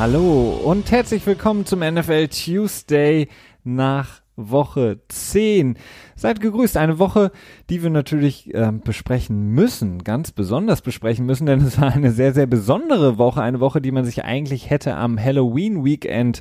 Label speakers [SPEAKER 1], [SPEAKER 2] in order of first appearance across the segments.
[SPEAKER 1] Hallo und herzlich willkommen zum NFL Tuesday nach Woche 10. Seid gegrüßt. Eine Woche, die wir natürlich äh, besprechen müssen, ganz besonders besprechen müssen, denn es war eine sehr, sehr besondere Woche. Eine Woche, die man sich eigentlich hätte am Halloween Weekend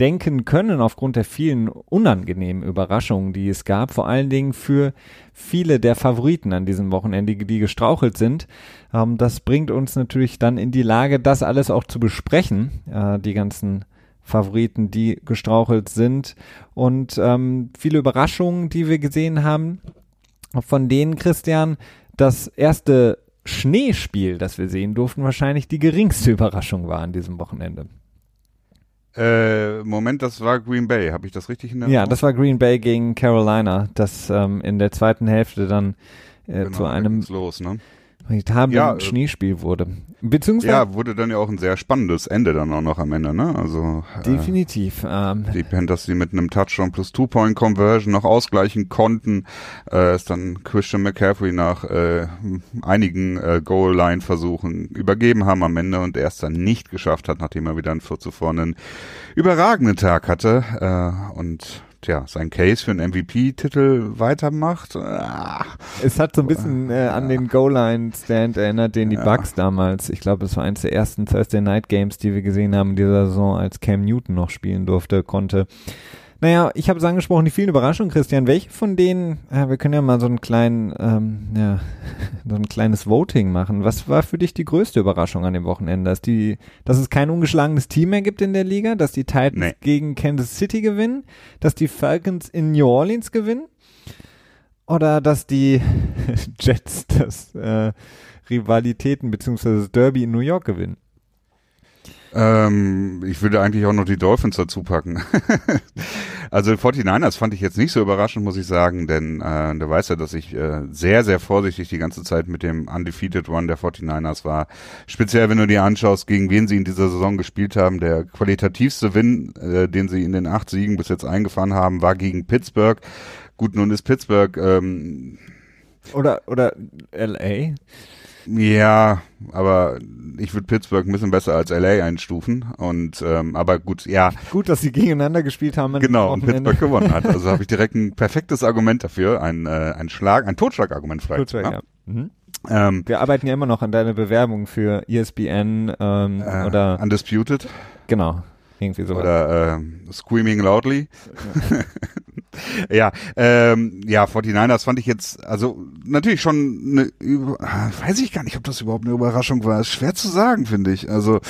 [SPEAKER 1] denken können aufgrund der vielen unangenehmen Überraschungen, die es gab, vor allen Dingen für viele der Favoriten an diesem Wochenende, die gestrauchelt sind. Ähm, das bringt uns natürlich dann in die Lage, das alles auch zu besprechen, äh, die ganzen Favoriten, die gestrauchelt sind und ähm, viele Überraschungen, die wir gesehen haben, von denen Christian das erste Schneespiel, das wir sehen durften, wahrscheinlich die geringste Überraschung war an diesem Wochenende.
[SPEAKER 2] Äh, Moment, das war Green Bay. Habe ich das richtig in
[SPEAKER 1] der Ja, das war Green Bay gegen Carolina, das ähm, in der zweiten Hälfte dann äh, genau, zu einem
[SPEAKER 2] los, ne?
[SPEAKER 1] Haben ja, äh, Schneespiel wurde.
[SPEAKER 2] Beziehungsweise ja, wurde dann ja auch ein sehr spannendes Ende dann auch noch am Ende, ne? Also
[SPEAKER 1] äh, definitiv.
[SPEAKER 2] Äh, ähm, die Panthers, die mit einem Touchdown plus Two-Point-Conversion noch ausgleichen konnten, äh, ist dann Christian McCaffrey nach äh, einigen äh, Goal-Line-Versuchen übergeben haben am Ende und er es dann nicht geschafft hat, nachdem er wieder ein 4 zuvor einen überragenden Tag hatte äh, und tja, sein Case für einen MVP-Titel weitermacht. Ah.
[SPEAKER 1] Es hat so ein bisschen äh, an den Goal-Line-Stand erinnert, den die ja. Bucks damals, ich glaube, es war eins der ersten Thursday Night Games, die wir gesehen haben in dieser Saison, als Cam Newton noch spielen durfte, konnte. Naja, ich habe es angesprochen, die vielen Überraschungen, Christian. Welche von denen, ja, wir können ja mal so einen kleinen, ähm, ja, so ein kleines Voting machen. Was war für dich die größte Überraschung an dem Wochenende? Dass die, dass es kein ungeschlagenes Team mehr gibt in der Liga, dass die Titans nee. gegen Kansas City gewinnen, dass die Falcons in New Orleans gewinnen? Oder dass die Jets das äh, Rivalitäten bzw. das Derby in New York gewinnen?
[SPEAKER 2] Ähm, ich würde eigentlich auch noch die Dolphins dazu packen. also 49ers fand ich jetzt nicht so überraschend, muss ich sagen, denn äh, du weißt ja, dass ich äh, sehr, sehr vorsichtig die ganze Zeit mit dem Undefeated Run der 49ers war. Speziell, wenn du dir anschaust, gegen wen sie in dieser Saison gespielt haben. Der qualitativste Win, äh, den sie in den acht Siegen bis jetzt eingefahren haben, war gegen Pittsburgh. Gut, nun ist Pittsburgh ähm,
[SPEAKER 1] oder oder LA
[SPEAKER 2] ja, aber ich würde Pittsburgh ein bisschen besser als LA einstufen. Und ähm, aber gut, ja.
[SPEAKER 1] Gut, dass sie gegeneinander gespielt haben.
[SPEAKER 2] Genau, und Pittsburgh gewonnen hat. Also habe ich direkt ein perfektes Argument dafür, ein, äh, ein Schlag, ein Totschlagargument vielleicht. Totschlag, ja. ja. Mhm.
[SPEAKER 1] Ähm, Wir arbeiten ja immer noch an deiner Bewerbung für ESPN ähm, äh, oder
[SPEAKER 2] Undisputed.
[SPEAKER 1] Genau. Irgendwie sowas.
[SPEAKER 2] Oder äh, Screaming Loudly. ja, ähm, ja, 49ers fand ich jetzt, also natürlich schon eine, weiß ich gar nicht, ob das überhaupt eine Überraschung war. Ist schwer zu sagen, finde ich. Also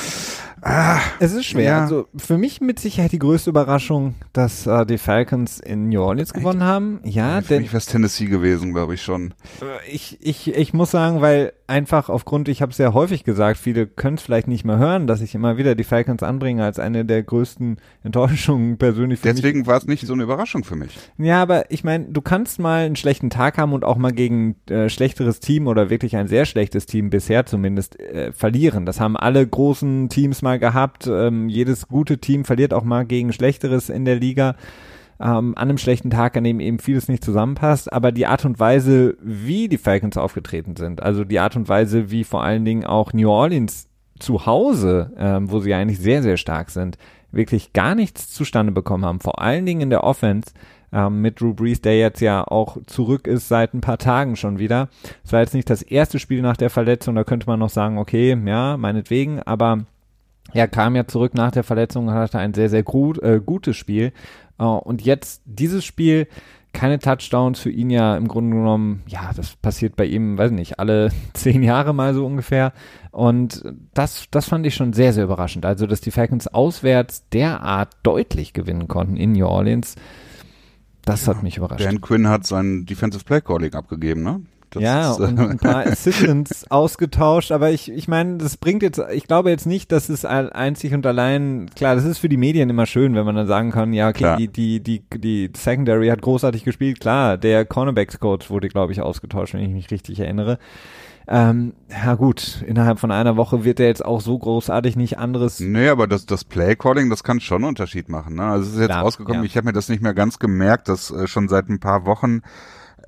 [SPEAKER 1] Ah, es ist schwer. Ja. Also für mich mit Sicherheit die größte Überraschung, dass äh, die Falcons in New Orleans gewonnen haben. Ja,
[SPEAKER 2] ja für denn mich wäre Tennessee gewesen, glaube ich schon.
[SPEAKER 1] Äh, ich, ich, ich muss sagen, weil einfach aufgrund, ich habe es sehr häufig gesagt, viele können es vielleicht nicht mehr hören, dass ich immer wieder die Falcons anbringe als eine der größten Enttäuschungen persönlich
[SPEAKER 2] für Deswegen war es nicht so eine Überraschung für mich.
[SPEAKER 1] Ja, aber ich meine, du kannst mal einen schlechten Tag haben und auch mal gegen äh, schlechteres Team oder wirklich ein sehr schlechtes Team bisher zumindest äh, verlieren. Das haben alle großen Teams mal gehabt. Ähm, jedes gute Team verliert auch mal gegen schlechteres in der Liga. Ähm, an einem schlechten Tag, an dem eben vieles nicht zusammenpasst, aber die Art und Weise, wie die Falcons aufgetreten sind, also die Art und Weise, wie vor allen Dingen auch New Orleans zu Hause, ähm, wo sie eigentlich sehr, sehr stark sind, wirklich gar nichts zustande bekommen haben, vor allen Dingen in der Offense, ähm, mit Drew Brees, der jetzt ja auch zurück ist seit ein paar Tagen schon wieder. Es war jetzt nicht das erste Spiel nach der Verletzung, da könnte man noch sagen, okay, ja, meinetwegen, aber er kam ja zurück nach der Verletzung und hatte ein sehr, sehr gut, äh, gutes Spiel. Uh, und jetzt dieses Spiel, keine Touchdowns für ihn ja im Grunde genommen, ja, das passiert bei ihm, weiß nicht, alle zehn Jahre mal so ungefähr. Und das, das fand ich schon sehr, sehr überraschend. Also, dass die Falcons auswärts derart deutlich gewinnen konnten in New Orleans, das ja, hat mich überrascht.
[SPEAKER 2] Dan Quinn hat sein Defensive Play Calling abgegeben, ne?
[SPEAKER 1] Das ja, ist, und ein paar Assistants ausgetauscht, aber ich, ich meine, das bringt jetzt, ich glaube jetzt nicht, dass es einzig und allein, klar, das ist für die Medien immer schön, wenn man dann sagen kann, ja, okay, die, die, die, die Secondary hat großartig gespielt, klar, der Cornerbacks-Coach wurde, glaube ich, ausgetauscht, wenn ich mich richtig erinnere. Ähm, ja gut, innerhalb von einer Woche wird er jetzt auch so großartig nicht anderes.
[SPEAKER 2] Nee, aber das, das Play-Calling, das kann schon einen Unterschied machen. Ne? Also es ist jetzt Klar, rausgekommen, ja. ich habe mir das nicht mehr ganz gemerkt, dass äh, schon seit ein paar Wochen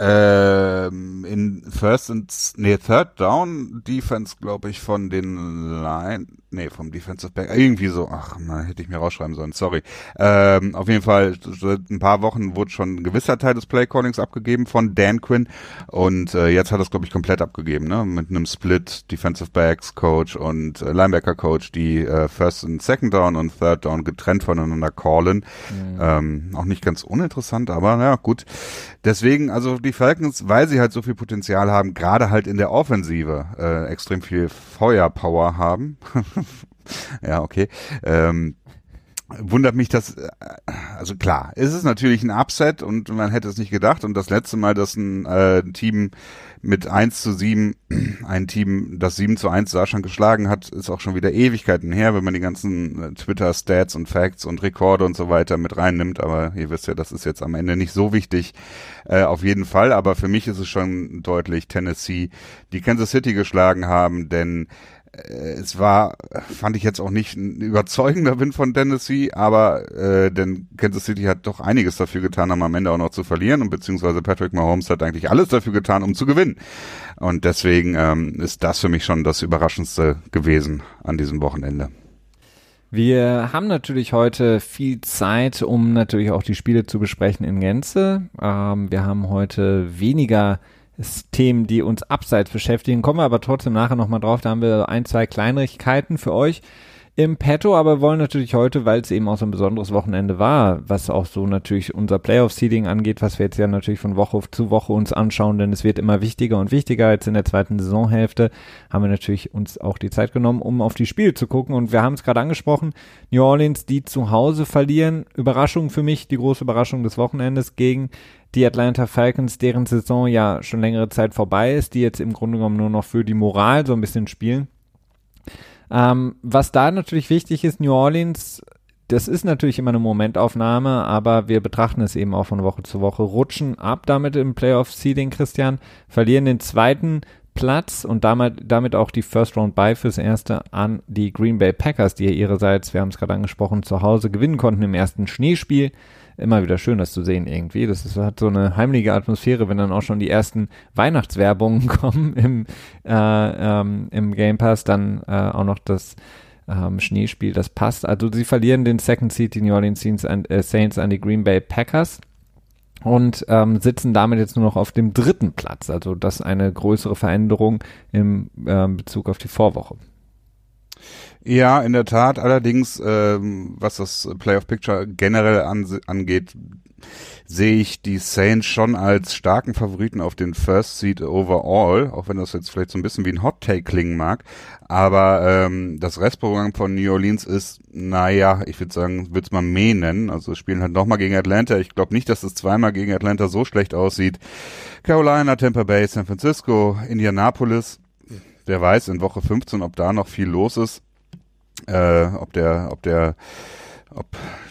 [SPEAKER 2] ähm, in First and nee, Third Down Defense, glaube ich, von den Line Nee, vom Defensive Back. Irgendwie so. Ach, man, hätte ich mir rausschreiben sollen. Sorry. Ähm, auf jeden Fall, seit ein paar Wochen wurde schon ein gewisser Teil des Playcallings abgegeben von Dan Quinn. Und äh, jetzt hat er es, glaube ich, komplett abgegeben, ne? Mit einem Split Defensive Backs Coach und äh, Linebacker Coach, die äh, First und Second Down und Third Down getrennt voneinander callen. Mhm. Ähm, auch nicht ganz uninteressant, aber ja, gut. Deswegen, also die Falcons, weil sie halt so viel Potenzial haben, gerade halt in der Offensive äh, extrem viel Feuerpower haben. ja, okay. Ähm, wundert mich das, äh, also klar, es ist natürlich ein Upset und man hätte es nicht gedacht und das letzte Mal, dass ein äh, Team mit 1 zu 7, ein Team, das 7 zu 1 Deutschland geschlagen hat, ist auch schon wieder Ewigkeiten her, wenn man die ganzen äh, Twitter-Stats und Facts und Rekorde und so weiter mit reinnimmt, aber ihr wisst ja, das ist jetzt am Ende nicht so wichtig, äh, auf jeden Fall, aber für mich ist es schon deutlich Tennessee, die Kansas City geschlagen haben, denn es war, fand ich jetzt auch nicht ein überzeugender Win von Tennessee, aber äh, denn Kansas City hat doch einiges dafür getan, um am Ende auch noch zu verlieren und beziehungsweise Patrick Mahomes hat eigentlich alles dafür getan, um zu gewinnen. Und deswegen ähm, ist das für mich schon das Überraschendste gewesen an diesem Wochenende.
[SPEAKER 1] Wir haben natürlich heute viel Zeit, um natürlich auch die Spiele zu besprechen in Gänze. Ähm, wir haben heute weniger Themen, die uns abseits beschäftigen. Kommen wir aber trotzdem nachher nochmal drauf. Da haben wir ein, zwei Kleinigkeiten für euch im Petto, aber wollen natürlich heute, weil es eben auch so ein besonderes Wochenende war, was auch so natürlich unser Playoff-Seeding angeht, was wir jetzt ja natürlich von Woche zu Woche uns anschauen, denn es wird immer wichtiger und wichtiger. Jetzt in der zweiten Saisonhälfte haben wir natürlich uns auch die Zeit genommen, um auf die Spiele zu gucken und wir haben es gerade angesprochen, New Orleans, die zu Hause verlieren. Überraschung für mich, die große Überraschung des Wochenendes gegen die Atlanta Falcons, deren Saison ja schon längere Zeit vorbei ist, die jetzt im Grunde genommen nur noch für die Moral so ein bisschen spielen. Ähm, was da natürlich wichtig ist, New Orleans, das ist natürlich immer eine Momentaufnahme, aber wir betrachten es eben auch von Woche zu Woche, rutschen ab damit im Playoff-Seeding, Christian, verlieren den zweiten Platz und damit, damit auch die First Round Bye fürs erste an die Green Bay Packers, die ihrerseits, wir haben es gerade angesprochen, zu Hause gewinnen konnten im ersten Schneespiel immer wieder schön, das zu sehen irgendwie. Das ist, hat so eine heimliche Atmosphäre, wenn dann auch schon die ersten Weihnachtswerbungen kommen im, äh, ähm, im Game Pass, dann äh, auch noch das ähm, Schneespiel, das passt. Also sie verlieren den Second Seed, die New Orleans Saints an, äh, Saints an die Green Bay Packers und ähm, sitzen damit jetzt nur noch auf dem dritten Platz. Also das ist eine größere Veränderung im äh, Bezug auf die Vorwoche.
[SPEAKER 2] Ja, in der Tat. Allerdings, ähm, was das Playoff Picture generell an, angeht, sehe ich die Saints schon als starken Favoriten auf den First Seed overall, auch wenn das jetzt vielleicht so ein bisschen wie ein Hot Take klingen mag. Aber ähm, das Restprogramm von New Orleans ist, naja, ich würde sagen, würde es mal mehr nennen. Also spielen halt nochmal gegen Atlanta. Ich glaube nicht, dass es zweimal gegen Atlanta so schlecht aussieht. Carolina, Tampa Bay, San Francisco, Indianapolis. Wer weiß in Woche 15, ob da noch viel los ist äh, ob der, ob der, ob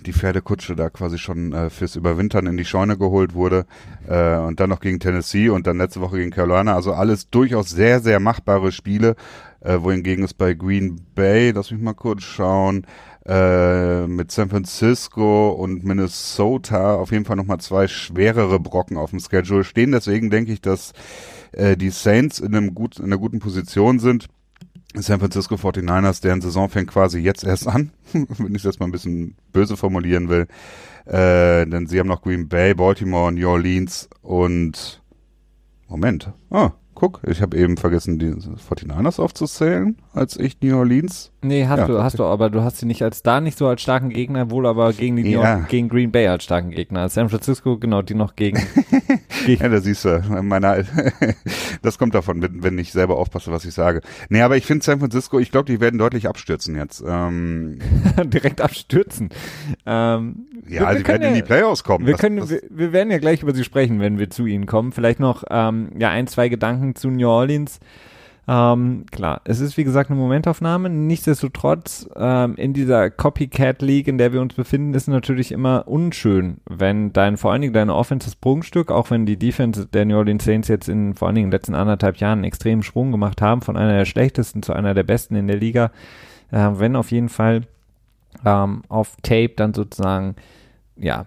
[SPEAKER 2] die Pferdekutsche da quasi schon äh, fürs Überwintern in die Scheune geholt wurde äh, und dann noch gegen Tennessee und dann letzte Woche gegen Carolina. Also alles durchaus sehr, sehr machbare Spiele, äh, wohingegen es bei Green Bay, lass mich mal kurz schauen, äh, mit San Francisco und Minnesota auf jeden Fall nochmal zwei schwerere Brocken auf dem Schedule stehen. Deswegen denke ich, dass äh, die Saints in, einem gut, in einer guten Position sind San Francisco 49ers, deren Saison fängt quasi jetzt erst an, wenn ich das mal ein bisschen böse formulieren will. Äh, denn sie haben noch Green Bay, Baltimore, New Orleans und Moment. Ah, guck, ich habe eben vergessen, die 49ers aufzuzählen, als ich New Orleans.
[SPEAKER 1] Nee, hast ja, du, hast du, aber du hast sie nicht als da nicht so als starken Gegner, wohl aber gegen die ja. gegen Green Bay als starken Gegner. San Francisco, genau, die noch gegen.
[SPEAKER 2] gegen ja, da siehst du, meiner, das kommt davon, wenn, wenn ich selber aufpasse, was ich sage. Nee, aber ich finde San Francisco, ich glaube, die werden deutlich abstürzen jetzt. Ähm,
[SPEAKER 1] Direkt abstürzen. Ähm,
[SPEAKER 2] ja, wir, wir die werden ja, in die Playoffs kommen.
[SPEAKER 1] Wir, das, können, das, wir, wir, werden ja gleich über sie sprechen, wenn wir zu ihnen kommen. Vielleicht noch ähm, ja ein, zwei Gedanken zu New Orleans. Ähm, klar, es ist wie gesagt eine Momentaufnahme. Nichtsdestotrotz, ähm, in dieser Copycat League, in der wir uns befinden, ist natürlich immer unschön, wenn dein, vor allen Dingen deine Offense das Prunkstück, auch wenn die Defense der New Orleans Saints jetzt in vor allen Dingen in den letzten anderthalb Jahren einen extremen Sprung gemacht haben, von einer der schlechtesten zu einer der besten in der Liga, äh, wenn auf jeden Fall ähm, auf Tape dann sozusagen ja,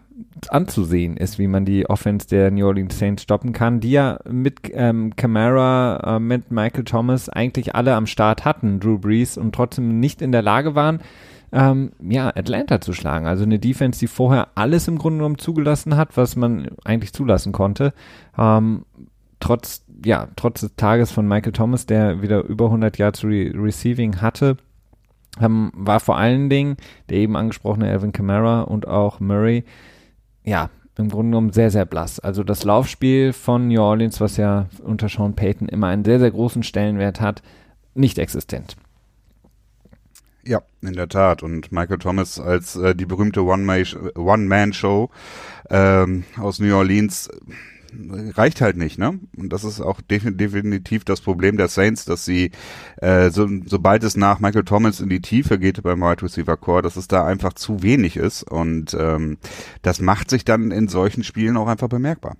[SPEAKER 1] anzusehen ist, wie man die Offense der New Orleans Saints stoppen kann, die ja mit ähm, Camara, äh, mit Michael Thomas eigentlich alle am Start hatten, Drew Brees, und trotzdem nicht in der Lage waren, ähm, ja, Atlanta zu schlagen. Also eine Defense, die vorher alles im Grunde genommen zugelassen hat, was man eigentlich zulassen konnte. Ähm, trotz, ja, trotz des Tages von Michael Thomas, der wieder über 100 Yards Re Receiving hatte, ähm, war vor allen Dingen der eben angesprochene Alvin Kamara und auch Murray, ja, im Grunde genommen sehr, sehr blass. Also das Laufspiel von New Orleans, was ja unter Sean Payton immer einen sehr, sehr großen Stellenwert hat, nicht existent.
[SPEAKER 2] Ja, in der Tat. Und Michael Thomas als äh, die berühmte One-Man-Show ähm, aus New Orleans reicht halt nicht, ne? Und das ist auch definitiv das Problem der Saints, dass sie, äh, so, sobald es nach Michael Thomas in die Tiefe geht beim Wide Receiver Core, dass es da einfach zu wenig ist. Und ähm, das macht sich dann in solchen Spielen auch einfach bemerkbar.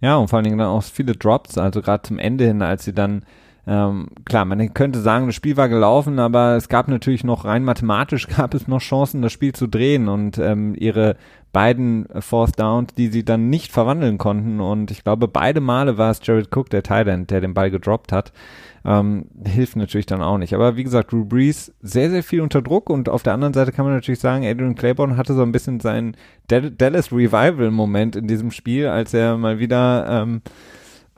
[SPEAKER 1] Ja, und vor allen Dingen dann auch viele Drops, also gerade zum Ende hin, als sie dann ähm, klar, man könnte sagen, das Spiel war gelaufen, aber es gab natürlich noch rein mathematisch gab es noch Chancen, das Spiel zu drehen und ähm, ihre beiden Fourth Downs, die sie dann nicht verwandeln konnten und ich glaube, beide Male war es Jared Cook, der Thailand, der den Ball gedroppt hat, ähm, hilft natürlich dann auch nicht. Aber wie gesagt, Drew Brees sehr, sehr viel unter Druck und auf der anderen Seite kann man natürlich sagen, Adrian Claiborne hatte so ein bisschen seinen Dallas Revival Moment in diesem Spiel, als er mal wieder ähm,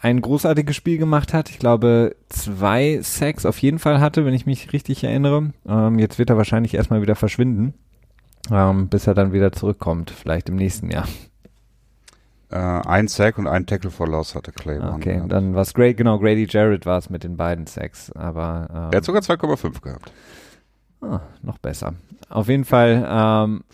[SPEAKER 1] ein großartiges Spiel gemacht hat. Ich glaube, zwei Sacks auf jeden Fall hatte, wenn ich mich richtig erinnere. Ähm, jetzt wird er wahrscheinlich erstmal wieder verschwinden, ähm, bis er dann wieder zurückkommt, vielleicht im nächsten Jahr.
[SPEAKER 2] Äh, ein Sack und ein Tackle for Loss hatte Claiborne.
[SPEAKER 1] Okay, gehabt. dann war es Grady, genau, Grady Jarrett war es mit den beiden Sacks, aber
[SPEAKER 2] ähm, Er hat sogar 2,5 gehabt.
[SPEAKER 1] Ah, noch besser. Auf jeden Fall ähm,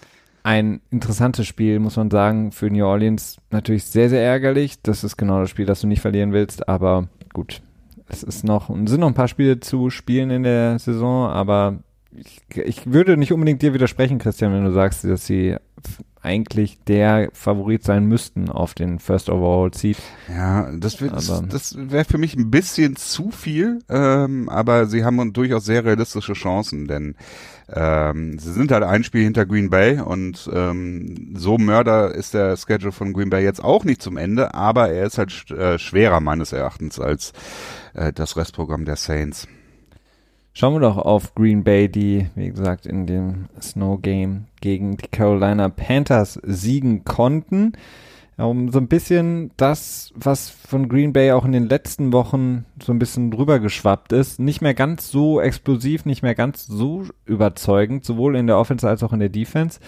[SPEAKER 1] ein interessantes Spiel, muss man sagen, für New Orleans. Natürlich sehr, sehr ärgerlich. Das ist genau das Spiel, das du nicht verlieren willst, aber gut. Es ist noch, sind noch ein paar Spiele zu spielen in der Saison, aber ich, ich würde nicht unbedingt dir widersprechen, Christian, wenn du sagst, dass sie eigentlich der Favorit sein müssten auf den First Overall Seed.
[SPEAKER 2] Ja, das, wird, das, das wäre für mich ein bisschen zu viel, ähm, aber sie haben durchaus sehr realistische Chancen, denn ähm, sie sind halt ein Spiel hinter Green Bay und ähm, so Mörder ist der Schedule von Green Bay jetzt auch nicht zum Ende, aber er ist halt äh, schwerer meines Erachtens als äh, das Restprogramm der Saints.
[SPEAKER 1] Schauen wir doch auf Green Bay, die, wie gesagt, in dem Snow Game gegen die Carolina Panthers siegen konnten. Um so ein bisschen das, was von Green Bay auch in den letzten Wochen so ein bisschen drüber geschwappt ist, nicht mehr ganz so explosiv, nicht mehr ganz so überzeugend, sowohl in der Offense als auch in der Defense,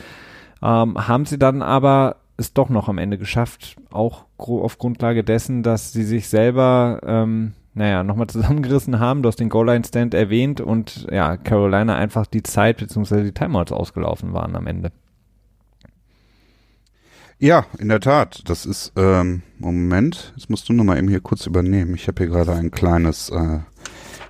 [SPEAKER 1] ähm, haben sie dann aber es doch noch am Ende geschafft, auch auf Grundlage dessen, dass sie sich selber ähm, naja, nochmal zusammengerissen haben. Du hast den Goal-Line-Stand erwähnt und ja, Carolina einfach die Zeit bzw. die Timeouts ausgelaufen waren am Ende.
[SPEAKER 2] Ja, in der Tat. Das ist, ähm, Moment, jetzt musst du nochmal eben hier kurz übernehmen. Ich habe hier gerade ein kleines äh,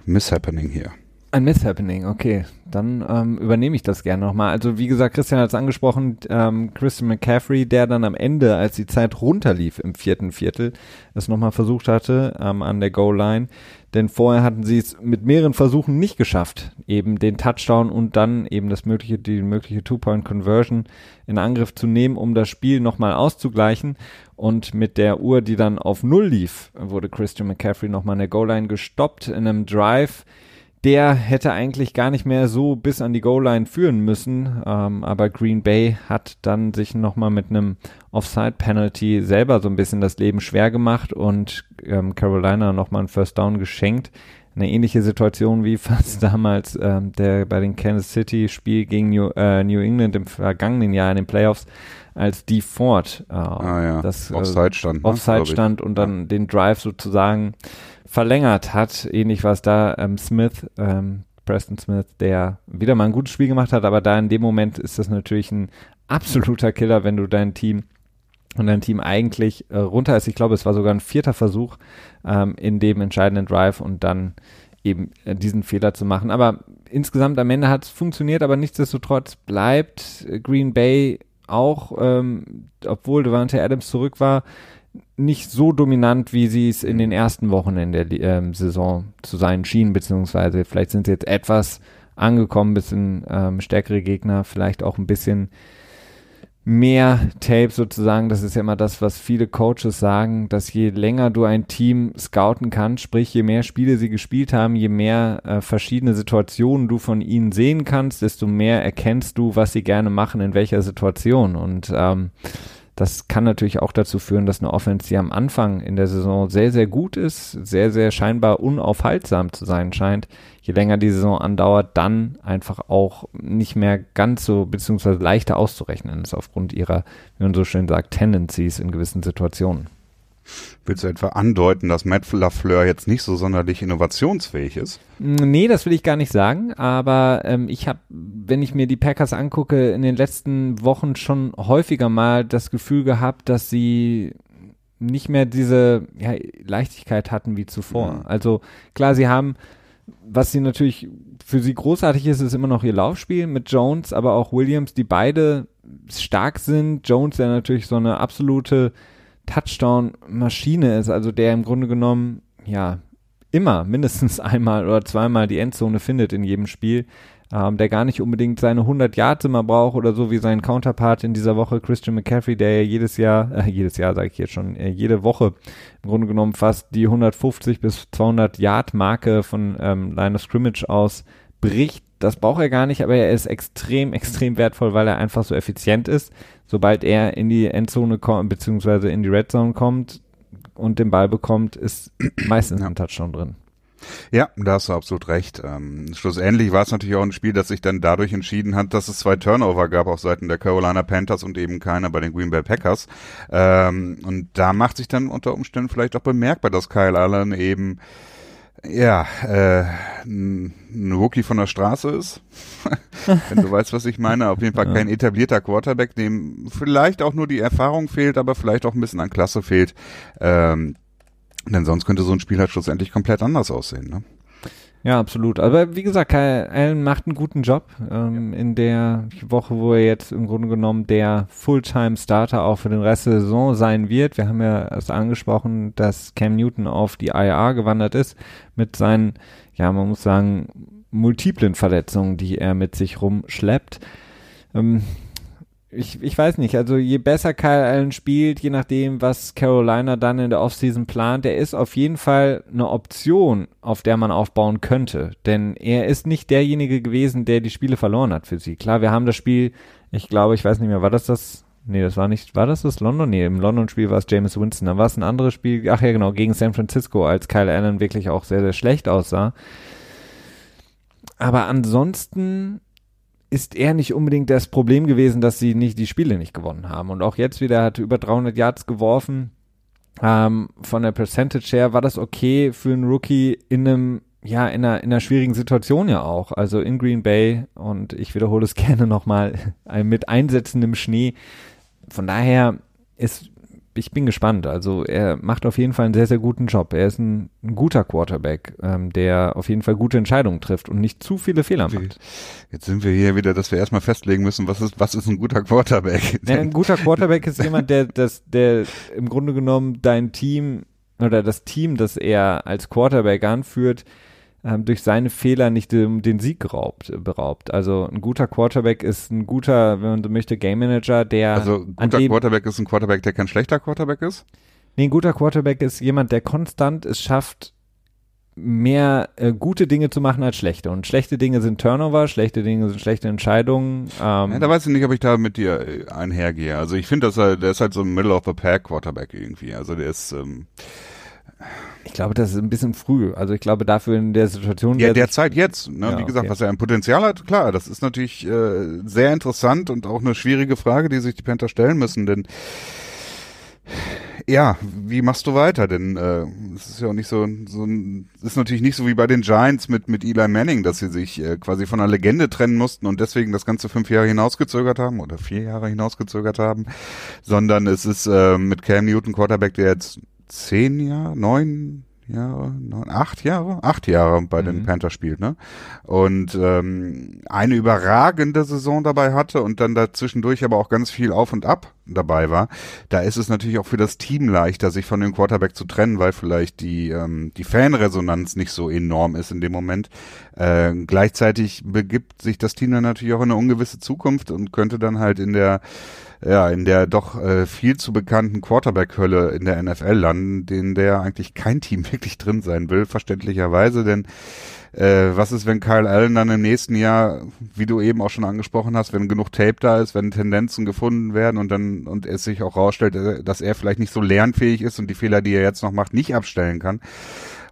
[SPEAKER 2] Mishappening hier.
[SPEAKER 1] Ein Mishappening, okay. Dann ähm, übernehme ich das gerne nochmal. Also wie gesagt, Christian hat es angesprochen, ähm, Christian McCaffrey, der dann am Ende, als die Zeit runterlief im vierten Viertel, es nochmal versucht hatte ähm, an der Goal-Line. Denn vorher hatten sie es mit mehreren Versuchen nicht geschafft, eben den Touchdown und dann eben das mögliche, die mögliche Two-Point-Conversion in Angriff zu nehmen, um das Spiel nochmal auszugleichen. Und mit der Uhr, die dann auf Null lief, wurde Christian McCaffrey nochmal an der Goal-Line gestoppt in einem Drive, der hätte eigentlich gar nicht mehr so bis an die Goal-Line führen müssen, ähm, aber Green Bay hat dann sich nochmal mit einem Offside-Penalty selber so ein bisschen das Leben schwer gemacht und ähm, Carolina nochmal ein First Down geschenkt. Eine ähnliche Situation wie fast damals ähm, der bei den Kansas City Spiel gegen New, äh, New England im vergangenen Jahr in den Playoffs, als die Ford
[SPEAKER 2] äh, ah, ja.
[SPEAKER 1] das
[SPEAKER 2] äh, Offside stand,
[SPEAKER 1] ne, Offside stand und dann ja. den Drive sozusagen verlängert hat. Ähnlich war es da ähm, Smith, ähm, Preston Smith, der wieder mal ein gutes Spiel gemacht hat, aber da in dem Moment ist das natürlich ein absoluter Killer, wenn du dein Team und dein Team eigentlich äh, runter ist. Ich glaube, es war sogar ein vierter Versuch ähm, in dem entscheidenden Drive und dann eben äh, diesen Fehler zu machen. Aber insgesamt am Ende hat es funktioniert, aber nichtsdestotrotz bleibt Green Bay auch, ähm, obwohl Devante Adams zurück war, nicht so dominant, wie sie es in den ersten Wochen in der ähm, Saison zu sein schienen, beziehungsweise vielleicht sind sie jetzt etwas angekommen, bisschen ähm, stärkere Gegner, vielleicht auch ein bisschen mehr Tape sozusagen. Das ist ja immer das, was viele Coaches sagen, dass je länger du ein Team scouten kannst, sprich je mehr Spiele sie gespielt haben, je mehr äh, verschiedene Situationen du von ihnen sehen kannst, desto mehr erkennst du, was sie gerne machen, in welcher Situation. Und ähm, das kann natürlich auch dazu führen, dass eine Offense, die am Anfang in der Saison sehr, sehr gut ist, sehr, sehr scheinbar unaufhaltsam zu sein scheint, je länger die Saison andauert, dann einfach auch nicht mehr ganz so, beziehungsweise leichter auszurechnen ist aufgrund ihrer, wie man so schön sagt, Tendencies in gewissen Situationen.
[SPEAKER 2] Willst du etwa andeuten, dass Matt LaFleur jetzt nicht so sonderlich innovationsfähig ist?
[SPEAKER 1] Nee, das will ich gar nicht sagen, aber ähm, ich habe, wenn ich mir die Packers angucke, in den letzten Wochen schon häufiger mal das Gefühl gehabt, dass sie nicht mehr diese ja, Leichtigkeit hatten wie zuvor. Mhm. Also klar, sie haben, was sie natürlich für sie großartig ist, ist immer noch ihr Laufspiel mit Jones, aber auch Williams, die beide stark sind. Jones, der natürlich so eine absolute Touchdown-Maschine ist, also der im Grunde genommen, ja, immer mindestens einmal oder zweimal die Endzone findet in jedem Spiel, ähm, der gar nicht unbedingt seine 100 Yards immer braucht oder so wie sein Counterpart in dieser Woche, Christian McCaffrey, der ja jedes Jahr, äh, jedes Jahr sage ich jetzt schon, äh, jede Woche im Grunde genommen fast die 150 bis 200 Yard Marke von ähm, Line of Scrimmage aus bricht. Das braucht er gar nicht, aber er ist extrem, extrem wertvoll, weil er einfach so effizient ist sobald er in die Endzone kommt, beziehungsweise in die Red Zone kommt und den Ball bekommt, ist meistens ja. ein Touchdown drin.
[SPEAKER 2] Ja, da hast du absolut recht. Ähm, schlussendlich war es natürlich auch ein Spiel, das sich dann dadurch entschieden hat, dass es zwei Turnover gab auf Seiten der Carolina Panthers und eben keiner bei den Green Bay Packers. Ähm, und da macht sich dann unter Umständen vielleicht auch bemerkbar, dass Kyle Allen eben ja, äh, ein Rookie von der Straße ist. Wenn du weißt, was ich meine. Auf jeden Fall kein etablierter Quarterback, dem vielleicht auch nur die Erfahrung fehlt, aber vielleicht auch ein bisschen an Klasse fehlt. Ähm, denn sonst könnte so ein Spiel halt schlussendlich komplett anders aussehen. Ne?
[SPEAKER 1] Ja, absolut. Aber wie gesagt, Kyle Allen macht einen guten Job ähm, in der Woche, wo er jetzt im Grunde genommen der Fulltime-Starter auch für den Rest der Saison sein wird. Wir haben ja erst angesprochen, dass Cam Newton auf die IR gewandert ist mit seinen, ja, man muss sagen, multiplen Verletzungen, die er mit sich rumschleppt. Ähm, ich, ich weiß nicht, also je besser Kyle Allen spielt, je nachdem, was Carolina dann in der Offseason plant, der ist auf jeden Fall eine Option, auf der man aufbauen könnte. Denn er ist nicht derjenige gewesen, der die Spiele verloren hat für sie. Klar, wir haben das Spiel, ich glaube, ich weiß nicht mehr, war das das, nee, das war nicht, war das das London? Nee, im London-Spiel war es James Winston. Dann war es ein anderes Spiel, ach ja, genau, gegen San Francisco, als Kyle Allen wirklich auch sehr, sehr schlecht aussah. Aber ansonsten ist er nicht unbedingt das Problem gewesen, dass sie nicht die Spiele nicht gewonnen haben. Und auch jetzt wieder hat über 300 Yards geworfen. Ähm, von der Percentage her war das okay für einen Rookie in einem ja, in einer, in einer schwierigen Situation ja auch. Also in Green Bay und ich wiederhole es gerne nochmal, mit einsetzendem Schnee. Von daher ist ich bin gespannt. Also er macht auf jeden Fall einen sehr, sehr guten Job. Er ist ein, ein guter Quarterback, ähm, der auf jeden Fall gute Entscheidungen trifft und nicht zu viele Fehler macht.
[SPEAKER 2] Jetzt sind wir hier wieder, dass wir erstmal festlegen müssen, was ist, was ist ein guter Quarterback?
[SPEAKER 1] Ja, ein guter Quarterback ist jemand, der, das, der im Grunde genommen dein Team oder das Team, das er als Quarterback anführt, ähm, durch seine Fehler nicht den, den Sieg geraubt, beraubt. Also ein guter Quarterback ist ein guter, wenn man so möchte, Game Manager, der.
[SPEAKER 2] Also ein guter Quarterback ist ein Quarterback, der kein schlechter Quarterback ist?
[SPEAKER 1] Nee, ein guter Quarterback ist jemand, der konstant es schafft, mehr äh, gute Dinge zu machen als schlechte. Und schlechte Dinge sind Turnover, schlechte Dinge sind schlechte Entscheidungen.
[SPEAKER 2] Ähm, ja, da weiß ich nicht, ob ich da mit dir äh, einhergehe. Also ich finde, dass er, der ist halt so ein Middle of the Pack Quarterback irgendwie. Also der ist ähm,
[SPEAKER 1] ich glaube, das ist ein bisschen früh. Also ich glaube, dafür in der Situation.
[SPEAKER 2] Ja, der Zeit jetzt. Ne? Ja, Wie gesagt, okay. was er ein Potenzial hat, klar, das ist natürlich äh, sehr interessant und auch eine schwierige Frage, die sich die Panther stellen müssen, denn ja, wie machst du weiter? Denn äh, es ist ja auch nicht so, so ein, ist natürlich nicht so wie bei den Giants mit mit Eli Manning, dass sie sich äh, quasi von einer Legende trennen mussten und deswegen das ganze fünf Jahre hinausgezögert haben oder vier Jahre hinausgezögert haben, sondern es ist äh, mit Cam Newton Quarterback, der jetzt zehn Jahre, neun Jahre, neun, acht Jahre, acht Jahre bei mhm. den Panthers spielt, ne? Und ähm, eine überragende Saison dabei hatte und dann dazwischendurch aber auch ganz viel auf und ab dabei war, da ist es natürlich auch für das Team leichter, sich von dem Quarterback zu trennen, weil vielleicht die, ähm, die Fanresonanz nicht so enorm ist in dem Moment. Äh, gleichzeitig begibt sich das Team dann natürlich auch in eine ungewisse Zukunft und könnte dann halt in der ja, in der doch äh, viel zu bekannten Quarterback-Hölle in der NFL landen, in der eigentlich kein Team wirklich drin sein will, verständlicherweise, denn äh, was ist, wenn Kyle Allen dann im nächsten Jahr, wie du eben auch schon angesprochen hast, wenn genug Tape da ist, wenn Tendenzen gefunden werden und dann und es sich auch rausstellt, äh, dass er vielleicht nicht so lernfähig ist und die Fehler, die er jetzt noch macht, nicht abstellen kann.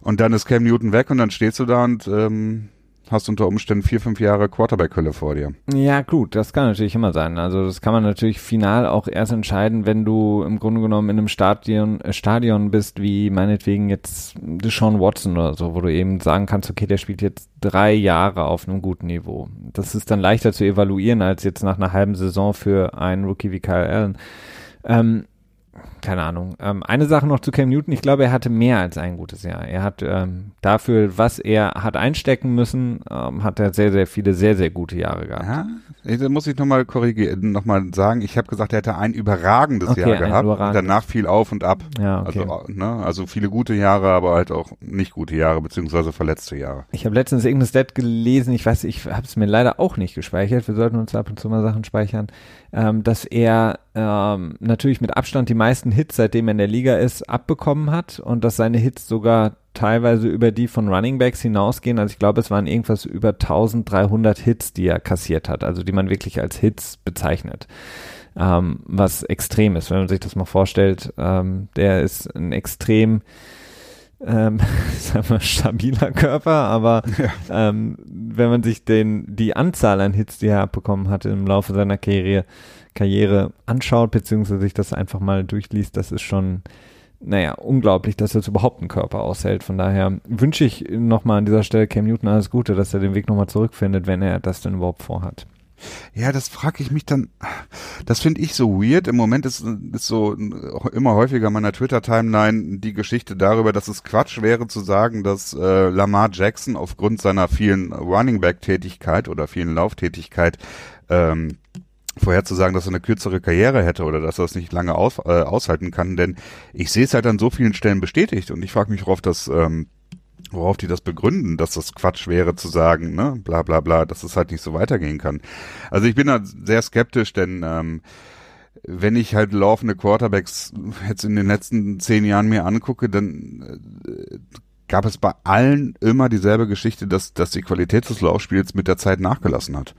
[SPEAKER 2] Und dann ist Cam Newton weg und dann stehst du da und ähm, hast unter Umständen vier, fünf Jahre Quarterback-Hölle vor dir.
[SPEAKER 1] Ja, gut, das kann natürlich immer sein. Also das kann man natürlich final auch erst entscheiden, wenn du im Grunde genommen in einem Stadion, äh, Stadion bist, wie meinetwegen jetzt Deshaun Watson oder so, wo du eben sagen kannst, okay, der spielt jetzt drei Jahre auf einem guten Niveau. Das ist dann leichter zu evaluieren als jetzt nach einer halben Saison für einen Rookie wie Kyle Allen. Ähm, keine Ahnung. Ähm, eine Sache noch zu Cam Newton. Ich glaube, er hatte mehr als ein gutes Jahr. Er hat ähm, dafür, was er hat einstecken müssen, ähm, hat er sehr, sehr viele, sehr, sehr gute Jahre gehabt.
[SPEAKER 2] Ja, da muss ich nochmal korrigieren, nochmal sagen. Ich habe gesagt, er hätte ein überragendes okay, Jahr gehabt. Und danach viel auf und ab.
[SPEAKER 1] Ja, okay.
[SPEAKER 2] also, ne, also viele gute Jahre, aber halt auch nicht gute Jahre, beziehungsweise verletzte Jahre.
[SPEAKER 1] Ich habe letztens irgendein Stat gelesen, ich weiß, ich habe es mir leider auch nicht gespeichert. Wir sollten uns ab und zu mal Sachen speichern ähm, dass er ähm, natürlich mit Abstand die meisten Hits, seitdem er in der Liga ist, abbekommen hat und dass seine Hits sogar teilweise über die von Running Backs hinausgehen. Also ich glaube, es waren irgendwas über 1300 Hits, die er kassiert hat, also die man wirklich als Hits bezeichnet. Ähm, was extrem ist, wenn man sich das mal vorstellt. Ähm, der ist ein extrem ähm, sagen wir, stabiler Körper, aber ja. ähm, wenn man sich den, die Anzahl an Hits, die er abbekommen hatte im Laufe seiner Karriere, Karriere anschaut, beziehungsweise sich das einfach mal durchliest, das ist schon, naja, unglaublich, dass das überhaupt einen Körper aushält. Von daher wünsche ich nochmal an dieser Stelle Cam Newton alles Gute, dass er den Weg nochmal zurückfindet, wenn er das denn überhaupt vorhat.
[SPEAKER 2] Ja, das frage ich mich dann. Das finde ich so weird. Im Moment ist, ist so immer häufiger meiner Twitter-Timeline die Geschichte darüber, dass es Quatsch wäre zu sagen, dass äh, Lamar Jackson aufgrund seiner vielen Running Back-Tätigkeit oder vielen Lauftätigkeit ähm, vorherzusagen, dass er eine kürzere Karriere hätte oder dass er es nicht lange aus, äh, aushalten kann. Denn ich sehe es halt an so vielen Stellen bestätigt und ich frage mich, worauf das ähm, worauf die das begründen, dass das Quatsch wäre zu sagen, ne, bla bla bla, dass es halt nicht so weitergehen kann. Also ich bin da sehr skeptisch, denn ähm, wenn ich halt laufende Quarterbacks jetzt in den letzten zehn Jahren mir angucke, dann äh, gab es bei allen immer dieselbe Geschichte, dass, dass die Qualität des Laufspiels mit der Zeit nachgelassen hat.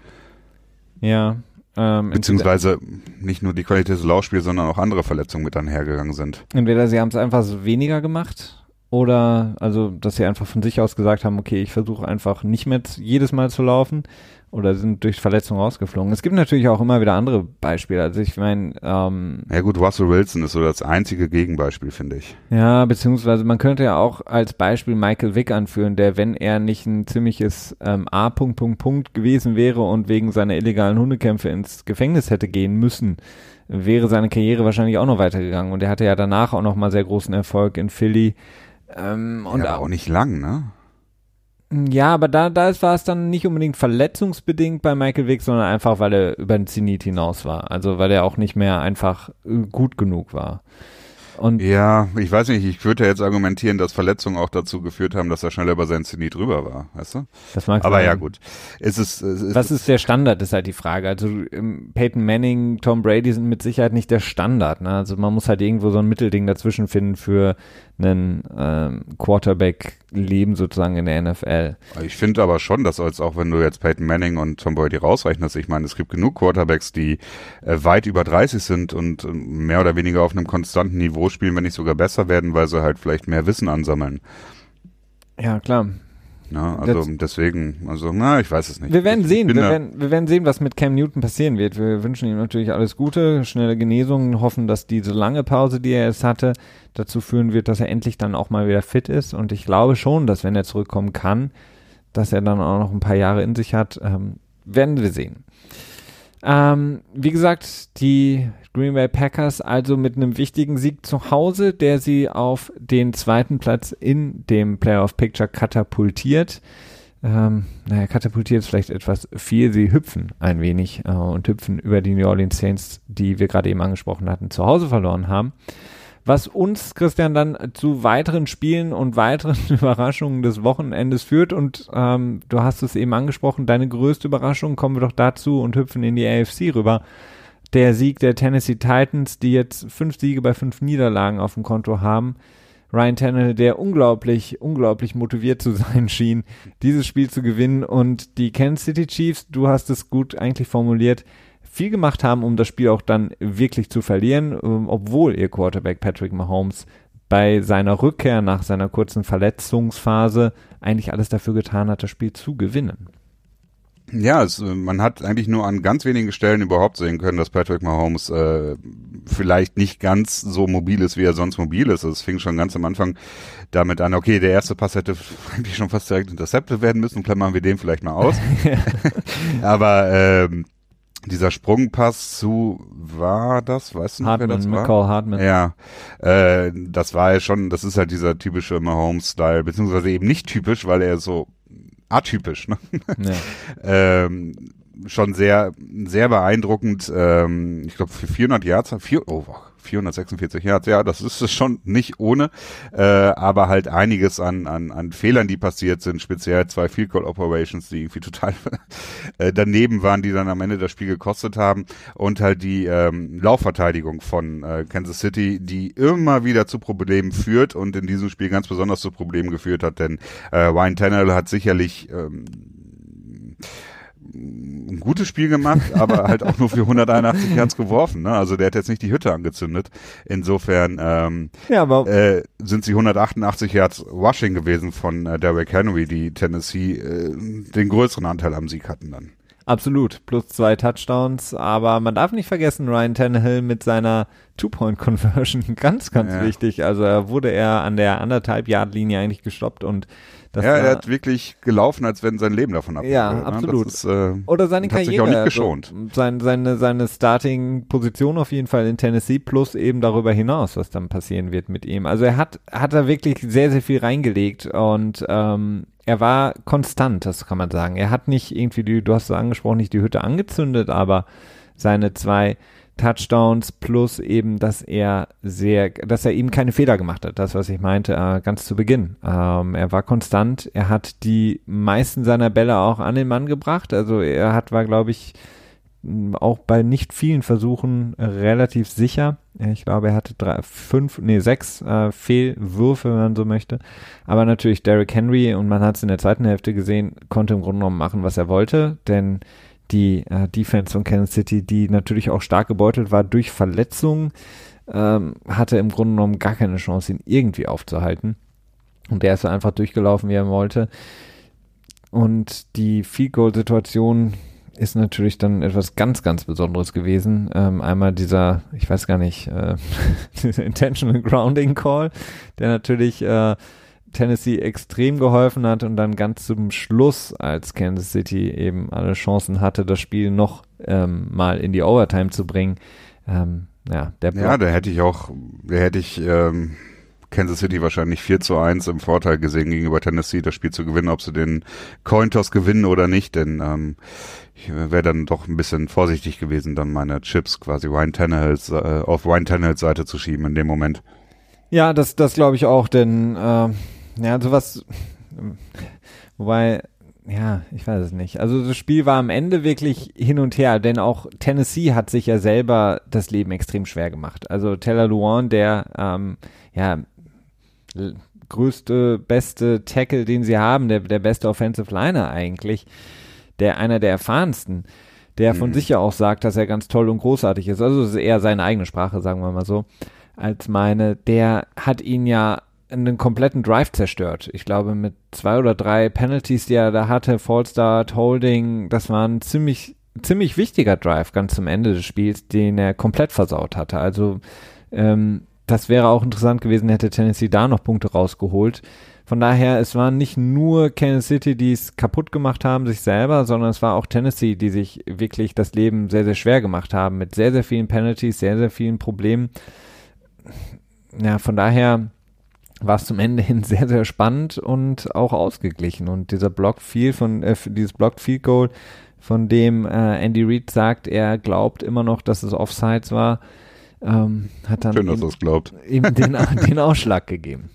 [SPEAKER 1] Ja.
[SPEAKER 2] Ähm, Beziehungsweise nicht nur die Qualität des Laufspiels, sondern auch andere Verletzungen mit einhergegangen sind.
[SPEAKER 1] Entweder sie haben es einfach weniger gemacht oder also, dass sie einfach von sich aus gesagt haben, okay, ich versuche einfach nicht mehr jedes Mal zu laufen oder sind durch Verletzung rausgeflogen. Es gibt natürlich auch immer wieder andere Beispiele. Also ich meine, ähm,
[SPEAKER 2] ja gut, Russell Wilson ist so das einzige Gegenbeispiel, finde ich.
[SPEAKER 1] Ja, beziehungsweise man könnte ja auch als Beispiel Michael Vick anführen, der, wenn er nicht ein ziemliches ähm, A. Punkt, Punkt, Punkt gewesen wäre und wegen seiner illegalen Hundekämpfe ins Gefängnis hätte gehen müssen, wäre seine Karriere wahrscheinlich auch noch weitergegangen. Und er hatte ja danach auch noch mal sehr großen Erfolg in Philly
[SPEAKER 2] ähm, und ja, auch nicht lang, ne?
[SPEAKER 1] Ja, aber da, da war es dann nicht unbedingt verletzungsbedingt bei Michael Vick, sondern einfach, weil er über den Zenit hinaus war. Also weil er auch nicht mehr einfach äh, gut genug war.
[SPEAKER 2] Und ja, ich weiß nicht, ich würde ja jetzt argumentieren, dass Verletzungen auch dazu geführt haben, dass er schneller über sein Zenit drüber war, weißt du?
[SPEAKER 1] Das mag
[SPEAKER 2] Aber
[SPEAKER 1] sein.
[SPEAKER 2] ja, gut. Es ist, es ist,
[SPEAKER 1] Was ist der Standard, ist halt die Frage. Also Peyton Manning, Tom Brady sind mit Sicherheit nicht der Standard. Ne? Also man muss halt irgendwo so ein Mittelding dazwischen finden für einen ähm, Quarterback-Leben sozusagen in der NFL.
[SPEAKER 2] Ich finde aber schon, dass als auch wenn du jetzt Peyton Manning und Tom Brady rausrechnest, ich meine, es gibt genug Quarterbacks, die äh, weit über 30 sind und äh, mehr oder weniger auf einem konstanten Niveau spielen, wenn nicht sogar besser werden, weil sie halt vielleicht mehr Wissen ansammeln.
[SPEAKER 1] Ja, klar.
[SPEAKER 2] Ja, also das, deswegen, also na, ich weiß es nicht.
[SPEAKER 1] Wir werden sehen, wir werden, wir werden sehen, was mit Cam Newton passieren wird. Wir wünschen ihm natürlich alles Gute, schnelle Genesung, hoffen, dass diese lange Pause, die er jetzt hatte, dazu führen wird, dass er endlich dann auch mal wieder fit ist. Und ich glaube schon, dass wenn er zurückkommen kann, dass er dann auch noch ein paar Jahre in sich hat. Ähm, werden wir sehen. Ähm, wie gesagt, die Green Bay Packers also mit einem wichtigen Sieg zu Hause, der sie auf den zweiten Platz in dem Playoff Picture katapultiert. ähm, naja, katapultiert ist vielleicht etwas viel. Sie hüpfen ein wenig äh, und hüpfen über die New Orleans Saints, die wir gerade eben angesprochen hatten, zu Hause verloren haben. Was uns, Christian, dann zu weiteren Spielen und weiteren Überraschungen des Wochenendes führt. Und ähm, du hast es eben angesprochen, deine größte Überraschung, kommen wir doch dazu und hüpfen in die AFC rüber. Der Sieg der Tennessee Titans, die jetzt fünf Siege bei fünf Niederlagen auf dem Konto haben Ryan Tannehill, der unglaublich, unglaublich motiviert zu sein schien, dieses Spiel zu gewinnen und die Kansas City Chiefs, du hast es gut eigentlich formuliert, viel gemacht haben, um das Spiel auch dann wirklich zu verlieren, ähm, obwohl ihr Quarterback Patrick Mahomes bei seiner Rückkehr nach seiner kurzen Verletzungsphase eigentlich alles dafür getan hat, das Spiel zu gewinnen.
[SPEAKER 2] Ja, es, man hat eigentlich nur an ganz wenigen Stellen überhaupt sehen können, dass Patrick Mahomes äh, vielleicht nicht ganz so mobil ist, wie er sonst mobil ist. Es fing schon ganz am Anfang damit an, okay, der erste Pass hätte eigentlich schon fast direkt intercepted werden müssen, klammern wir den vielleicht mal aus. Aber ähm, dieser Sprungpass zu war das, weißt du noch,
[SPEAKER 1] Hartman,
[SPEAKER 2] wer das war?
[SPEAKER 1] McCall Hartman.
[SPEAKER 2] Ja, äh, das war ja schon, das ist halt dieser typische Mahomes-Style, beziehungsweise eben nicht typisch, weil er so atypisch, ne? Ja. ähm, schon sehr, sehr beeindruckend. Ähm, ich glaube, für 400 Yards, vier, oh, 446 Yards, ja, das ist es schon nicht ohne, äh, aber halt einiges an, an, an Fehlern, die passiert sind, speziell zwei Field Goal Operations, die irgendwie total äh, daneben waren, die dann am Ende das Spiel gekostet haben. Und halt die ähm, Laufverteidigung von äh, Kansas City, die immer wieder zu Problemen führt und in diesem Spiel ganz besonders zu Problemen geführt hat, denn äh, Ryan Tannehill hat sicherlich ähm, ein gutes Spiel gemacht, aber halt auch nur für 181 Yards geworfen. Ne? Also der hat jetzt nicht die Hütte angezündet. Insofern ähm, ja, äh, sind sie 188 Yards Rushing gewesen von äh, Derrick Henry, die Tennessee äh, den größeren Anteil am Sieg hatten dann.
[SPEAKER 1] Absolut, plus zwei Touchdowns, aber man darf nicht vergessen, Ryan Tannehill mit seiner Two-Point-Conversion, ganz, ganz ja. wichtig. Also wurde er an der anderthalb Yard Linie eigentlich gestoppt und
[SPEAKER 2] das ja, er hat wirklich gelaufen, als wenn sein Leben davon abhängt.
[SPEAKER 1] Ja, ne? absolut.
[SPEAKER 2] Ist, äh,
[SPEAKER 1] Oder seine Karriere.
[SPEAKER 2] Sich auch nicht geschont.
[SPEAKER 1] Also sein, seine, seine Starting-Position auf jeden Fall in Tennessee plus eben darüber hinaus, was dann passieren wird mit ihm. Also er hat, hat da wirklich sehr, sehr viel reingelegt und ähm, er war konstant, das kann man sagen. Er hat nicht irgendwie, die, du hast es angesprochen, nicht die Hütte angezündet, aber seine zwei Touchdowns plus eben, dass er sehr, dass er eben keine Fehler gemacht hat. Das, was ich meinte, äh, ganz zu Beginn. Ähm, er war konstant. Er hat die meisten seiner Bälle auch an den Mann gebracht. Also er hat, war, glaube ich, auch bei nicht vielen Versuchen relativ sicher. Ich glaube, er hatte drei, fünf, nee, sechs äh, Fehlwürfe, wenn man so möchte. Aber natürlich Derrick Henry, und man hat es in der zweiten Hälfte gesehen, konnte im Grunde genommen machen, was er wollte, denn die äh, Defense von Kansas City, die natürlich auch stark gebeutelt war durch Verletzungen, ähm, hatte im Grunde genommen gar keine Chance, ihn irgendwie aufzuhalten. Und der ist einfach durchgelaufen, wie er wollte. Und die Field Goal Situation ist natürlich dann etwas ganz, ganz Besonderes gewesen. Ähm, einmal dieser, ich weiß gar nicht, äh, dieser Intentional Grounding Call, der natürlich äh, Tennessee extrem geholfen hat und dann ganz zum Schluss, als Kansas City eben alle Chancen hatte, das Spiel noch ähm, mal in die Overtime zu bringen. Ähm, ja, der.
[SPEAKER 2] Ja, da hätte ich auch, da hätte ich ähm, Kansas City wahrscheinlich 4 zu 1 im Vorteil gesehen gegenüber Tennessee, das Spiel zu gewinnen, ob sie den Cointoss gewinnen oder nicht, denn ähm, ich wäre dann doch ein bisschen vorsichtig gewesen, dann meine Chips quasi Ryan Tannehills, äh, auf Ryan Tannehills Seite zu schieben in dem Moment.
[SPEAKER 1] Ja, das, das glaube ich auch, denn äh, ja, sowas, wobei, ja, ich weiß es nicht. Also das Spiel war am Ende wirklich hin und her, denn auch Tennessee hat sich ja selber das Leben extrem schwer gemacht. Also Taylor Luan, der ähm, ja größte, beste Tackle, den sie haben, der, der beste Offensive Liner eigentlich, der einer der erfahrensten, der von mhm. sich ja auch sagt, dass er ganz toll und großartig ist. Also es ist eher seine eigene Sprache, sagen wir mal so, als meine. Der hat ihn ja einen kompletten Drive zerstört. Ich glaube, mit zwei oder drei Penalties, die er da hatte, Fallstart, Holding, das war ein ziemlich, ziemlich wichtiger Drive ganz zum Ende des Spiels, den er komplett versaut hatte. Also, ähm, das wäre auch interessant gewesen, hätte Tennessee da noch Punkte rausgeholt. Von daher, es waren nicht nur Kansas City, die es kaputt gemacht haben, sich selber, sondern es war auch Tennessee, die sich wirklich das Leben sehr, sehr schwer gemacht haben, mit sehr, sehr vielen Penalties, sehr, sehr vielen Problemen. Ja, von daher, war es zum Ende hin sehr, sehr spannend und auch ausgeglichen. Und dieser Block Field von, äh, dieses Block Field Goal, von dem äh, Andy Reid sagt, er glaubt immer noch, dass es Offsides war, ähm, hat dann
[SPEAKER 2] Schön, dass ihm, glaubt.
[SPEAKER 1] ihm den, den Ausschlag gegeben.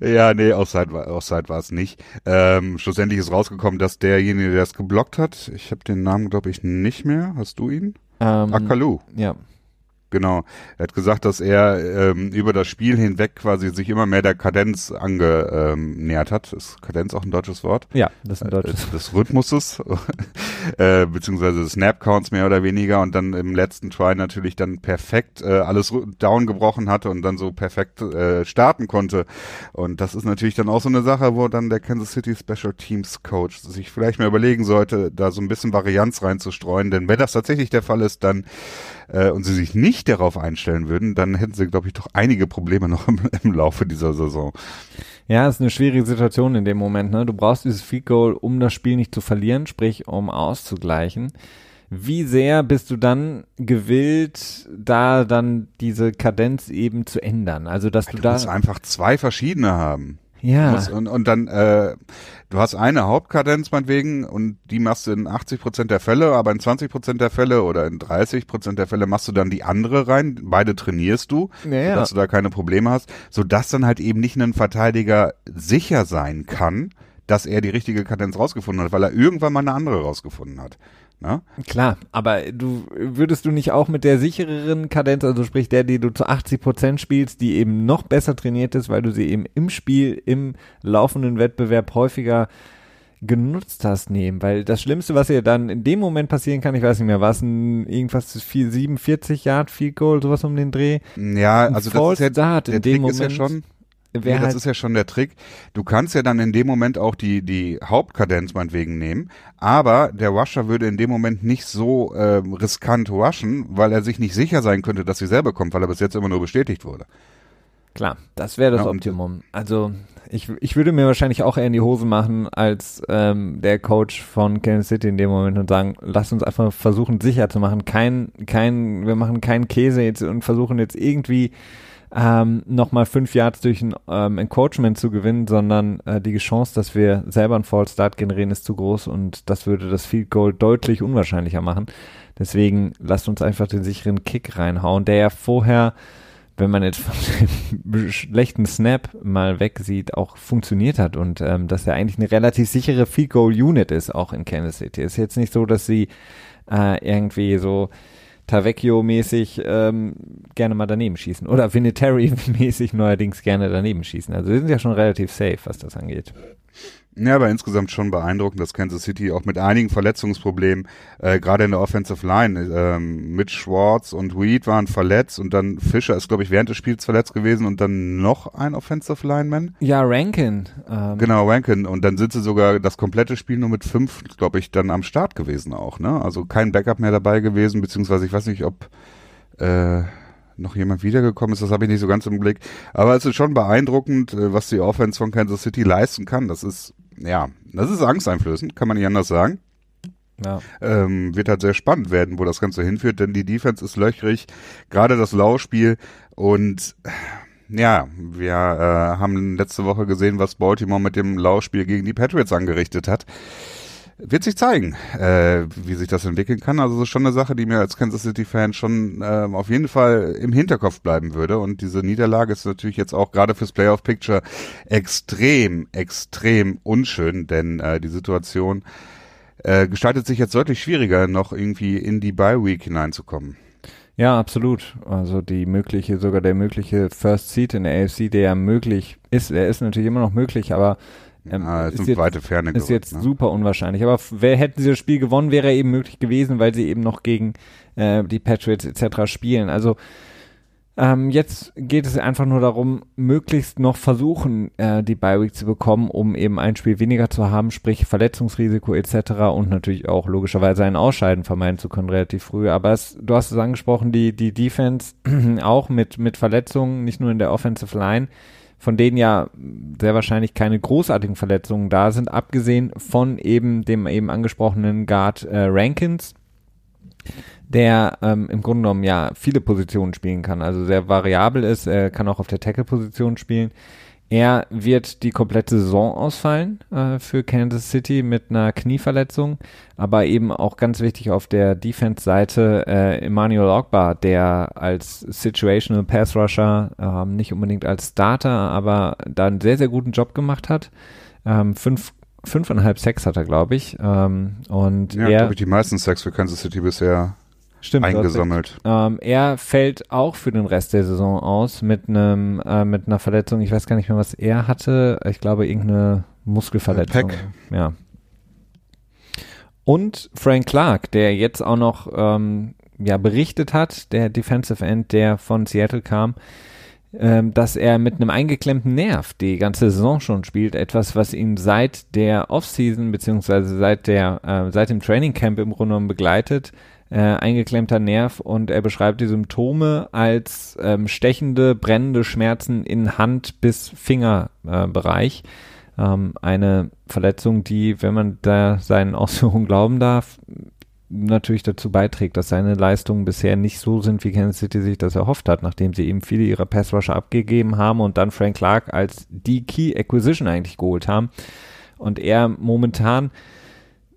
[SPEAKER 2] Ja, nee, Offside war, Offside war es nicht. Ähm, schlussendlich ist rausgekommen, dass derjenige, der es geblockt hat, ich habe den Namen, glaube ich, nicht mehr. Hast du ihn?
[SPEAKER 1] Ähm,
[SPEAKER 2] Akalu.
[SPEAKER 1] Ja.
[SPEAKER 2] Genau. Er hat gesagt, dass er ähm, über das Spiel hinweg quasi sich immer mehr der Kadenz angenähert hat. Ist Kadenz auch ein deutsches Wort?
[SPEAKER 1] Ja, das ist ein deutsches.
[SPEAKER 2] Äh, des Rhythmuses, äh, beziehungsweise des Snap-Counts mehr oder weniger und dann im letzten Try natürlich dann perfekt äh, alles down gebrochen hatte und dann so perfekt äh, starten konnte. Und das ist natürlich dann auch so eine Sache, wo dann der Kansas City Special Teams Coach sich vielleicht mal überlegen sollte, da so ein bisschen Varianz reinzustreuen. Denn wenn das tatsächlich der Fall ist, dann äh, und sie sich nicht darauf einstellen würden, dann hätten sie, glaube ich, doch einige Probleme noch im, im Laufe dieser Saison.
[SPEAKER 1] Ja, ist eine schwierige Situation in dem Moment. Ne? Du brauchst dieses Field Goal, um das Spiel nicht zu verlieren, sprich um auszugleichen. Wie sehr bist du dann gewillt, da dann diese Kadenz eben zu ändern? Also dass du,
[SPEAKER 2] du
[SPEAKER 1] da
[SPEAKER 2] einfach zwei verschiedene haben.
[SPEAKER 1] Ja.
[SPEAKER 2] und, und dann, äh, du hast eine Hauptkadenz meinetwegen und die machst du in 80 Prozent der Fälle, aber in 20 Prozent der Fälle oder in 30 Prozent der Fälle machst du dann die andere rein. Beide trainierst du,
[SPEAKER 1] ja,
[SPEAKER 2] dass du da keine Probleme hast, sodass dann halt eben nicht ein Verteidiger sicher sein kann, dass er die richtige Kadenz rausgefunden hat, weil er irgendwann mal eine andere rausgefunden hat. Na?
[SPEAKER 1] Klar, aber du würdest du nicht auch mit der sichereren Kadenz, also sprich der, die du zu 80 Prozent spielst, die eben noch besser trainiert ist, weil du sie eben im Spiel, im laufenden Wettbewerb häufiger genutzt hast, nehmen, weil das Schlimmste, was dir dann in dem Moment passieren kann, ich weiß nicht mehr, was ein irgendwas 47 Yard Field Goal, sowas um den Dreh.
[SPEAKER 2] Ja, also das ist ja, der
[SPEAKER 1] in dem
[SPEAKER 2] Trick
[SPEAKER 1] Moment
[SPEAKER 2] ist ja schon,
[SPEAKER 1] Wer
[SPEAKER 2] nee, das
[SPEAKER 1] halt,
[SPEAKER 2] ist ja schon der Trick. Du kannst ja dann in dem Moment auch die, die Hauptkadenz meinetwegen nehmen, aber der Rusher würde in dem Moment nicht so äh, riskant rushen, weil er sich nicht sicher sein könnte, dass sie selber kommt, weil er bis jetzt immer nur bestätigt wurde.
[SPEAKER 1] klar, das wäre das
[SPEAKER 2] Ja,
[SPEAKER 1] Optimum. Also ich, ich würde mir wahrscheinlich auch eher in die Hose machen als ähm, der Coach von Kansas City in dem Moment und sagen, lass uns einfach versuchen sicher zu machen. Kein, kein, wir machen keinen Käse jetzt und versuchen jetzt irgendwie ähm, nochmal fünf Yards durch ein ähm, Encroachment zu gewinnen, sondern äh, die Chance, dass wir selber einen False Start generieren, ist zu groß und das würde das Field Goal deutlich unwahrscheinlicher machen. Deswegen lasst uns einfach den sicheren Kick reinhauen, der ja vorher, wenn man jetzt von dem schlechten Snap mal wegsieht, auch funktioniert hat und ähm, dass er eigentlich eine relativ sichere Field Goal Unit ist, auch in Kansas City. Ist jetzt nicht so, dass sie äh, irgendwie so Tavecchio-mäßig ähm, gerne mal daneben schießen oder Vinatieri-mäßig neuerdings gerne daneben schießen. Also wir sind ja schon relativ safe, was das angeht.
[SPEAKER 2] Ja, aber insgesamt schon beeindruckend, dass Kansas City auch mit einigen Verletzungsproblemen, äh, gerade in der Offensive Line, ähm, mit Schwartz und Weed waren verletzt und dann Fischer ist, glaube ich, während des Spiels verletzt gewesen und dann noch ein Offensive Lineman.
[SPEAKER 1] Ja, Rankin. Ähm,
[SPEAKER 2] Genau, Rankin. Und dann sind sie sogar das komplette Spiel nur mit fünf, glaube ich, dann am Start gewesen auch, ne? Also kein Backup mehr dabei gewesen, beziehungsweise ich weiß nicht, ob äh, noch jemand wiedergekommen ist, das habe ich nicht so ganz im Blick. Aber es ist schon beeindruckend, äh, was die Offense von Kansas City leisten kann. Das ist, ja, das ist angsteinflößend, kann man nicht anders sagen.
[SPEAKER 1] Ja.
[SPEAKER 2] Ähm, wird halt sehr spannend werden, wo das Ganze hinführt, denn die Defense ist löchrig, gerade das Laufspiel und ja, wir äh, haben letzte Woche gesehen, was Baltimore mit dem Laufspiel gegen die Patriots angerichtet hat. Wird sich zeigen, äh, wie sich das entwickeln kann. Also ist schon eine Sache, die mir als Kansas City-Fan schon äh, auf jeden Fall im Hinterkopf bleiben würde. Und diese Niederlage ist natürlich jetzt auch gerade fürs Playoff-Picture extrem, extrem unschön, denn äh, die Situation äh, gestaltet sich jetzt deutlich schwieriger, noch irgendwie in die Bye-Week hineinzukommen.
[SPEAKER 1] Ja, absolut. Also die mögliche, sogar der mögliche First Seed in der AFC, der ja möglich ist, der ist natürlich immer noch möglich, aber ähm,
[SPEAKER 2] Ah,
[SPEAKER 1] ist jetzt,
[SPEAKER 2] weite Ferne
[SPEAKER 1] ist
[SPEAKER 2] gerückt,
[SPEAKER 1] jetzt
[SPEAKER 2] ne?
[SPEAKER 1] super unwahrscheinlich. Aber wer hätten sie das Spiel gewonnen, wäre eben möglich gewesen, weil sie eben noch gegen äh, die Patriots etc. spielen. Also ähm, jetzt geht es einfach nur darum, möglichst noch versuchen, äh, die Bye Week zu bekommen, um eben ein Spiel weniger zu haben, sprich Verletzungsrisiko etc. und natürlich auch logischerweise ein Ausscheiden vermeiden zu können relativ früh. Aber es, du hast es angesprochen, die die Defense auch mit mit Verletzungen, nicht nur in der Offensive Line, von denen ja sehr wahrscheinlich keine großartigen Verletzungen da sind, abgesehen von eben dem eben angesprochenen Guard äh, Rankins der ähm, im Grunde genommen ja viele Positionen spielen kann, also sehr variabel ist, er kann auch auf der Tackle-Position spielen. Er wird die komplette Saison ausfallen äh, für Kansas City mit einer Knieverletzung, aber eben auch ganz wichtig auf der Defense-Seite äh, Emmanuel Ogba, der als Situational Pass Rusher äh, nicht unbedingt als Starter, aber da einen sehr, sehr guten Job gemacht hat. Ähm, fünf, fünfeinhalb Sex hat er, glaube ich. Ähm, und
[SPEAKER 2] ja, glaube ich, die meisten Sex für Kansas City bisher
[SPEAKER 1] Stimmt,
[SPEAKER 2] eingesammelt.
[SPEAKER 1] Ähm, er fällt auch für den Rest der Saison aus mit einem äh, mit einer Verletzung. Ich weiß gar nicht mehr, was er hatte. Ich glaube irgendeine Muskelverletzung.
[SPEAKER 2] Peck.
[SPEAKER 1] Ja. Und Frank Clark, der jetzt auch noch ähm, ja berichtet hat, der Defensive End, der von Seattle kam, ähm, dass er mit einem eingeklemmten Nerv die ganze Saison schon spielt. Etwas, was ihn seit der Offseason beziehungsweise seit der äh, seit dem Training Camp im Grunde genommen begleitet äh, eingeklemmter Nerv und er beschreibt die Symptome als ähm, stechende, brennende Schmerzen in Hand- bis Fingerbereich. Äh, ähm, eine Verletzung, die, wenn man da seinen Ausführungen glauben darf, natürlich dazu beiträgt, dass seine Leistungen bisher nicht so sind, wie Kansas City sich das erhofft hat, nachdem sie eben viele ihrer Passrusher abgegeben haben und dann Frank Clark als die Key Acquisition eigentlich geholt haben. Und er momentan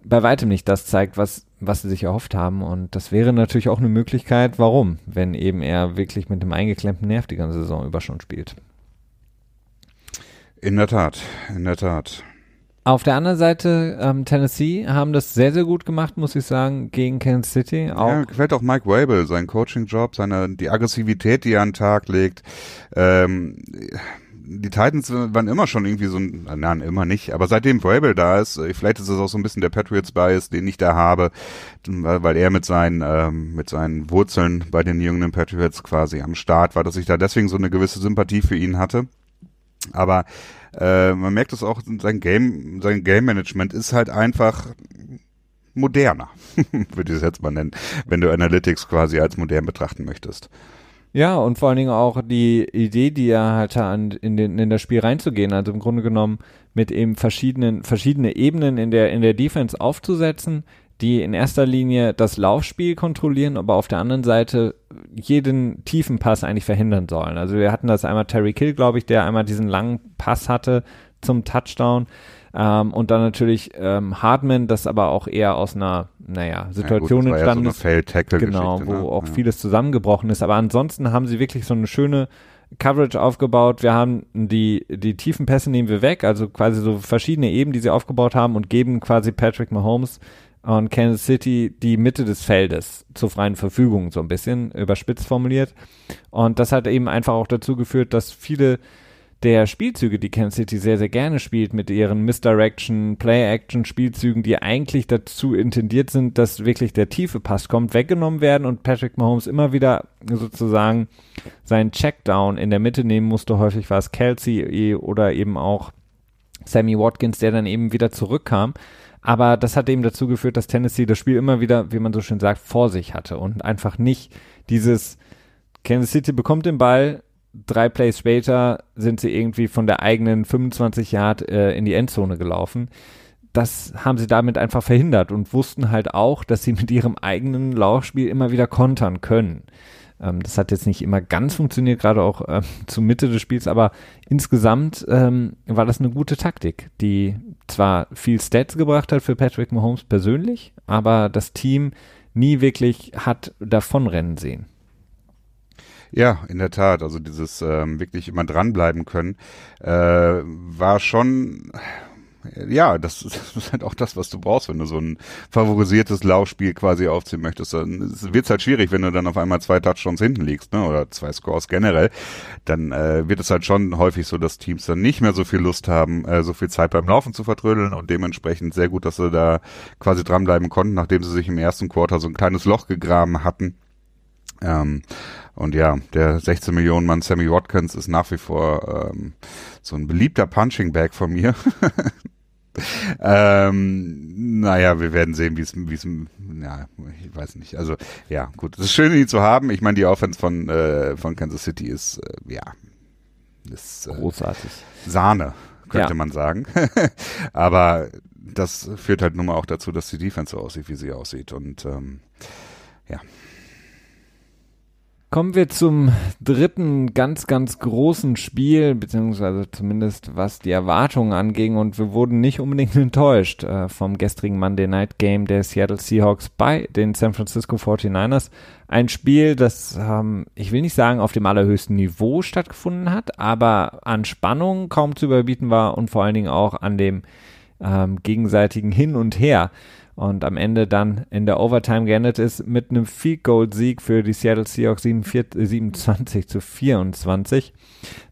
[SPEAKER 1] bei weitem nicht das zeigt, was, was sie sich erhofft haben. Und das wäre natürlich auch eine Möglichkeit, warum, wenn eben er wirklich mit dem eingeklemmten Nerv die ganze Saison über schon spielt.
[SPEAKER 2] In der Tat, in der Tat.
[SPEAKER 1] Auf der anderen Seite, ähm, Tennessee haben das sehr, sehr gut gemacht, muss ich sagen, gegen Kansas City. Auch
[SPEAKER 2] Ja, gefällt auch Mike Wabel, sein Coaching-Job, seine, die Aggressivität, die er an den Tag legt. Ähm, die Titans waren immer schon irgendwie so ein, nein, immer nicht, aber seitdem Vrabel da ist, äh, vielleicht ist es auch so ein bisschen der Patriots-Bias, den ich da habe, weil, er mit seinen, ähm, mit seinen Wurzeln bei den jungen Patriots quasi am Start war, dass ich da deswegen so eine gewisse Sympathie für ihn hatte. Aber äh, man merkt es auch, sein Game, sein Game Management ist halt einfach moderner, würde ich es jetzt mal nennen, wenn du Analytics quasi als modern betrachten möchtest.
[SPEAKER 1] Ja, und vor allen Dingen auch die Idee, die er hatte, an, in, den, in das Spiel reinzugehen, also im Grunde genommen mit eben verschiedenen, verschiedene Ebenen in der, in der Defense aufzusetzen, die in erster Linie das Laufspiel kontrollieren, aber auf der anderen Seite jeden tiefen Pass eigentlich verhindern sollen. Also wir hatten das einmal Terry Kill, glaube ich, der einmal diesen langen Pass hatte zum Touchdown. Ähm, und dann natürlich ähm, Hardman, das aber auch eher aus einer, naja, Situation
[SPEAKER 2] ja, gut,
[SPEAKER 1] entstanden
[SPEAKER 2] ja
[SPEAKER 1] ist.
[SPEAKER 2] So
[SPEAKER 1] genau, wo
[SPEAKER 2] ne?
[SPEAKER 1] auch
[SPEAKER 2] ja.
[SPEAKER 1] vieles zusammengebrochen ist. Aber ansonsten haben sie wirklich so eine schöne Coverage aufgebaut. Wir haben die, die tiefen Pässe nehmen wir weg, also quasi so verschiedene Ebenen, die sie aufgebaut haben und geben quasi Patrick Mahomes und Kansas City die Mitte des Feldes zur freien Verfügung, so ein bisschen überspitzt formuliert. Und das hat eben einfach auch dazu geführt, dass viele der Spielzüge, die Kansas City sehr, sehr gerne spielt, mit ihren Misdirection, Play-Action-Spielzügen, die eigentlich dazu intendiert sind, dass wirklich der tiefe Pass kommt, weggenommen werden und Patrick Mahomes immer wieder sozusagen seinen Checkdown in der Mitte nehmen musste. Häufig war es Kelsey oder eben auch Sammy Watkins, der dann eben wieder zurückkam. Aber das hat eben dazu geführt, dass Tennessee das Spiel immer wieder, wie man so schön sagt, vor sich hatte und einfach nicht dieses Kansas City bekommt den Ball, drei Plays später sind sie irgendwie von der eigenen 25 Yard äh, in die Endzone gelaufen. Das haben sie damit einfach verhindert und wussten halt auch, dass sie mit ihrem eigenen Laufspiel immer wieder kontern können. Ähm, das hat jetzt nicht immer ganz funktioniert, gerade auch äh, zur Mitte des Spiels, aber insgesamt ähm, war das eine gute Taktik, die zwar viel Stats gebracht hat für Patrick Mahomes persönlich, aber das Team nie wirklich hat davonrennen sehen.
[SPEAKER 2] Ja, in der Tat. Also dieses ähm, wirklich immer dranbleiben können, äh, war schon, ja, das, ist halt auch das, was du brauchst, wenn du so ein favorisiertes Laufspiel quasi aufziehen möchtest. Dann wird es halt schwierig, wenn du dann auf einmal zwei Touchdowns hinten liegst, ne, oder zwei Scores generell. Dann äh, wird es halt schon häufig so, dass Teams dann nicht mehr so viel Lust haben, äh, so viel Zeit beim Laufen zu vertrödeln und dementsprechend sehr gut, dass sie da quasi dranbleiben konnten, nachdem sie sich im ersten Quarter so ein kleines Loch gegraben hatten. Ähm, und ja, der 16 Millionen Mann Sammy Watkins ist nach wie vor ähm, so ein beliebter Punching Bag von mir. ähm, naja, wir werden sehen, wie es, wie es, ja, ich weiß nicht. Also ja, gut, es ist schön, ihn zu haben. Ich meine, die Offense von äh, von Kansas City ist äh, ja ist äh,
[SPEAKER 1] Großartig.
[SPEAKER 2] Sahne, könnte
[SPEAKER 1] Ja.
[SPEAKER 2] man sagen. Aber das führt halt nun mal auch dazu, dass die Defense so aussieht, wie sie aussieht. Und ähm, ja.
[SPEAKER 1] Kommen wir zum dritten ganz, ganz großen Spiel, beziehungsweise zumindest was die Erwartungen anging und wir wurden nicht unbedingt enttäuscht äh, vom gestrigen Monday Night Game der Seattle Seahawks bei den San Francisco 49ers. Ein Spiel, das, ähm, ich will nicht sagen, auf dem allerhöchsten Niveau stattgefunden hat, aber an Spannung kaum zu überbieten war und vor allen Dingen auch an dem ähm, gegenseitigen Hin und Her und am Ende dann in der Overtime geendet ist mit einem Field Goal Sieg für die Seattle Seahawks 27 zu 24.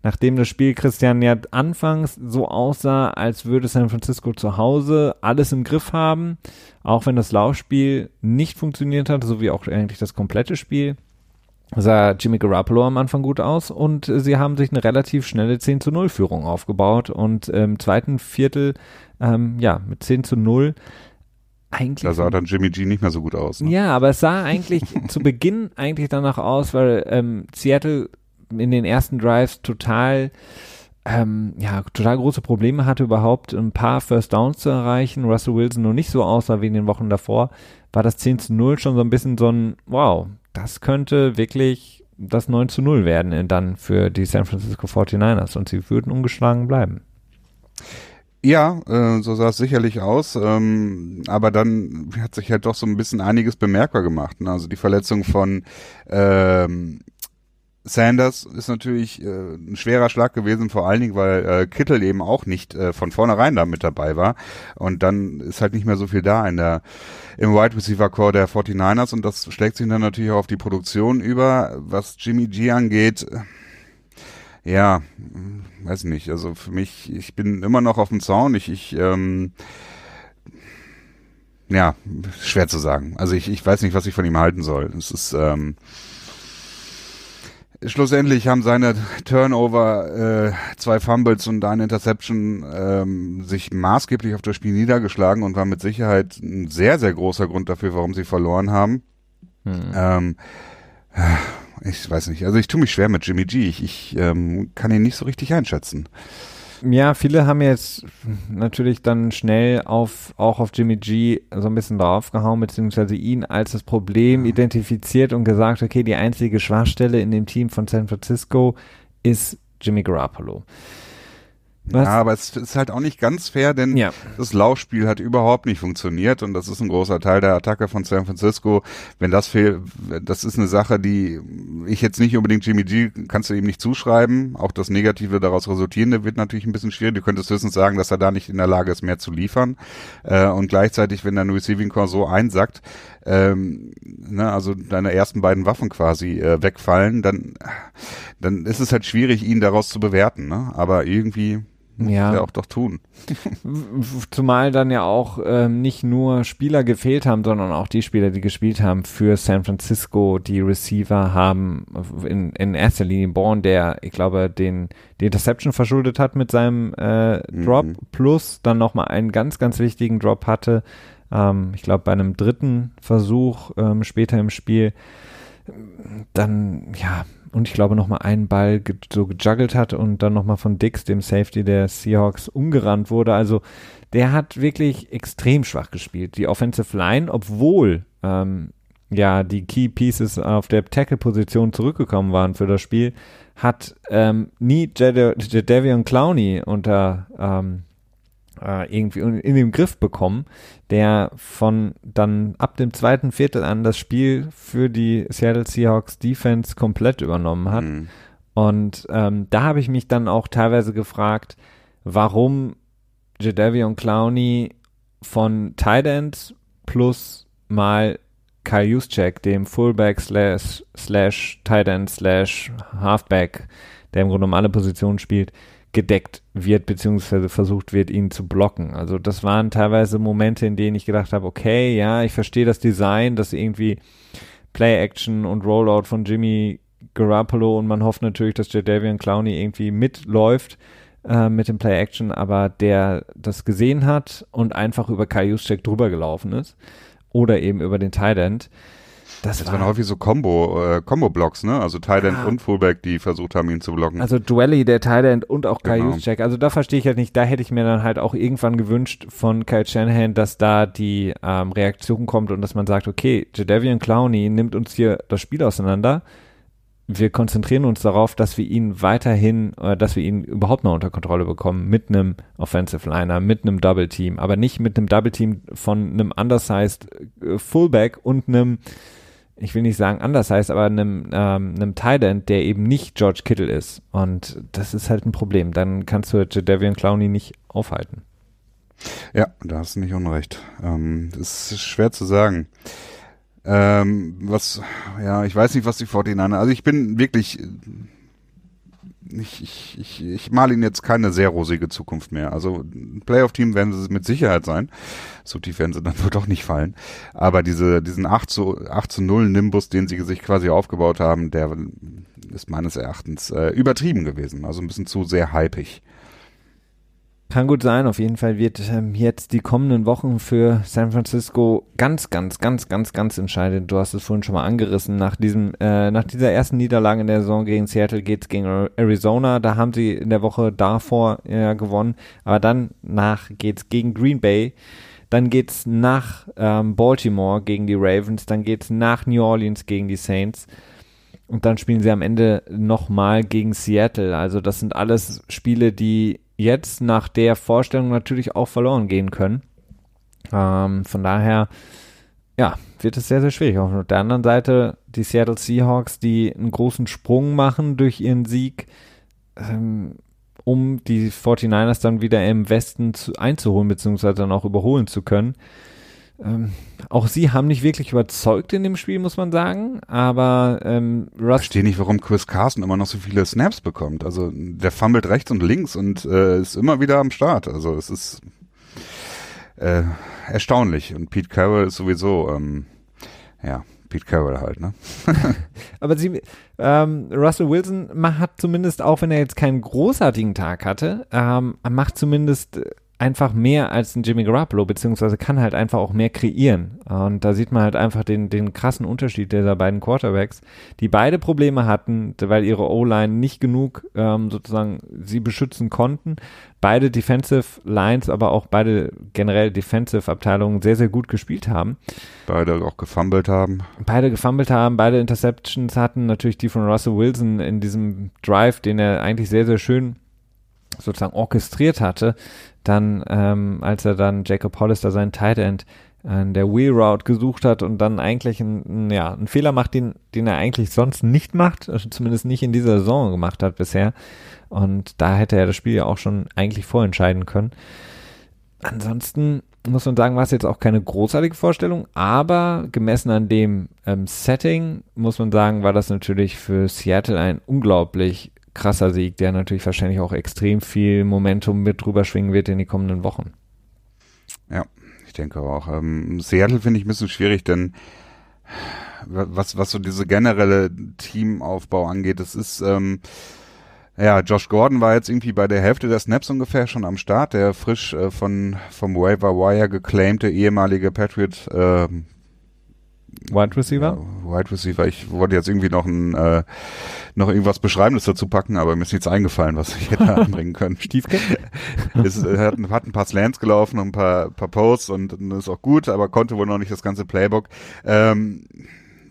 [SPEAKER 1] Nachdem das Spiel Christian ja anfangs so aussah, als würde San Francisco zu Hause alles im Griff haben, auch wenn das Laufspiel nicht funktioniert hat, so wie auch eigentlich das komplette Spiel, sah Jimmy Garoppolo am Anfang gut aus und sie haben sich eine relativ schnelle 10 zu 0 Führung aufgebaut und im zweiten Viertel, ähm, ja, mit 10 zu 0 eigentlich.
[SPEAKER 2] Da sah dann Jimmy G nicht mehr so gut aus.
[SPEAKER 1] Ne? Ja, aber es sah eigentlich zu Beginn eigentlich danach aus, weil ähm, Seattle in den ersten Drives total ähm, ja, total große Probleme hatte, überhaupt ein paar First Downs zu erreichen. Russell Wilson nur nicht so aussah wie in den Wochen davor, war das 10 zu 0 schon so ein bisschen so ein, wow, das könnte wirklich das 9 zu 0 werden dann für die San Francisco 49ers und sie würden ungeschlagen bleiben.
[SPEAKER 2] Ja, äh, so sah es sicherlich aus, ähm, aber dann hat sich halt doch so ein bisschen einiges bemerkbar gemacht. Ne? Also die Verletzung von ähm, Sanders ist natürlich äh, ein schwerer Schlag gewesen, vor allen Dingen, weil äh, Kittel eben auch nicht äh, von vornherein da mit dabei war. Und dann ist halt nicht mehr so viel da in der im Wide Receiver Core der 49ers und das schlägt sich dann natürlich auch auf die Produktion über. Was Jimmy G angeht, ja, weiß nicht. Also für mich, ich bin immer noch auf dem Zaun. Ich, ich ähm, ja, schwer zu sagen. Also ich, ich weiß nicht, was ich von ihm halten soll. Es ist ähm, schlussendlich haben seine Turnover, äh, zwei Fumbles und eine Interception ähm, sich maßgeblich auf das Spiel niedergeschlagen und war mit Sicherheit ein sehr, sehr großer Grund dafür, warum sie verloren haben. Hm. Ähm, ich weiß nicht. Also ich tue mich schwer mit Jimmy G. Ich, ich ähm, kann ihn nicht so richtig einschätzen.
[SPEAKER 1] Ja, viele haben jetzt natürlich dann schnell auf auch auf Jimmy G so ein bisschen draufgehauen, beziehungsweise ihn als das Problem ja. identifiziert und gesagt, okay, die einzige Schwachstelle in dem Team von San Francisco ist Jimmy Garoppolo.
[SPEAKER 2] Was? Ja, aber es ist halt auch nicht ganz fair, denn ja. das Laufspiel hat überhaupt nicht funktioniert und das ist ein großer Teil der Attacke von San Francisco. Wenn das fehlt, das ist eine Sache, die ich jetzt nicht unbedingt Jimmy G kannst du ihm nicht zuschreiben. Auch das Negative daraus resultierende wird natürlich ein bisschen schwierig. Du könntest höchstens sagen, dass er da nicht in der Lage ist, mehr zu liefern. Äh, und gleichzeitig, wenn dein Receiving Core so einsackt, ähm, ne, also deine ersten beiden Waffen quasi äh, wegfallen, dann, dann ist es halt schwierig, ihn daraus zu bewerten. Ne? Aber irgendwie ja. ja auch doch tun.
[SPEAKER 1] Zumal dann ja auch ähm, nicht nur Spieler gefehlt haben, sondern auch die Spieler, die gespielt haben für San Francisco, die Receiver haben in, in erster Linie Born, der, ich glaube, den die Interception verschuldet hat mit seinem äh, Drop, mhm. plus dann nochmal einen ganz, ganz wichtigen Drop hatte. Ähm, ich glaube, bei einem dritten Versuch ähm, später im Spiel dann, ja, und ich glaube nochmal einen Ball ge so gejuggelt hat und dann nochmal von Dix, dem Safety der Seahawks, umgerannt wurde. Also der hat wirklich extrem schwach gespielt. Die Offensive Line, obwohl ähm, ja die Key Pieces auf der Tackle-Position zurückgekommen waren für das Spiel, hat ähm, nie Jadavion Clowney unter ähm, äh, irgendwie in den Griff bekommen, der von dann ab dem zweiten Viertel an das Spiel für die Seattle Seahawks Defense komplett übernommen hat. Mhm. Und ähm, da habe ich mich dann auch teilweise gefragt, warum Jadavion Clowney von Tight End plus mal Kyle Juszczyk, dem Fullback slash, slash Tight End slash Halfback, der im Grunde um alle Positionen spielt, gedeckt wird, beziehungsweise versucht wird, ihn zu blocken. Also das waren teilweise Momente, in denen ich gedacht habe, okay, ja, ich verstehe das Design, dass irgendwie Play-Action und Rollout von Jimmy Garoppolo und man hofft natürlich, dass Jadavian Clowney irgendwie mitläuft äh, mit dem Play-Action, aber der das gesehen hat und einfach über Kai drüber gelaufen ist oder eben über den Tight End
[SPEAKER 2] Das, das war, waren häufig so Combo, äh, Combo-Blocks, ne? Also End ah. und Fullback, die versucht haben, ihn zu blocken.
[SPEAKER 1] Also Dwelly, der End und auch Kai genau. Juszczyk. Also da verstehe ich halt nicht, da hätte ich mir dann halt auch irgendwann gewünscht von Kyle Shanahan, dass da die ähm, Reaktion kommt und dass man sagt, okay, Jadavian Clowney nimmt uns hier das Spiel auseinander wir konzentrieren uns darauf, dass wir ihn weiterhin, äh, dass wir ihn überhaupt noch unter Kontrolle bekommen mit einem Offensive Liner, mit einem Double Team, aber nicht mit einem Double Team von einem undersized äh, Fullback und einem, ich will nicht sagen undersized, aber einem, ähm, einem End, der eben nicht George Kittle ist. Und das ist halt ein Problem. Dann kannst du Jadavian Clowney nicht aufhalten.
[SPEAKER 2] Ja, da hast du nicht unrecht. Ähm, das ist schwer zu sagen. Ähm, was, ja, ich weiß nicht, was die 49 Also ich bin wirklich, ich, ich, ich, ich male ihnen jetzt keine sehr rosige Zukunft mehr. Also ein Playoff-Team werden sie mit Sicherheit sein. So tief werden sie dann wohl doch nicht fallen. Aber diese, diesen 8 zu, 8 zu 0 Nimbus, den sie sich quasi aufgebaut haben, der ist meines Erachtens äh, übertrieben gewesen. Also ein bisschen zu sehr hypig.
[SPEAKER 1] Kann gut sein. Auf jeden Fall wird ähm, jetzt die kommenden Wochen für San Francisco ganz, ganz, ganz, ganz, ganz entscheidend. Du hast es vorhin schon mal angerissen. Nach diesem, äh, nach dieser ersten Niederlage in der Saison gegen Seattle geht's gegen Arizona. Da haben sie in der Woche davor äh, gewonnen. Aber dann nach geht's gegen Green Bay. Dann geht's nach ähm, Baltimore gegen die Ravens. Dann geht's nach New Orleans gegen die Saints. Und dann spielen sie am Ende nochmal gegen Seattle. Also das sind alles Spiele, die jetzt nach der Vorstellung natürlich auch verloren gehen können. Ähm, von daher, ja, wird es sehr, sehr schwierig. Auf der anderen Seite die Seattle Seahawks, die einen großen Sprung machen durch ihren Sieg, ähm, um die 49ers dann wieder im Westen zu, einzuholen, beziehungsweise dann auch überholen zu können. Ähm, auch sie haben nicht wirklich überzeugt in dem Spiel, muss man sagen. Aber ähm,
[SPEAKER 2] Russ. Ich verstehe nicht, warum Chris Carson immer noch so viele Snaps bekommt. Also der fummelt rechts und links und äh, ist immer wieder am Start. Also es ist äh, erstaunlich. Und Pete Carroll ist sowieso, ähm, ja, Pete Carroll halt, ne?
[SPEAKER 1] Aber sie, ähm, Russell Wilson hat zumindest, auch wenn er jetzt keinen großartigen Tag hatte, ähm, macht zumindest einfach mehr als ein Jimmy Garoppolo, beziehungsweise kann halt einfach auch mehr kreieren. Und da sieht man halt einfach den, den krassen Unterschied dieser beiden Quarterbacks, die beide Probleme hatten, weil ihre O-Line nicht genug ähm, sozusagen sie beschützen konnten. Beide Defensive Lines, aber auch beide generell Defensive Abteilungen sehr, sehr gut gespielt haben.
[SPEAKER 2] Beide auch gefummelt haben.
[SPEAKER 1] Beide gefummelt haben, beide Interceptions hatten, natürlich die von Russell Wilson in diesem Drive, den er eigentlich sehr, sehr schön sozusagen orchestriert hatte, dann, ähm, als er dann Jacob Hollister seinen Tight End an der Wheel Route gesucht hat und dann eigentlich ein, ja, einen Fehler macht, den, den er eigentlich sonst nicht macht, also zumindest nicht in dieser Saison gemacht hat bisher. Und da hätte er das Spiel ja auch schon eigentlich vorentscheiden können. Ansonsten muss man sagen, war es jetzt auch keine großartige Vorstellung, aber gemessen an dem ähm, Setting muss man sagen, war das natürlich für Seattle ein unglaublich krasser Sieg, der natürlich wahrscheinlich auch extrem viel Momentum mit drüber schwingen wird in die kommenden Wochen.
[SPEAKER 2] Ja, ich denke auch. Ähm, Seattle finde ich ein bisschen schwierig, denn was, was so diese generelle Teamaufbau angeht, das ist, ähm, ja, Josh Gordon war jetzt irgendwie bei der Hälfte der Snaps ungefähr schon am Start, der frisch äh, von vom Waiver Wire geclaimte ehemalige Patriot äh,
[SPEAKER 1] Wide Receiver?
[SPEAKER 2] Ja, Wide Receiver. Ich wollte jetzt irgendwie noch ein äh, noch irgendwas Beschreibendes dazu packen, aber mir ist nichts eingefallen, was ich hätte anbringen können.
[SPEAKER 1] Stiefkind?
[SPEAKER 2] es äh, hat, hat ein paar Slants gelaufen und ein paar, paar Posts und, und ist auch gut, aber konnte wohl noch nicht das ganze Playbook. Ähm,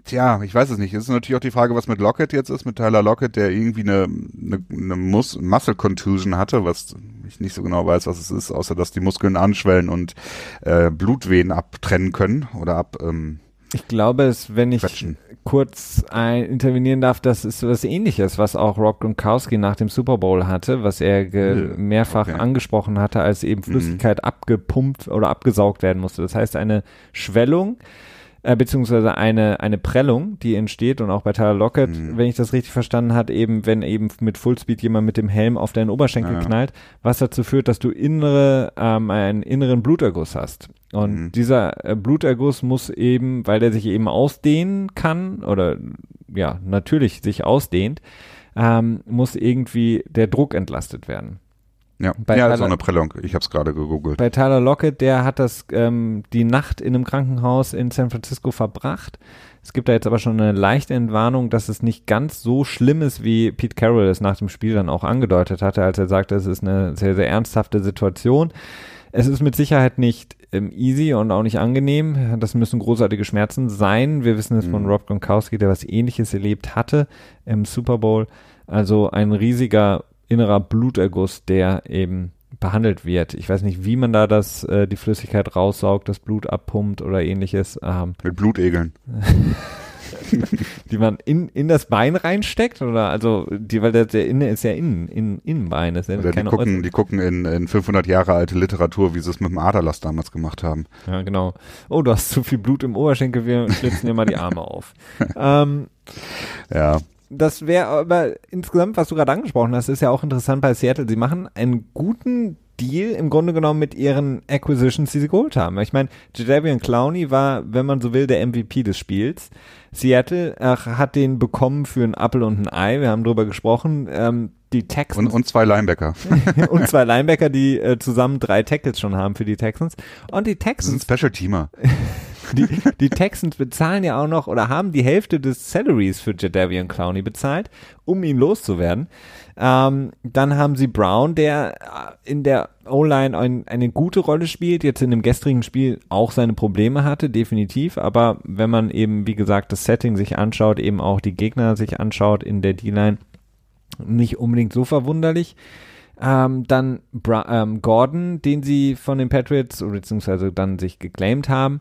[SPEAKER 2] Tja, ich weiß es nicht. Es ist natürlich auch die Frage, was mit Lockett jetzt ist, mit Tyler Lockett, der irgendwie eine, eine, eine Mus Muscle Contusion hatte, was ich nicht so genau weiß, was es ist, außer dass die Muskeln anschwellen und äh, Blutwehen abtrennen können oder ab ähm,
[SPEAKER 1] ich glaube es, wenn ich Quatschen. kurz ein, intervenieren darf, das ist was ähnliches, was auch Rob Gronkowski nach dem Super Bowl hatte, was er mehrfach okay. angesprochen hatte, als eben mhm. Flüssigkeit mhm. abgepumpt oder abgesaugt werden musste. Das heißt, eine Schwellung, äh, beziehungsweise eine, eine Prellung, die entsteht und auch bei Tyler Lockett, mhm. wenn ich das richtig verstanden hat, eben wenn eben mit Fullspeed jemand mit dem Helm auf deinen Oberschenkel ja. knallt, was dazu führt, dass du innere, ähm, einen inneren Bluterguss hast. Und mhm. dieser äh, Bluterguss muss eben, weil der sich eben ausdehnen kann oder ja, natürlich sich ausdehnt, ähm, muss irgendwie der Druck entlastet werden.
[SPEAKER 2] Ja,
[SPEAKER 1] Bei
[SPEAKER 2] ja
[SPEAKER 1] Tyler-
[SPEAKER 2] so eine Prellung. Ich habe es gerade gegoogelt.
[SPEAKER 1] Bei Tyler Lockett, der hat das ähm, die Nacht in einem Krankenhaus in San Francisco verbracht. Es gibt da jetzt aber schon eine leichte Entwarnung, dass es nicht ganz so schlimm ist, wie Pete Carroll es nach dem Spiel dann auch angedeutet hatte, als er sagte, es ist eine sehr, sehr ernsthafte Situation. Es ist mit Sicherheit nicht ähm, easy und auch nicht angenehm. Das müssen großartige Schmerzen sein. Wir wissen es von
[SPEAKER 2] Mhm.
[SPEAKER 1] Rob Gronkowski, der was ähnliches erlebt hatte im Super Bowl. Also ein riesiger innerer Bluterguss, der eben behandelt wird. Ich weiß nicht, wie man da das, äh, die Flüssigkeit raussaugt, das Blut abpumpt oder ähnliches, ähm,
[SPEAKER 2] Mit Blutegeln.
[SPEAKER 1] die man in, in das Bein reinsteckt oder also die, weil der, der Inne ist ja innen, in, Innenbein, ist ja
[SPEAKER 2] Oder die
[SPEAKER 1] keine
[SPEAKER 2] gucken, die gucken in, in 500 Jahre alte Literatur, wie sie es mit dem Aderlass damals gemacht haben.
[SPEAKER 1] Ja, genau. Oh, du hast zu viel Blut im Oberschenkel, wir schlitzen dir mal die Arme auf. ähm,
[SPEAKER 2] Ja,
[SPEAKER 1] das wäre aber insgesamt, was du gerade angesprochen hast, ist ja auch interessant bei Seattle. Sie machen einen guten Deal im Grunde genommen mit ihren Acquisitions, die sie geholt haben. Ich meine, Jadavian Clowney war, wenn man so will, der MVP des Spiels. Seattle ach, hat den bekommen für einen Apfel und ein Ei. Wir haben drüber gesprochen. Ähm, die Texans
[SPEAKER 2] und, und zwei Linebacker.
[SPEAKER 1] und zwei Linebacker, die äh, zusammen drei Tackles schon haben für die Texans. Und die
[SPEAKER 2] Das ist ein
[SPEAKER 1] Texans
[SPEAKER 2] Special Teamer.
[SPEAKER 1] die, die Texans bezahlen ja auch noch oder haben die Hälfte des Salaries für Jadavian Clowney bezahlt, um ihn loszuwerden. Ähm, dann haben sie Brown, der äh, in der O-Line ein, eine gute Rolle spielt, jetzt in dem gestrigen Spiel auch seine Probleme hatte, definitiv. Aber wenn man eben, wie gesagt, das Setting sich anschaut, eben auch die Gegner sich anschaut in der D-Line, nicht unbedingt so verwunderlich. Ähm, dann Bra ähm, Gordon, den sie von den Patriots beziehungsweise dann sich geclaimed haben,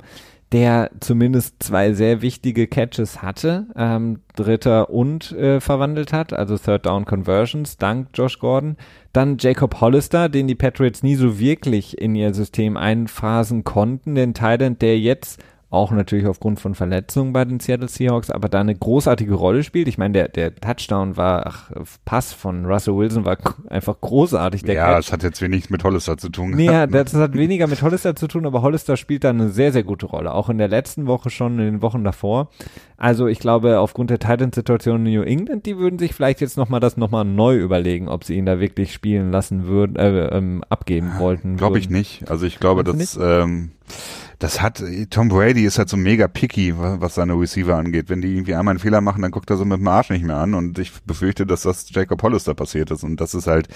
[SPEAKER 1] der zumindest zwei sehr wichtige Catches hatte, ähm, dritter und äh, verwandelt hat, also Third Down Conversions, dank Josh Gordon. Dann Jacob Hollister, den die Patriots nie so wirklich in ihr System einphasen konnten, den Thailand, der jetzt auch natürlich aufgrund von Verletzungen bei den Seattle Seahawks, aber da eine großartige Rolle spielt. Ich meine, der, der Touchdown war, ach, Pass von Russell Wilson war einfach großartig. Der
[SPEAKER 2] ja,
[SPEAKER 1] Catch.
[SPEAKER 2] es hat jetzt wenig mit Hollister zu tun.
[SPEAKER 1] Nee, ja,
[SPEAKER 2] gehabt,
[SPEAKER 1] das hat weniger mit Hollister zu tun, aber Hollister spielt da eine sehr, sehr gute Rolle. Auch in der letzten Woche schon, in den Wochen davor. Also ich glaube, aufgrund der Titan-Situation in New England, die würden sich vielleicht jetzt nochmal das nochmal neu überlegen, ob sie ihn da wirklich spielen lassen würden, äh, ähm, abgeben wollten.
[SPEAKER 2] Glaube ich nicht. Also ich glaube, dass ähm, das hat Tom Brady ist halt so mega picky, wa- was seine Receiver angeht. Wenn die irgendwie einmal einen Fehler machen, dann guckt er so mit dem Arsch nicht mehr an. Und ich befürchte, dass das Jacob Hollister passiert ist. Und das ist halt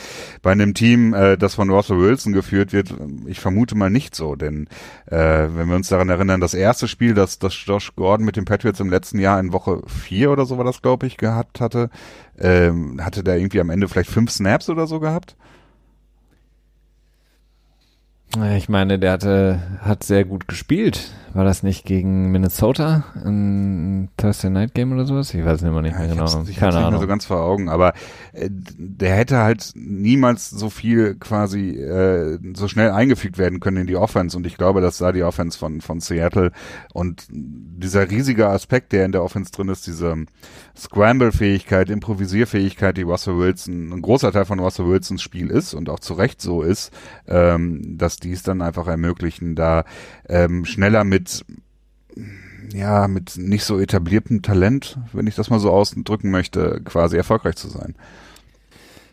[SPEAKER 2] bei einem Team, äh, das von Russell Wilson geführt wird, ich vermute mal nicht so. Denn äh, wenn wir uns daran erinnern, das erste Spiel, das, das Josh Gordon mit den Patriots im letzten Jahr in Woche vier oder so war das, glaube ich, gehabt hatte, ähm, hatte der irgendwie am Ende vielleicht fünf Snaps oder so gehabt.
[SPEAKER 1] Ja, Ich meine, der hatte, hat sehr gut gespielt. War das nicht gegen Minnesota? Ein Thursday Night Game oder sowas? Ich weiß es immer nicht mehr
[SPEAKER 2] Ja, ich
[SPEAKER 1] genau.
[SPEAKER 2] hab's, ich
[SPEAKER 1] Keine
[SPEAKER 2] hab's nicht mehr
[SPEAKER 1] Ahnung.
[SPEAKER 2] so ganz vor Augen, aber äh, der hätte halt niemals so viel quasi äh, so schnell eingefügt werden können in die Offense und ich glaube, das sah die Offense von von Seattle und dieser riesige Aspekt, der in der Offense drin ist, diese Scramble-Fähigkeit, Improvisierfähigkeit, die Russell Wilson, ein großer Teil von Russell Wilsons Spiel ist und auch zu Recht so ist, ähm, dass die es dann einfach ermöglichen, da ähm, schneller mit ja, mit nicht so etabliertem Talent, wenn ich das mal so ausdrücken möchte, quasi erfolgreich zu sein.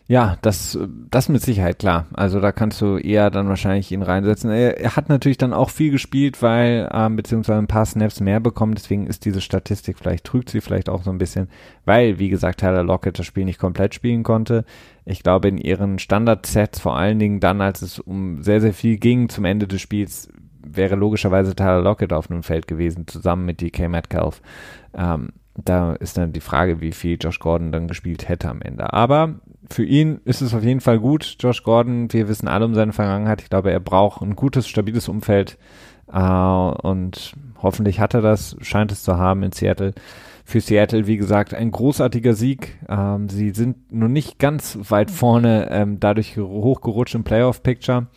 [SPEAKER 1] Ja, das, das mit Sicherheit, klar. Also da kannst du eher dann wahrscheinlich ihn reinsetzen. Er, er hat natürlich dann auch viel gespielt, weil, ähm, beziehungsweise ein paar Snaps mehr bekommen, deswegen ist diese Statistik, vielleicht trügt sie vielleicht auch so ein bisschen, weil, wie gesagt, Tyler Lockett das Spiel nicht komplett spielen konnte. Ich glaube, in ihren Standard-Sets, vor allen Dingen dann, als es um sehr, sehr viel ging zum Ende des Spiels, wäre logischerweise Tyler Lockett auf einem Feld gewesen, zusammen mit DK Metcalf. Ähm, da ist dann die Frage, wie viel Josh Gordon dann gespielt hätte am Ende. Aber für ihn ist es auf jeden Fall gut. Josh Gordon, wir wissen alle um seine Vergangenheit. Ich glaube, er braucht ein gutes, stabiles Umfeld. Äh, und hoffentlich hat er das, scheint es zu haben in Seattle. Für Seattle, wie gesagt, ein großartiger Sieg. Ähm, sie sind nur nicht ganz weit vorne, ähm, dadurch hochgerutscht im Playoff-Picture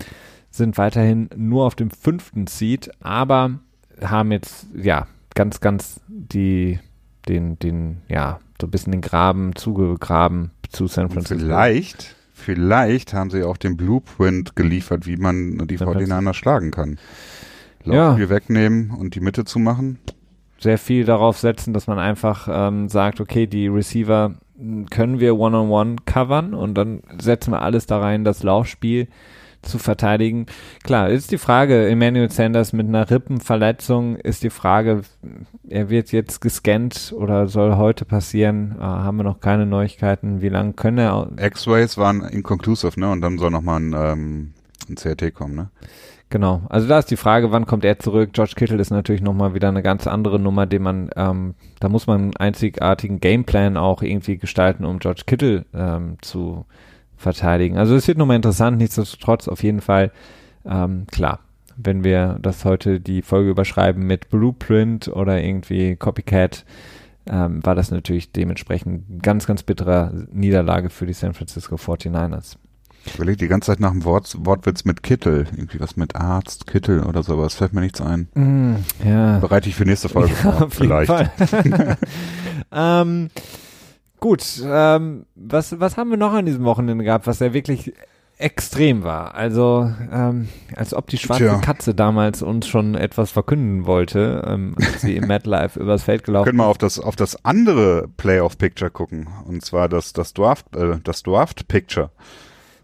[SPEAKER 1] sind weiterhin nur auf dem fünften Seed, aber haben jetzt, ja, ganz, ganz die, den, den, ja, so ein bisschen den Graben zugegraben zu San
[SPEAKER 2] Und
[SPEAKER 1] Francisco.
[SPEAKER 2] vielleicht, vielleicht haben sie auch den Blueprint geliefert, wie man die 49ers schlagen kann.
[SPEAKER 1] Ja.
[SPEAKER 2] Laufspiel wegnehmen und die Mitte zu machen.
[SPEAKER 1] Sehr viel darauf setzen, dass man einfach ähm, sagt, okay, die Receiver können wir One-on-One covern und dann setzen wir alles da rein, das Laufspiel zu verteidigen. Klar, ist die Frage, Emmanuel Sanders mit einer Rippenverletzung, ist die Frage, er wird jetzt gescannt oder soll heute passieren, äh, haben wir noch keine Neuigkeiten, wie lange können er...
[SPEAKER 2] X-Rays waren inconclusive, ne, und dann soll nochmal ein, ähm, ein CRT kommen, ne?
[SPEAKER 1] Genau, also da ist die Frage, wann kommt er zurück? George Kittle ist natürlich nochmal wieder eine ganz andere Nummer, den man, ähm, da muss man einen einzigartigen Gameplan auch irgendwie gestalten, um George Kittle ähm, zu verteidigen. Also es wird nochmal interessant, nichtsdestotrotz auf jeden Fall ähm, klar. Wenn wir das heute die Folge überschreiben mit Blueprint oder irgendwie Copycat, ähm, war das natürlich dementsprechend ganz, ganz bitterer Niederlage für die San Francisco 49ers.
[SPEAKER 2] Ich überlege die ganze Zeit nach dem Wort, Wortwitz mit Kittel. Irgendwie was mit Arzt, Kittel oder sowas. Fällt mir nichts ein.
[SPEAKER 1] Mm, ja.
[SPEAKER 2] Bereite ich für nächste Folge ja, vor, vielleicht.
[SPEAKER 1] ähm, gut, ähm, was, was haben wir noch an diesem Wochenende gehabt, was ja wirklich extrem war. Also, ähm, als ob die schwarze Tja. Katze damals uns schon etwas verkünden wollte, ähm, als sie im MadLife übers Feld gelaufen
[SPEAKER 2] Können wir auf das, auf das andere Playoff-Picture gucken. Und zwar das, das Draft, äh, das Draft-Picture.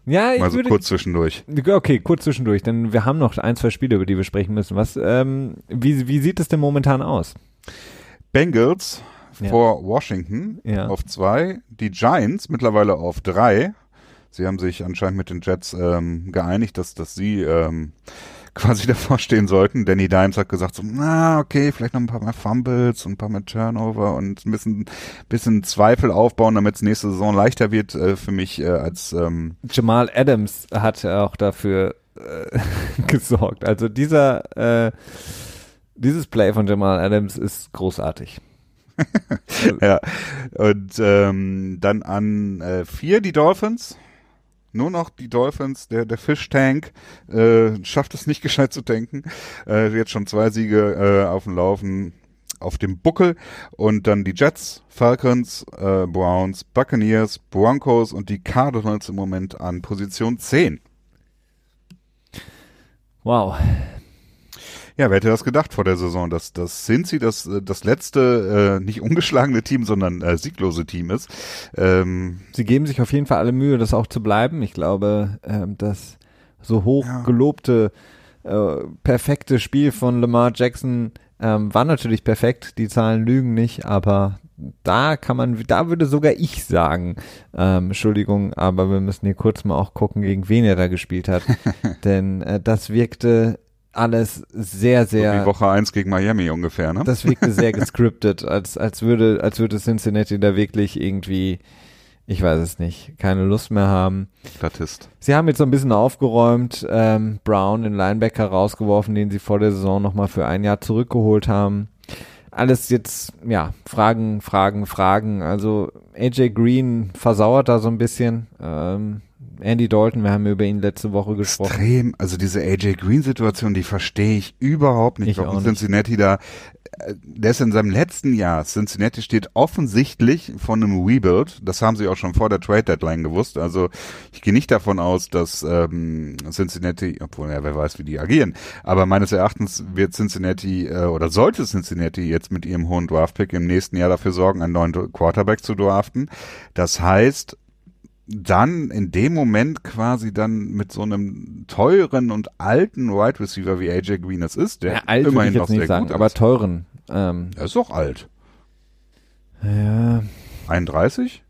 [SPEAKER 1] Ja,
[SPEAKER 2] ich Mal so würde, kurz zwischendurch.
[SPEAKER 1] Okay, kurz zwischendurch, denn wir haben noch ein, zwei Spiele, über die wir sprechen müssen. Was, ähm, wie, wie sieht es denn momentan aus?
[SPEAKER 2] Bengals ja. vor Washington ja. auf zwei, die Giants mittlerweile auf drei. Sie haben sich anscheinend mit den Jets ähm, geeinigt, dass, dass sie ähm, quasi davor stehen sollten. Danny Dimes hat gesagt so, na, okay, vielleicht noch ein paar mehr Fumbles und ein paar mehr Turnover und ein bisschen, bisschen Zweifel aufbauen, damit es nächste Saison leichter wird äh, für mich äh, als ähm
[SPEAKER 1] Jamal Adams hat auch dafür äh, gesorgt. Also dieser äh, dieses Play von Jamal Adams ist großartig.
[SPEAKER 2] ja. Und ähm, dann an äh, vier die Dolphins nur noch die Dolphins, der, der Fish-Tank, äh, schafft es nicht gescheit zu denken. Äh, jetzt schon zwei Siege äh, auf dem Laufen auf dem Buckel und dann die Jets, Falcons, äh, Browns, Buccaneers, Broncos und die Cardinals im Moment an Position 10.
[SPEAKER 1] Wow,
[SPEAKER 2] ja, wer hätte das gedacht vor der Saison, dass das sind sie, das, äh, das letzte äh, nicht ungeschlagene Team, sondern äh, sieglose Team ist. Ähm,
[SPEAKER 1] sie geben sich auf jeden Fall alle Mühe, das auch zu bleiben. Ich glaube, ähm, das so hoch ja. gelobte, äh, perfekte Spiel von Lamar Jackson ähm, war natürlich perfekt. Die Zahlen lügen nicht, aber da kann man, da würde sogar ich sagen, ähm, Entschuldigung, aber wir müssen hier kurz mal auch gucken, gegen wen er da gespielt hat. Denn äh, das wirkte alles sehr, sehr.
[SPEAKER 2] So wie Woche 1 gegen Miami ungefähr, ne?
[SPEAKER 1] Das wirkte sehr gescriptet, als, als würde, als würde Cincinnati da wirklich irgendwie, ich weiß es nicht, keine Lust mehr haben.
[SPEAKER 2] Statist.
[SPEAKER 1] Sie haben jetzt so ein bisschen aufgeräumt, ähm, Brown, den Linebacker rausgeworfen, den sie vor der Saison nochmal für ein Jahr zurückgeholt haben. Alles jetzt, ja, Fragen, Fragen, Fragen. Also AJ Green versauert da so ein bisschen. Ähm, Andy Dalton, wir haben über ihn letzte Woche gesprochen.
[SPEAKER 2] Extrem, also diese AJ Green Situation, die verstehe ich überhaupt nicht, ich warum Cincinnati nicht. da äh, der ist in seinem letzten Jahr, Cincinnati steht offensichtlich von einem Rebuild, das haben sie auch schon vor der Trade Deadline gewusst, also ich gehe nicht davon aus, dass ähm, Cincinnati, obwohl ja, wer weiß, wie die agieren, aber meines Erachtens wird Cincinnati äh, oder sollte Cincinnati jetzt mit ihrem hohen Draftpick im nächsten Jahr dafür sorgen, einen neuen Quarterback zu draften. Das heißt, dann in dem Moment quasi dann mit so einem teuren und alten Wide Receiver wie AJ Green es ist, der
[SPEAKER 1] ja, alt immerhin noch nicht sagen, aber teuren.
[SPEAKER 2] Ähm, er ist doch alt.
[SPEAKER 1] Ja.
[SPEAKER 2] 31?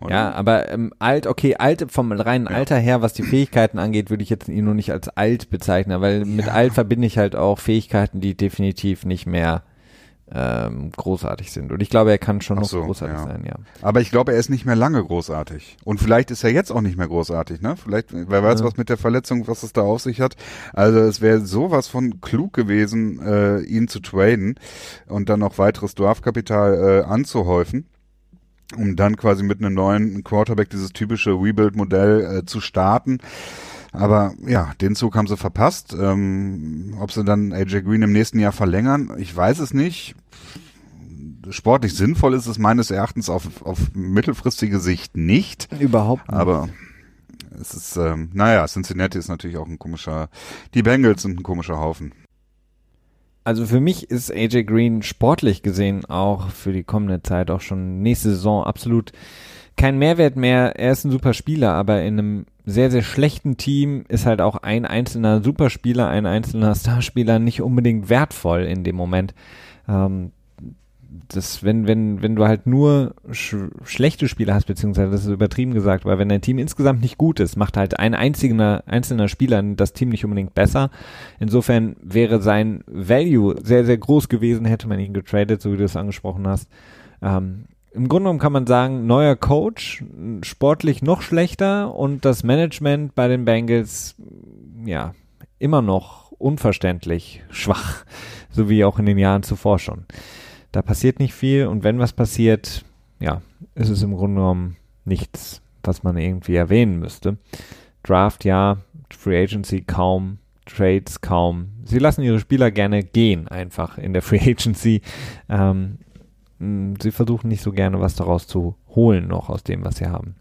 [SPEAKER 1] Oder? Ja, aber ähm, alt, okay, alt vom reinen ja. Alter her, was die Fähigkeiten angeht, würde ich jetzt ihn nur nicht als alt bezeichnen, weil mit ja. alt verbinde ich halt auch Fähigkeiten, die definitiv nicht mehr ähm, großartig sind. Und ich glaube, er kann schon so, noch großartig ja. sein, ja.
[SPEAKER 2] Aber ich glaube, er ist nicht mehr lange großartig. Und vielleicht ist er jetzt auch nicht mehr großartig, ne? Vielleicht, wer weiß, ja. was mit der Verletzung, was es da auf sich hat. Also es wäre sowas von klug gewesen, äh, ihn zu traden und dann noch weiteres Draftkapital äh, anzuhäufen um dann quasi mit einem neuen Quarterback dieses typische Rebuild-Modell äh, zu starten. Aber ja, den Zug haben sie verpasst. Ähm, ob sie dann AJ Green im nächsten Jahr verlängern, ich weiß es nicht. Sportlich sinnvoll ist es meines Erachtens auf, auf mittelfristige Sicht nicht.
[SPEAKER 1] Überhaupt
[SPEAKER 2] nicht. Aber es ist, ähm, naja, Cincinnati ist natürlich auch ein komischer, die Bengals sind ein komischer Haufen.
[SPEAKER 1] also für mich ist AJ Green sportlich gesehen auch für die kommende Zeit auch schon nächste Saison absolut kein Mehrwert mehr. Er ist ein super Spieler, aber in einem sehr, sehr schlechten Team ist halt auch ein einzelner Superspieler, ein einzelner Starspieler nicht unbedingt wertvoll in dem Moment. Ähm, das, wenn, wenn, wenn du halt nur sch schlechte Spieler hast, beziehungsweise das ist übertrieben gesagt, weil wenn dein Team insgesamt nicht gut ist, macht halt ein einziger, einzelner Spieler das Team nicht unbedingt besser. Insofern wäre sein Value sehr, sehr groß gewesen, hätte man ihn getradet, so wie du es angesprochen hast. Ähm, Im Grunde genommen kann man sagen, neuer Coach, sportlich noch schlechter und das Management bei den Bengals, ja, immer noch unverständlich schwach, so wie auch in den Jahren zuvor schon. Da passiert nicht viel und wenn was passiert, ja, ist es im Grunde genommen nichts, was man irgendwie erwähnen müsste. Draft ja, Free Agency kaum, Trades kaum. Sie lassen ihre Spieler gerne gehen, einfach in der Free Agency. Ähm, sie versuchen nicht so gerne was daraus zu holen noch aus dem, was sie haben.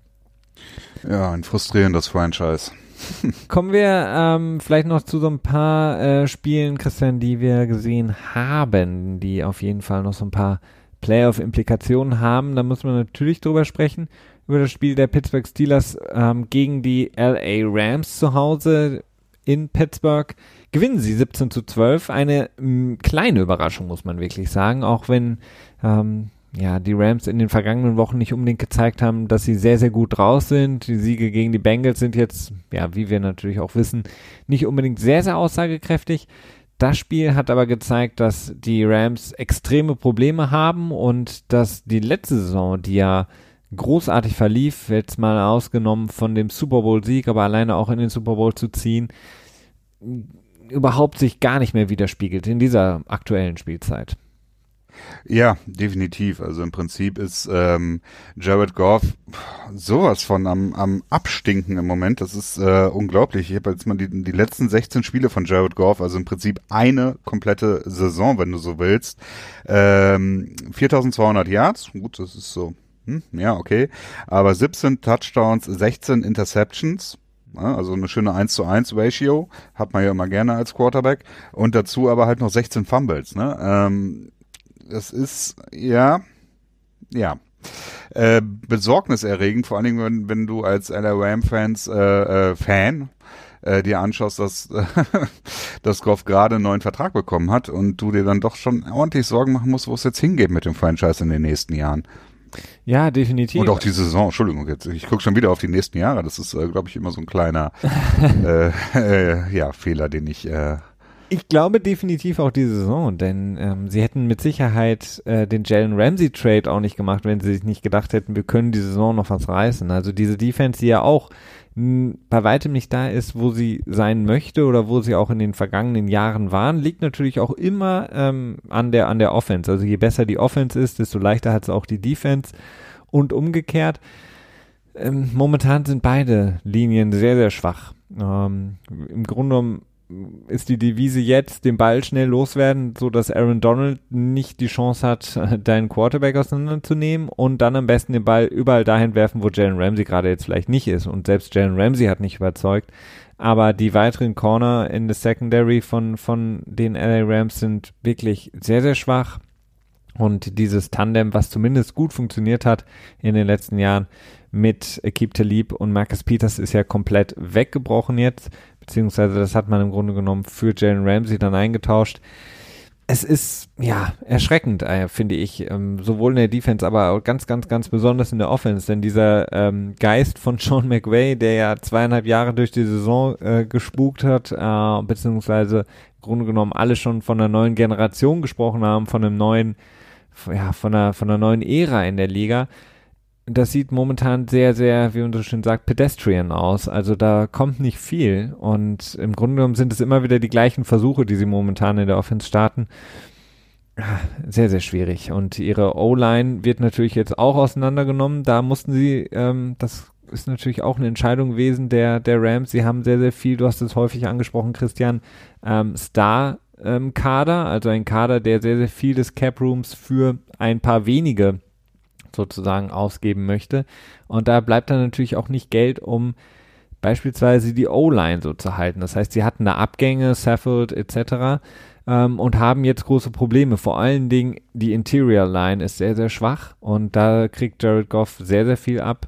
[SPEAKER 2] Ja, ein frustrierendes Franchise.
[SPEAKER 1] Kommen wir ähm, vielleicht noch zu so ein paar äh, Spielen, Christian, die wir gesehen haben, die auf jeden Fall noch so ein paar Playoff-Implikationen haben. Da muss man natürlich drüber sprechen, über das Spiel der Pittsburgh Steelers ähm, gegen die LA Rams zu Hause in Pittsburgh. Gewinnen sie 17 zu 12. Eine mh, kleine Überraschung, muss man wirklich sagen, auch wenn ähm, ja, die Rams in den vergangenen Wochen nicht unbedingt gezeigt haben, dass sie sehr, sehr gut draus sind. Die Siege gegen die Bengals sind jetzt, ja, wie wir natürlich auch wissen, nicht unbedingt sehr, sehr aussagekräftig. Das Spiel hat aber gezeigt, dass die Rams extreme Probleme haben und dass die letzte Saison, die ja großartig verlief, jetzt mal ausgenommen von dem Super Bowl-Sieg, aber alleine auch in den Super Bowl zu ziehen, überhaupt sich gar nicht mehr widerspiegelt in dieser aktuellen Spielzeit.
[SPEAKER 2] Ja, definitiv. Also im Prinzip ist ähm, Jared Goff sowas von am, am Abstinken im Moment. Das ist äh, unglaublich. Ich habe jetzt mal die, die letzten 16 Spiele von Jared Goff, also im Prinzip eine komplette Saison, wenn du so willst. Ähm, 4200 Yards, gut, das ist so, hm, ja, okay. Aber 17 Touchdowns, 16 Interceptions. Also eine schöne 1 zu 1 Ratio, hat man ja immer gerne als Quarterback. Und dazu aber halt noch 16 Fumbles. Ne? Ähm, das ist, ja, ja. Äh, besorgniserregend, vor allen Dingen, wenn, wenn du als LA Ram-Fans äh, äh, Fan äh, dir anschaust, dass, äh, dass Goff gerade einen neuen Vertrag bekommen hat und du dir dann doch schon ordentlich Sorgen machen musst, wo es jetzt hingeht mit dem Franchise in den nächsten Jahren.
[SPEAKER 1] Ja, definitiv.
[SPEAKER 2] Und auch die Saison, Entschuldigung, jetzt, ich gucke schon wieder auf die nächsten Jahre. Das ist, äh, glaube ich, immer so ein kleiner äh, äh, ja, Fehler, den ich äh,
[SPEAKER 1] ich glaube definitiv auch diese Saison, denn ähm, sie hätten mit Sicherheit äh, den Jalen Ramsey Trade auch nicht gemacht, wenn sie sich nicht gedacht hätten, wir können die Saison noch was reißen. Also diese Defense, die ja auch mh, bei weitem nicht da ist, wo sie sein möchte oder wo sie auch in den vergangenen Jahren waren, liegt natürlich auch immer ähm, an der an der Offense. Also je besser die Offense ist, desto leichter hat es auch die Defense und umgekehrt. Ähm, momentan sind beide Linien sehr sehr schwach. Ähm, Im Grunde genommen ist die Devise jetzt, den Ball schnell loswerden, so dass Aaron Donald nicht die Chance hat, deinen Quarterback auseinanderzunehmen und dann am besten den Ball überall dahin werfen, wo Jalen Ramsey gerade jetzt vielleicht nicht ist. Und selbst Jalen Ramsey hat nicht überzeugt. Aber die weiteren Corner in der Secondary von, von den LA Rams sind wirklich sehr, sehr schwach. Und dieses Tandem, was zumindest gut funktioniert hat in den letzten Jahren mit Akib Talib und Marcus Peters, ist ja komplett weggebrochen jetzt beziehungsweise das hat man im Grunde genommen für Jalen Ramsey dann eingetauscht. Es ist ja erschreckend, äh, finde ich, ähm, sowohl in der Defense, aber ganz, ganz, ganz besonders in der Offense, denn dieser ähm, Geist von Sean McVay, der ja zweieinhalb Jahre durch die Saison äh, gespukt hat, äh, beziehungsweise im Grunde genommen alle schon von einer neuen Generation gesprochen haben, von einem neuen, ja, von einer, von einer neuen Ära in der Liga das sieht momentan sehr, sehr, wie man so schön sagt, pedestrian aus. Also da kommt nicht viel. Und im Grunde genommen sind es immer wieder die gleichen Versuche, die sie momentan in der Offense starten. Ah, sehr, sehr schwierig. Und ihre O-Line wird natürlich jetzt auch auseinandergenommen. Da mussten sie, ähm, das ist natürlich auch eine Entscheidung gewesen der, der Rams. Sie haben sehr, sehr viel, du hast es häufig angesprochen, Christian, ähm, Star ähm, also ein Kader, der sehr, sehr viel des Cap Rooms für ein paar wenige sozusagen ausgeben möchte. Und da bleibt dann natürlich auch nicht Geld, um beispielsweise die O-Line so zu halten. Das heißt, sie hatten da Abgänge, Saffold etc. ähm, und haben jetzt große Probleme. Vor allen Dingen die Interior Line ist sehr, sehr schwach und da kriegt Jared Goff sehr, sehr viel ab.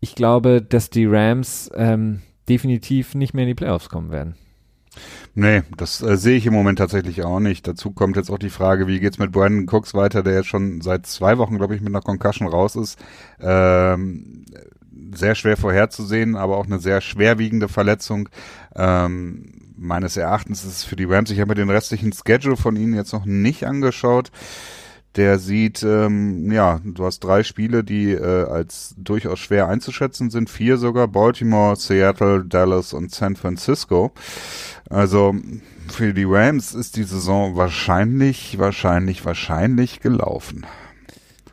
[SPEAKER 1] Ich glaube, dass die Rams ähm, definitiv nicht mehr in die Playoffs kommen werden.
[SPEAKER 2] Nee, das äh, sehe ich im Moment tatsächlich auch nicht. Dazu kommt jetzt auch die Frage, wie geht's mit Brandon Cooks weiter, der jetzt schon seit zwei Wochen, glaube ich, mit einer Concussion raus ist. Ähm, sehr schwer vorherzusehen, aber auch eine sehr schwerwiegende Verletzung. Ähm, meines Erachtens ist es für die Rams, ich habe mir den restlichen Schedule von ihnen jetzt noch nicht angeschaut. Der sieht, ähm, ja, du hast drei Spiele, die äh, als durchaus schwer einzuschätzen sind, vier sogar, Baltimore, Seattle, Dallas und San Francisco. Also für die Rams ist die Saison wahrscheinlich, wahrscheinlich, wahrscheinlich gelaufen.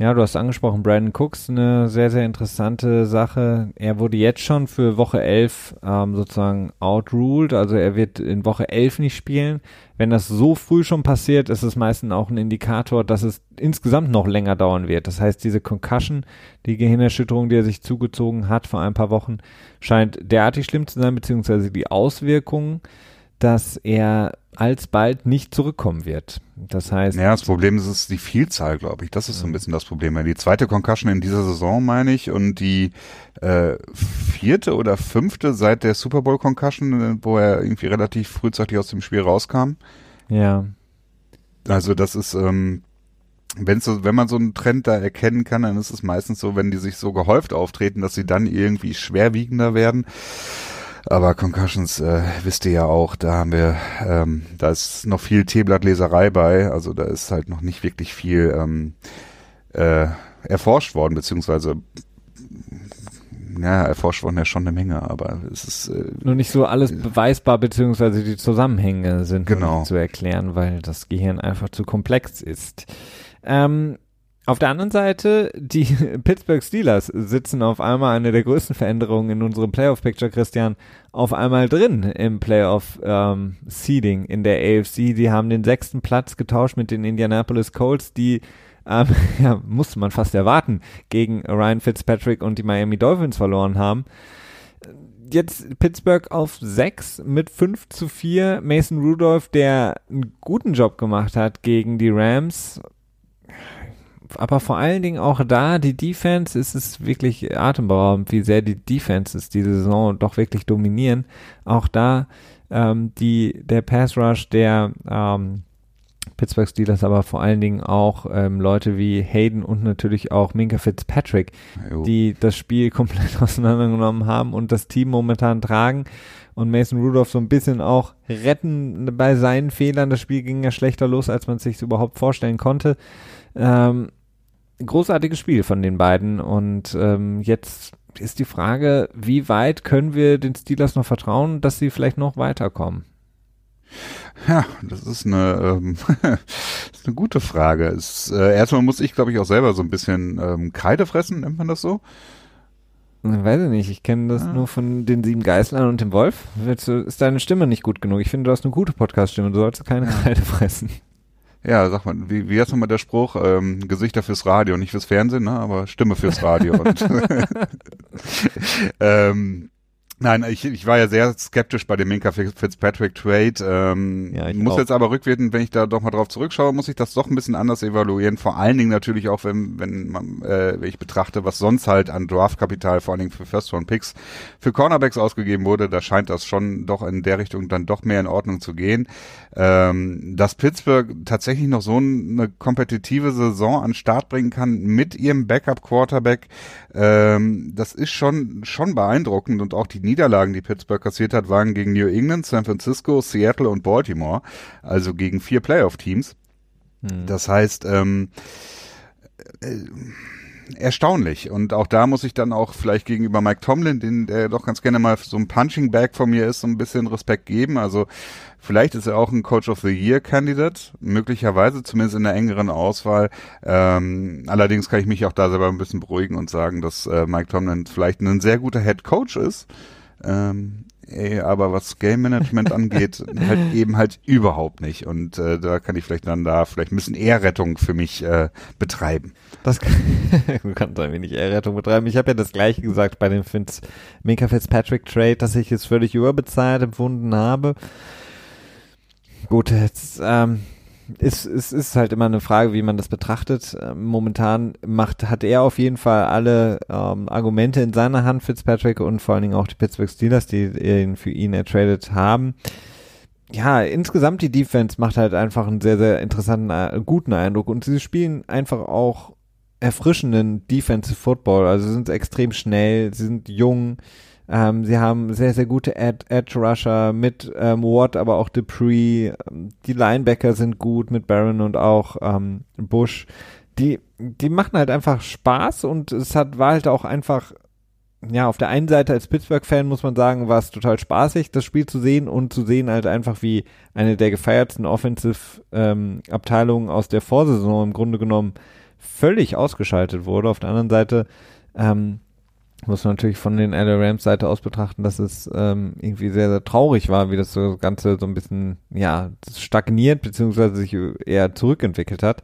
[SPEAKER 1] Ja, du hast angesprochen, Brandon Cooks, eine sehr, sehr interessante Sache. Er wurde jetzt schon für Woche 11 ähm, sozusagen outruled, also er wird in Woche 11 nicht spielen. Wenn das so früh schon passiert, ist es meistens auch ein Indikator, dass es insgesamt noch länger dauern wird. Das heißt, diese Concussion, die Gehirnerschütterung, die er sich zugezogen hat vor ein paar Wochen, scheint derartig schlimm zu sein, beziehungsweise die Auswirkungen dass er alsbald nicht zurückkommen wird. Das heißt.
[SPEAKER 2] Ja, das Problem ist, ist die Vielzahl, glaube ich. Das ist so ein bisschen das Problem. Die zweite Concussion in dieser Saison, meine ich, und die äh, vierte oder fünfte seit der Super Bowl Concussion, wo er irgendwie relativ frühzeitig aus dem Spiel rauskam.
[SPEAKER 1] Ja.
[SPEAKER 2] Also das ist, ähm, wenn so, wenn man so einen Trend da erkennen kann, dann ist es meistens so, wenn die sich so gehäuft auftreten, dass sie dann irgendwie schwerwiegender werden. Aber Concussions äh, wisst ihr ja auch, da haben wir, ähm, da ist noch viel Teeblattleserei bei, also da ist halt noch nicht wirklich viel ähm, äh, erforscht worden, beziehungsweise ja, erforscht worden ja schon eine Menge, aber es ist äh,
[SPEAKER 1] nur nicht so alles beweisbar, beziehungsweise die Zusammenhänge sind
[SPEAKER 2] genau.
[SPEAKER 1] zu erklären, weil das Gehirn einfach zu komplex ist. Ähm, auf der anderen Seite, die Pittsburgh Steelers sitzen auf einmal eine der größten Veränderungen in unserem Playoff-Picture, Christian, auf einmal drin im Playoff-Seeding ähm, in der AFC. Die haben den sechsten Platz getauscht mit den Indianapolis Colts, die ähm, ja, musste man fast erwarten, gegen Ryan Fitzpatrick und die Miami Dolphins verloren haben. Jetzt Pittsburgh auf 6 mit 5 zu 4. Mason Rudolph, der einen guten Job gemacht hat gegen die Rams aber vor allen Dingen auch da, die Defense, ist es wirklich atemberaubend, wie sehr die Defenses diese Saison doch wirklich dominieren. Auch da ähm, die, der Pass Rush der ähm, Pittsburgh Steelers, aber vor allen Dingen auch ähm, Leute wie Hayden und natürlich auch Minka Fitzpatrick, jo. die das Spiel komplett auseinandergenommen haben und das Team momentan tragen und Mason Rudolph so ein bisschen auch retten bei seinen Fehlern. Das Spiel ging ja schlechter los, als man sich überhaupt vorstellen konnte. Ähm, großartiges Spiel von den beiden und ähm, jetzt ist die Frage, wie weit können wir den Steelers noch vertrauen, dass sie vielleicht noch weiterkommen?
[SPEAKER 2] Ja, das ist eine, ähm, das ist eine gute Frage. Es, äh, erstmal muss ich, glaube ich, auch selber so ein bisschen ähm, Kreide fressen, nennt man das so?
[SPEAKER 1] Weiß ich nicht, ich kenne das ja. nur von den sieben Geißlern und dem Wolf. Ist deine Stimme nicht gut genug? Ich finde, du hast eine gute Podcast-Stimme, du sollst keine Kreide fressen.
[SPEAKER 2] Ja, sag mal, wie, wie heißt nochmal der Spruch? Ähm, Gesichter fürs Radio, nicht fürs Fernsehen, ne? aber Stimme fürs Radio. und, ähm, Nein, ich, ich war ja sehr skeptisch bei dem Minka Fitzpatrick Trade. Ähm, ja, ich muss auch. jetzt aber rückwirkend, wenn ich da doch mal drauf zurückschaue, muss ich das doch ein bisschen anders evaluieren. Vor allen Dingen natürlich auch, wenn, wenn man, äh, wenn ich betrachte, was sonst halt an Draftkapital, vor allen Dingen für First Round Picks, für Cornerbacks ausgegeben wurde. Da scheint das schon doch in der Richtung dann doch mehr in Ordnung zu gehen. Ähm, dass Pittsburgh tatsächlich noch so eine kompetitive Saison an Start bringen kann mit ihrem Backup Quarterback, ähm, das ist schon schon beeindruckend und auch die Niederlagen, die Pittsburgh kassiert hat, waren gegen New England, San Francisco, Seattle und Baltimore, also gegen vier Playoff-Teams. Hm. Das heißt, ähm, äh, erstaunlich. Und auch da muss ich dann auch vielleicht gegenüber Mike Tomlin, den der doch ganz gerne mal so ein Punching Bag von mir ist, so ein bisschen Respekt geben. Also vielleicht ist er auch ein Coach of the Year Candidate, möglicherweise zumindest in der engeren Auswahl. Ähm, allerdings kann ich mich auch da selber ein bisschen beruhigen und sagen, dass äh, Mike Tomlin vielleicht ein sehr guter Head Coach ist. Ähm, Ey, aber was Game Management angeht, halt eben halt überhaupt nicht. Und äh, da kann ich vielleicht dann da vielleicht ein bisschen Ehrrettung für mich äh, betreiben.
[SPEAKER 1] Das kann, du kannst ein wenig Ehrrettung betreiben. Ich habe ja das gleiche gesagt bei dem Fitz, Minka Fitzpatrick Trade, dass ich es völlig überbezahlt empfunden habe. gut, jetzt ähm, ist, ist, ist halt immer eine Frage, wie man das betrachtet. Ähm, momentan macht, hat er auf jeden Fall alle ähm, Argumente in seiner Hand, Fitzpatrick, und vor allen Dingen auch die Pittsburgh Steelers, die ihn für ihn ertradet haben. Ja, insgesamt die Defense macht halt einfach einen sehr, sehr interessanten, äh, guten Eindruck und sie spielen einfach auch erfrischenden Defensive Football. Also sie sind extrem schnell, sie sind jung, ähm, sie haben sehr, sehr gute Ed Edge Rusher mit ähm, Watt, aber auch Dupree. Die Linebacker sind gut mit Barron und auch ähm, Bush. Die, die machen halt einfach Spaß und es hat, war halt auch einfach, ja, auf der einen Seite als Pittsburgh-Fan muss man sagen, war es total spaßig, das Spiel zu sehen und zu sehen halt einfach, wie eine der gefeiertsten Offensive-Abteilungen ähm, aus der Vorsaison im Grunde genommen völlig ausgeschaltet wurde. Auf der anderen Seite ähm, muss man natürlich von den LA Rams Seite aus betrachten, dass es ähm, irgendwie sehr, sehr traurig war, wie das so Ganze so ein bisschen, ja, stagniert, beziehungsweise sich eher zurückentwickelt hat.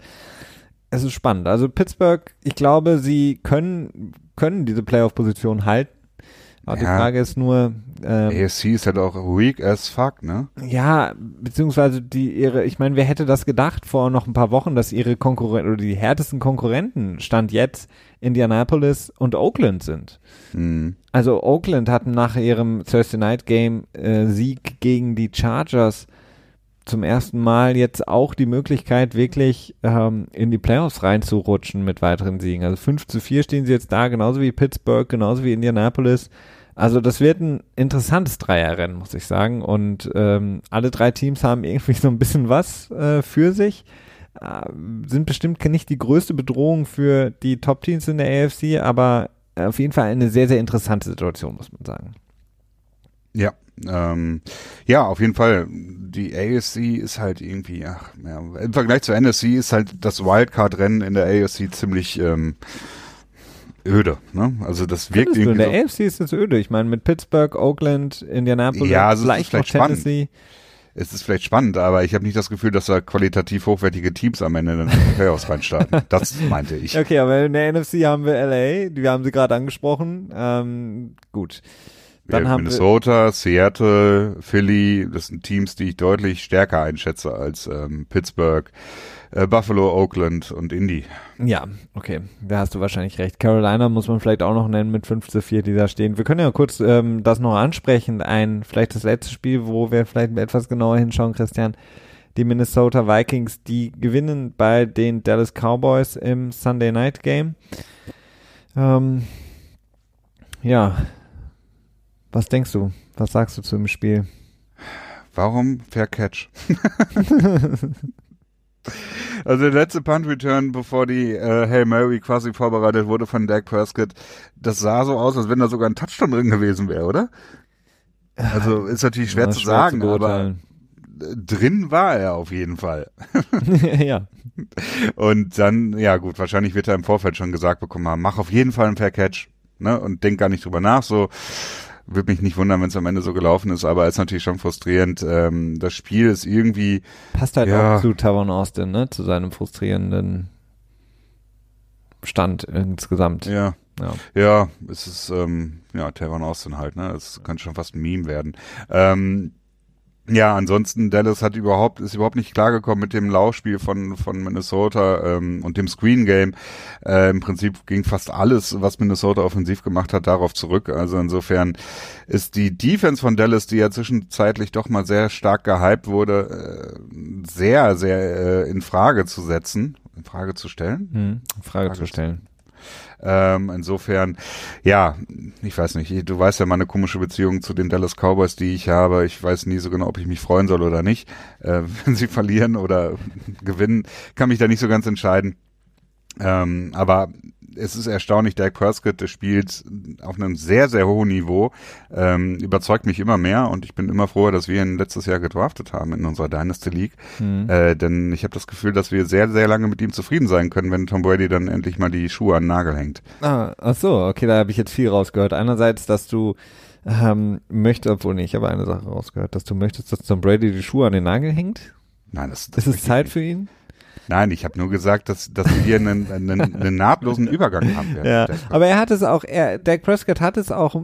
[SPEAKER 1] Es ist spannend. Also Pittsburgh, ich glaube, sie können, können diese Playoff-Position halten. Aber ja. die Frage ist nur.
[SPEAKER 2] Ähm, AFC ist halt auch weak as fuck, ne?
[SPEAKER 1] Ja, beziehungsweise die ihre, ich meine, wer hätte das gedacht vor noch ein paar Wochen, dass ihre Konkurrenten oder die härtesten Konkurrenten Stand jetzt Indianapolis und Oakland sind. Mhm. Also Oakland hatten nach ihrem Thursday Night Game äh, Sieg gegen die Chargers zum ersten Mal jetzt auch die Möglichkeit, wirklich ähm, in die Playoffs reinzurutschen mit weiteren Siegen. Also 5 zu 4 stehen sie jetzt da, genauso wie Pittsburgh, genauso wie Indianapolis. Also das wird ein interessantes Dreierrennen, muss ich sagen. Und ähm, alle drei Teams haben irgendwie so ein bisschen was äh, für sich. Äh, sind bestimmt nicht die größte Bedrohung für die Top-Teams in der AFC, aber auf jeden Fall eine sehr, sehr interessante Situation, muss man sagen.
[SPEAKER 2] Ja, ähm, ja, auf jeden Fall. Die ASC ist halt irgendwie, ach, ja, im Vergleich zur NSC ist halt das Wildcard-Rennen in der ASC ziemlich ähm, öde. Ne? Also das wirkt
[SPEAKER 1] irgendwie. Du, in der so AFC ist es öde. Ich meine, mit Pittsburgh, Oakland, Indianapolis,
[SPEAKER 2] ja, also vielleicht, vielleicht noch Tennessee. Spannend. Es ist vielleicht spannend, aber ich habe nicht das Gefühl, dass da qualitativ hochwertige Teams am Ende in den Playoffs reinstarten. Das meinte ich.
[SPEAKER 1] Okay, aber in der NFC haben wir LA, die haben sie gerade angesprochen. Ähm, gut.
[SPEAKER 2] Dann haben Minnesota, Seattle, Philly, das sind Teams, die ich deutlich stärker einschätze als ähm, Pittsburgh, äh, Buffalo, Oakland und Indy.
[SPEAKER 1] Ja, okay, da hast du wahrscheinlich recht. Carolina muss man vielleicht auch noch nennen mit 5 zu 4, die da stehen. Wir können ja kurz ähm, das noch ansprechen. Ein, vielleicht das letzte Spiel, wo wir vielleicht etwas genauer hinschauen, Christian. Die Minnesota Vikings, die gewinnen bei den Dallas Cowboys im Sunday Night Game. Ähm, ja, was denkst du? Was sagst du zu dem Spiel?
[SPEAKER 2] Warum Fair Catch? also der letzte Punt Return, bevor die äh, Hail Mary quasi vorbereitet wurde von Dak Prescott, das sah so aus, als wenn da sogar ein Touchdown drin gewesen wäre, oder? Also ist natürlich schwer ja, zu schwer sagen, zu aber drin war er auf jeden Fall.
[SPEAKER 1] ja.
[SPEAKER 2] Und dann, ja gut, wahrscheinlich wird er im Vorfeld schon gesagt bekommen haben, mach auf jeden Fall einen Fair Catch, ne? Und denk gar nicht drüber nach, so würde mich nicht wundern, wenn es am Ende so gelaufen ist, aber ist natürlich schon frustrierend. Ähm, das Spiel ist irgendwie.
[SPEAKER 1] Passt halt ja, auch zu Tavon Austin, ne? Zu seinem frustrierenden Stand insgesamt.
[SPEAKER 2] Ja. Ja, ja es ist, ähm, ja, Tavon Austin halt, ne? Es kann schon fast ein Meme werden. Ähm, ja, ansonsten Dallas hat überhaupt ist überhaupt nicht klargekommen mit dem Laufspiel von von Minnesota ähm, und dem Screen Game. Äh, Im Prinzip ging fast alles, was Minnesota offensiv gemacht hat, darauf zurück. Also insofern ist die Defense von Dallas, die ja zwischenzeitlich doch mal sehr stark gehypt wurde, äh, sehr sehr äh, in Frage zu setzen, in Frage zu stellen,
[SPEAKER 1] hm, in Frage, Frage zu stellen.
[SPEAKER 2] Ähm, insofern, ja, ich weiß nicht, du weißt ja meine komische Beziehung zu den Dallas Cowboys, die ich habe. Ich weiß nie so genau, ob ich mich freuen soll oder nicht. Äh, wenn sie verlieren oder gewinnen, kann mich da nicht so ganz entscheiden. Ähm, aber es ist erstaunlich, Dak Prescott, der spielt auf einem sehr, sehr hohen Niveau, ähm, überzeugt mich immer mehr und ich bin immer froh, dass wir ihn letztes Jahr gedraftet haben in unserer Dynasty League, mhm. äh, denn ich habe das Gefühl, dass wir sehr, sehr lange mit ihm zufrieden sein können, wenn Tom Brady dann endlich mal die Schuhe an den Nagel hängt.
[SPEAKER 1] Ah, ach so, okay, da habe ich jetzt viel rausgehört. Einerseits, dass du ähm, möchtest, obwohl nicht, ich habe eine Sache rausgehört, dass du möchtest, dass Tom Brady die Schuhe an den Nagel hängt?
[SPEAKER 2] Nein, das, das
[SPEAKER 1] ist es Zeit für ihn?
[SPEAKER 2] Nein, ich habe nur gesagt, dass, dass wir einen, einen, einen nahtlosen Übergang haben werden.
[SPEAKER 1] Ja, aber er hat es auch, er, Dak Prescott hat es auch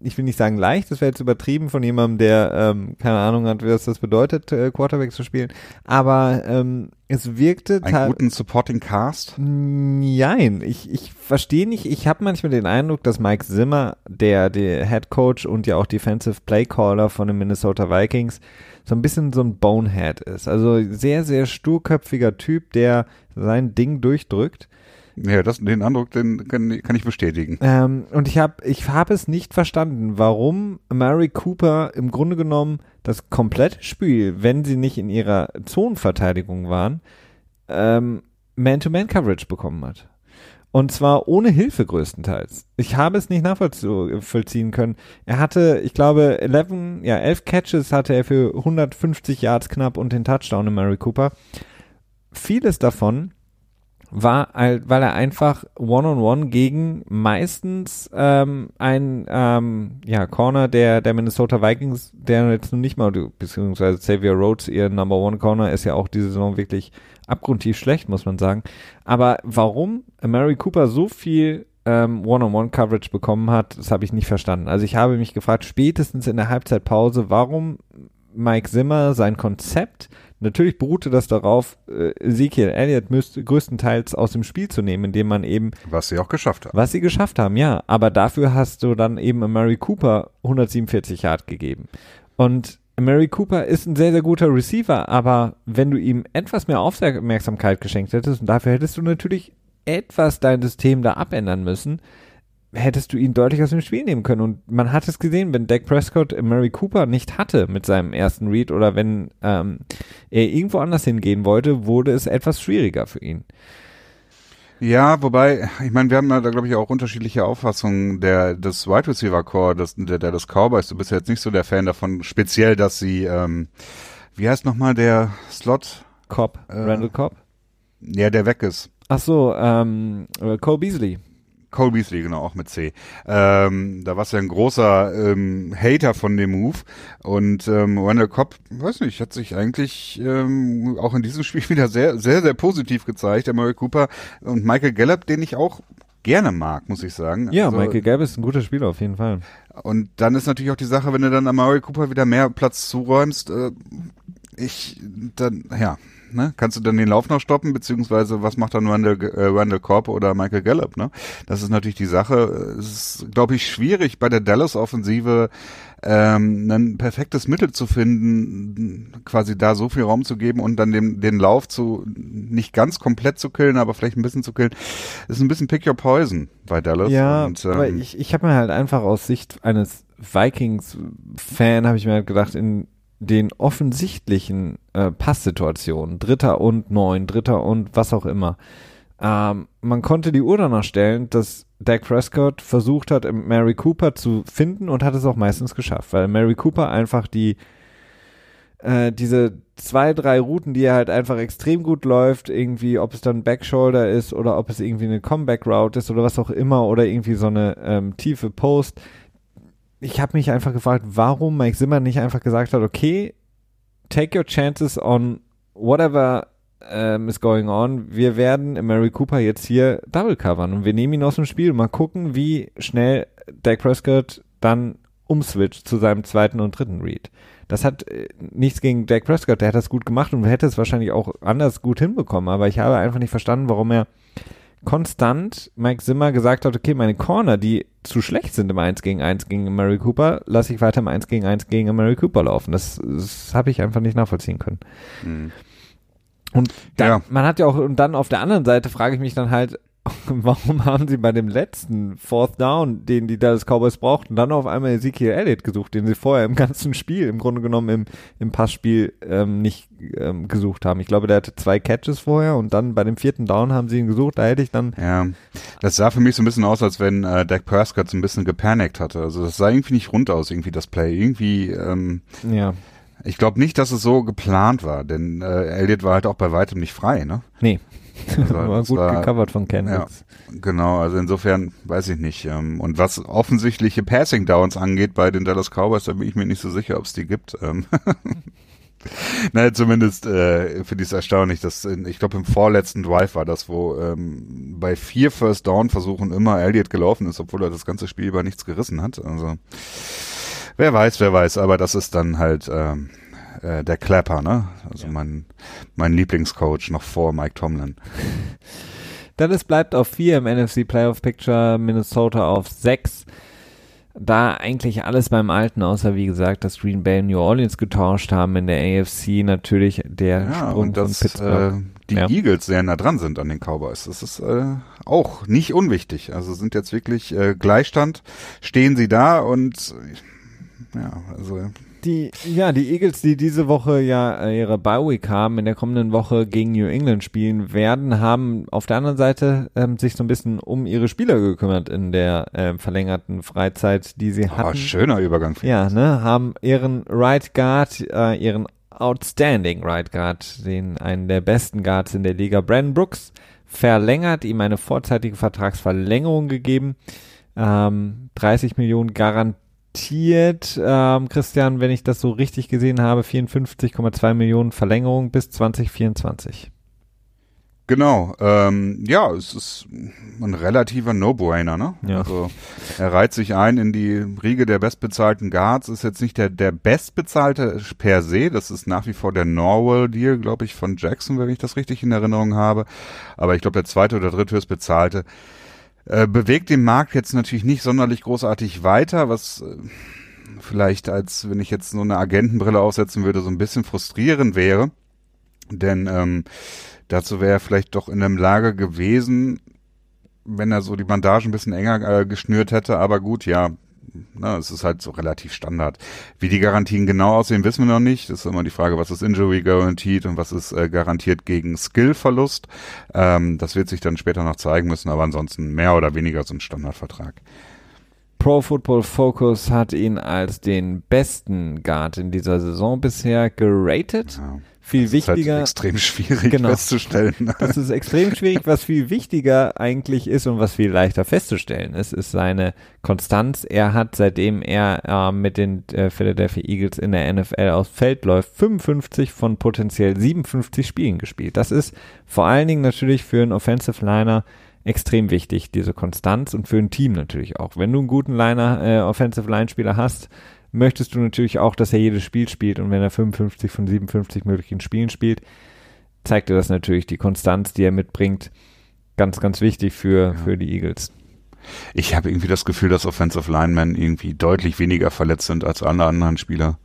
[SPEAKER 1] ich will nicht sagen leicht, das wäre jetzt übertrieben von jemandem, der ähm, keine Ahnung hat, was das bedeutet, äh, Quarterback zu spielen. Aber ähm, es wirkte
[SPEAKER 2] Einen guten Supporting Cast?
[SPEAKER 1] Nein, ich, ich verstehe nicht. Ich habe manchmal den Eindruck, dass Mike Zimmer, der, der Head Coach und ja auch Defensive Play Caller von den Minnesota Vikings, so ein bisschen so ein Bonehead ist. Also sehr, sehr sturköpfiger Typ, der sein Ding durchdrückt.
[SPEAKER 2] Ja, das, den Eindruck, den kann, kann ich bestätigen.
[SPEAKER 1] Ähm, und ich habe ich hab es nicht verstanden, warum Mary Cooper im Grunde genommen das komplette Spiel, wenn sie nicht in ihrer Zonenverteidigung waren, ähm, Man-to-Man-Coverage bekommen hat. Und zwar ohne Hilfe größtenteils. Ich habe es nicht nachvollziehen können. Er hatte, ich glaube, 11, ja, 11 Catches hatte er für 150 Yards knapp und den Touchdown in Mary Cooper. Vieles davon war, weil er einfach One-on-One -on -one gegen meistens ähm, ein ähm, ja, Corner der, der Minnesota Vikings, der jetzt nun nicht mal, beziehungsweise Xavier Rhodes, ihr Number One Corner, ist ja auch diese Saison wirklich abgrundtief schlecht, muss man sagen. Aber warum Mary Cooper so viel ähm, One-on-One-Coverage bekommen hat, das habe ich nicht verstanden. Also ich habe mich gefragt, spätestens in der Halbzeitpause, warum Mike Zimmer sein Konzept Natürlich beruhte das darauf, äh, Ezekiel Elliott müsste größtenteils aus dem Spiel zu nehmen, indem man eben.
[SPEAKER 2] Was sie auch geschafft haben.
[SPEAKER 1] Was sie geschafft haben, ja. Aber dafür hast du dann eben Mary Cooper 147 Yard gegeben. Und Mary Cooper ist ein sehr, sehr guter Receiver, aber wenn du ihm etwas mehr Aufmerksamkeit geschenkt hättest, und dafür hättest du natürlich etwas dein System da abändern müssen, hättest du ihn deutlich aus dem Spiel nehmen können. Und man hat es gesehen, wenn Dak Prescott Mary Cooper nicht hatte mit seinem ersten Read oder wenn ähm, er irgendwo anders hingehen wollte, wurde es etwas schwieriger für ihn.
[SPEAKER 2] Ja, wobei, ich meine, wir haben da, glaube ich, auch unterschiedliche Auffassungen der des Wide Receiver Core, des, der, der des Cowboys. Du bist ja jetzt nicht so der Fan davon, speziell, dass sie, ähm, wie heißt nochmal der Slot?
[SPEAKER 1] Cobb, äh, Randall Cobb?
[SPEAKER 2] Ja, der weg ist.
[SPEAKER 1] Ach so, ähm, Cole Beasley.
[SPEAKER 2] Cole Beasley, genau, auch mit C. Ähm, da warst du ja ein großer ähm, Hater von dem Move. Und ähm, Randall Cobb, weiß nicht, hat sich eigentlich ähm, auch in diesem Spiel wieder sehr, sehr, sehr positiv gezeigt. Der Murray Cooper und Michael Gallup, den ich auch gerne mag, muss ich sagen.
[SPEAKER 1] Ja, also, Michael Gallup ist ein guter Spieler auf jeden Fall.
[SPEAKER 2] Und dann ist natürlich auch die Sache, wenn du dann Murray Cooper wieder mehr Platz zuräumst, äh, ich, dann, ja, Ne? Kannst du dann den Lauf noch stoppen, beziehungsweise was macht dann Randall, äh, Randall Cobb oder Michael Gallup? Ne? Das ist natürlich die Sache. Es ist, glaube ich, schwierig bei der Dallas-Offensive ähm, ein perfektes Mittel zu finden, quasi da so viel Raum zu geben und dann den, den Lauf zu nicht ganz komplett zu killen, aber vielleicht ein bisschen zu killen. Das ist ein bisschen Pick Your Poison bei Dallas.
[SPEAKER 1] Ja, und, ähm, aber ich, ich habe mir halt einfach aus Sicht eines Vikings-Fan, habe ich mir halt gedacht, in den offensichtlichen äh, Passsituationen, Dritter und Neun, Dritter und was auch immer, ähm, man konnte die Uhr danach stellen, dass Dak Prescott versucht hat, Mary Cooper zu finden und hat es auch meistens geschafft, weil Mary Cooper einfach die äh, diese zwei, drei Routen, die er halt einfach extrem gut läuft, irgendwie, ob es dann Backshoulder ist oder ob es irgendwie eine Comeback-Route ist oder was auch immer oder irgendwie so eine ähm, tiefe Post, ich habe mich einfach gefragt, warum Mike Zimmer nicht einfach gesagt hat, okay, take your chances on whatever um, is going on. Wir werden Mary Cooper jetzt hier double covern und wir nehmen ihn aus dem Spiel. Mal gucken, wie schnell Dak Prescott dann umswitcht zu seinem zweiten und dritten Read. Das hat äh, nichts gegen Dak Prescott, der hat das gut gemacht und hätte es wahrscheinlich auch anders gut hinbekommen, aber ich habe einfach nicht verstanden, warum er konstant Mike Zimmer gesagt hat, okay, meine Corner, die zu schlecht sind im 1 gegen 1 gegen Mary Cooper, lasse ich weiter im 1 gegen 1 gegen Mary Cooper laufen. Das, das habe ich einfach nicht nachvollziehen können. Mhm. Und dann, ja. man hat ja auch, und dann auf der anderen Seite frage ich mich dann halt, warum haben sie bei dem letzten Fourth Down, den die Dallas Cowboys brauchten, dann auf einmal Ezekiel Elliott gesucht, den sie vorher im ganzen Spiel, im Grunde genommen im, im Passspiel ähm, nicht ähm, gesucht haben. Ich glaube, der hatte zwei Catches vorher und dann bei dem vierten Down haben sie ihn gesucht. Da hätte ich dann.
[SPEAKER 2] Ja, das sah für mich so ein bisschen aus, als wenn äh, Dak Prescott so ein bisschen gepanikt hatte. Also das sah irgendwie nicht rund aus, irgendwie das Play. Irgendwie. Ähm,
[SPEAKER 1] ja.
[SPEAKER 2] Ich glaube nicht, dass es so geplant war, denn äh, Elliott war halt auch bei weitem nicht frei, ne?
[SPEAKER 1] Nee. Also, war gut war, gecovert von Kendricks.
[SPEAKER 2] Ja, genau, also insofern weiß ich nicht. Ähm, und was offensichtliche Passing Downs angeht bei den Dallas Cowboys, da bin ich mir nicht so sicher, ob es die gibt. Ähm. naja, zumindest äh, finde ich es erstaunlich, dass in, ich glaube im vorletzten Drive war das, wo ähm, bei vier First Down Versuchen immer Elliott gelaufen ist, obwohl er das ganze Spiel über nichts gerissen hat. Also wer weiß, wer weiß, aber das ist dann halt ähm, äh, der Clapper, ne? Also ja. mein mein Lieblingscoach noch vor Mike Tomlin.
[SPEAKER 1] Dallas bleibt auf vier im NFC Playoff Picture, Minnesota auf sechs da eigentlich alles beim Alten, außer wie gesagt, dass Green Bay New Orleans getauscht haben in der AFC natürlich der
[SPEAKER 2] ja, Sprung und dass, Pittsburgh. Äh, die ja. Eagles sehr nah dran sind an den Cowboys. Das ist äh, auch nicht unwichtig. Also sind jetzt wirklich äh, Gleichstand, stehen sie da und ja, also
[SPEAKER 1] die, ja, die Eagles, die diese Woche ja äh, ihre Bye-Week haben, in der kommenden Woche gegen New England spielen werden, haben auf der anderen Seite ähm, sich so ein bisschen um ihre Spieler gekümmert in der äh, verlängerten Freizeit, die sie oh, hatten.
[SPEAKER 2] schöner Übergang.
[SPEAKER 1] Ja, ne, haben ihren Right Guard, äh, ihren Outstanding Right Guard, den einen der besten Guards in der Liga, Brandon Brooks, verlängert, ihm eine vorzeitige Vertragsverlängerung gegeben, ähm, 30 Millionen garantiert investiert, ähm, Christian, wenn ich das so richtig gesehen habe, 54,2 Millionen Verlängerung bis 2024.
[SPEAKER 2] Genau, ähm, ja, es ist ein relativer No-Brainer, ne? Ja. Also er reiht sich ein in die Riege der bestbezahlten Guards, ist jetzt nicht der, der bestbezahlte per se, das ist nach wie vor der Norwell-Deal, glaube ich, von Jackson, wenn ich das richtig in Erinnerung habe. Aber ich glaube, der zweite oder dritte ist bezahlte. Äh, bewegt den Markt jetzt natürlich nicht sonderlich großartig weiter, was äh, vielleicht als wenn ich jetzt nur eine Agentenbrille aufsetzen würde, so ein bisschen frustrierend wäre. Denn ähm, dazu wäre er vielleicht doch in einem Lager gewesen, wenn er so die Bandagen ein bisschen enger äh, geschnürt hätte. Aber gut, ja, na, es ist halt so relativ Standard. Wie die Garantien genau aussehen, wissen wir noch nicht. Das ist immer die Frage, was ist Injury Guaranteed und was ist äh, garantiert gegen Skillverlust. Ähm, das wird sich dann später noch zeigen müssen, aber ansonsten mehr oder weniger so ein Standardvertrag.
[SPEAKER 1] Pro Football Focus hat ihn als den besten Guard in dieser Saison bisher geratet. Ja viel das wichtiger. Ist halt
[SPEAKER 2] extrem schwierig genau, festzustellen.
[SPEAKER 1] Das ist extrem schwierig. Was viel wichtiger eigentlich ist und was viel leichter festzustellen ist, ist seine Konstanz. Er hat, seitdem er äh, mit den äh, Philadelphia Eagles in der NFL aufs Feld läuft, 55 von potenziell 57 Spielen gespielt. Das ist vor allen Dingen natürlich für einen Offensive Liner extrem wichtig, diese Konstanz und für ein Team natürlich auch. Wenn du einen guten Liner, äh, Offensive Line Spieler hast, möchtest du natürlich auch, dass er jedes Spiel spielt und wenn er 55 von 57 möglichen Spielen spielt, zeigt er das natürlich die Konstanz, die er mitbringt, ganz, ganz wichtig für, ja. für die Eagles.
[SPEAKER 2] Ich habe irgendwie das Gefühl, dass Offensive Linemen irgendwie deutlich weniger verletzt sind als alle anderen Spieler.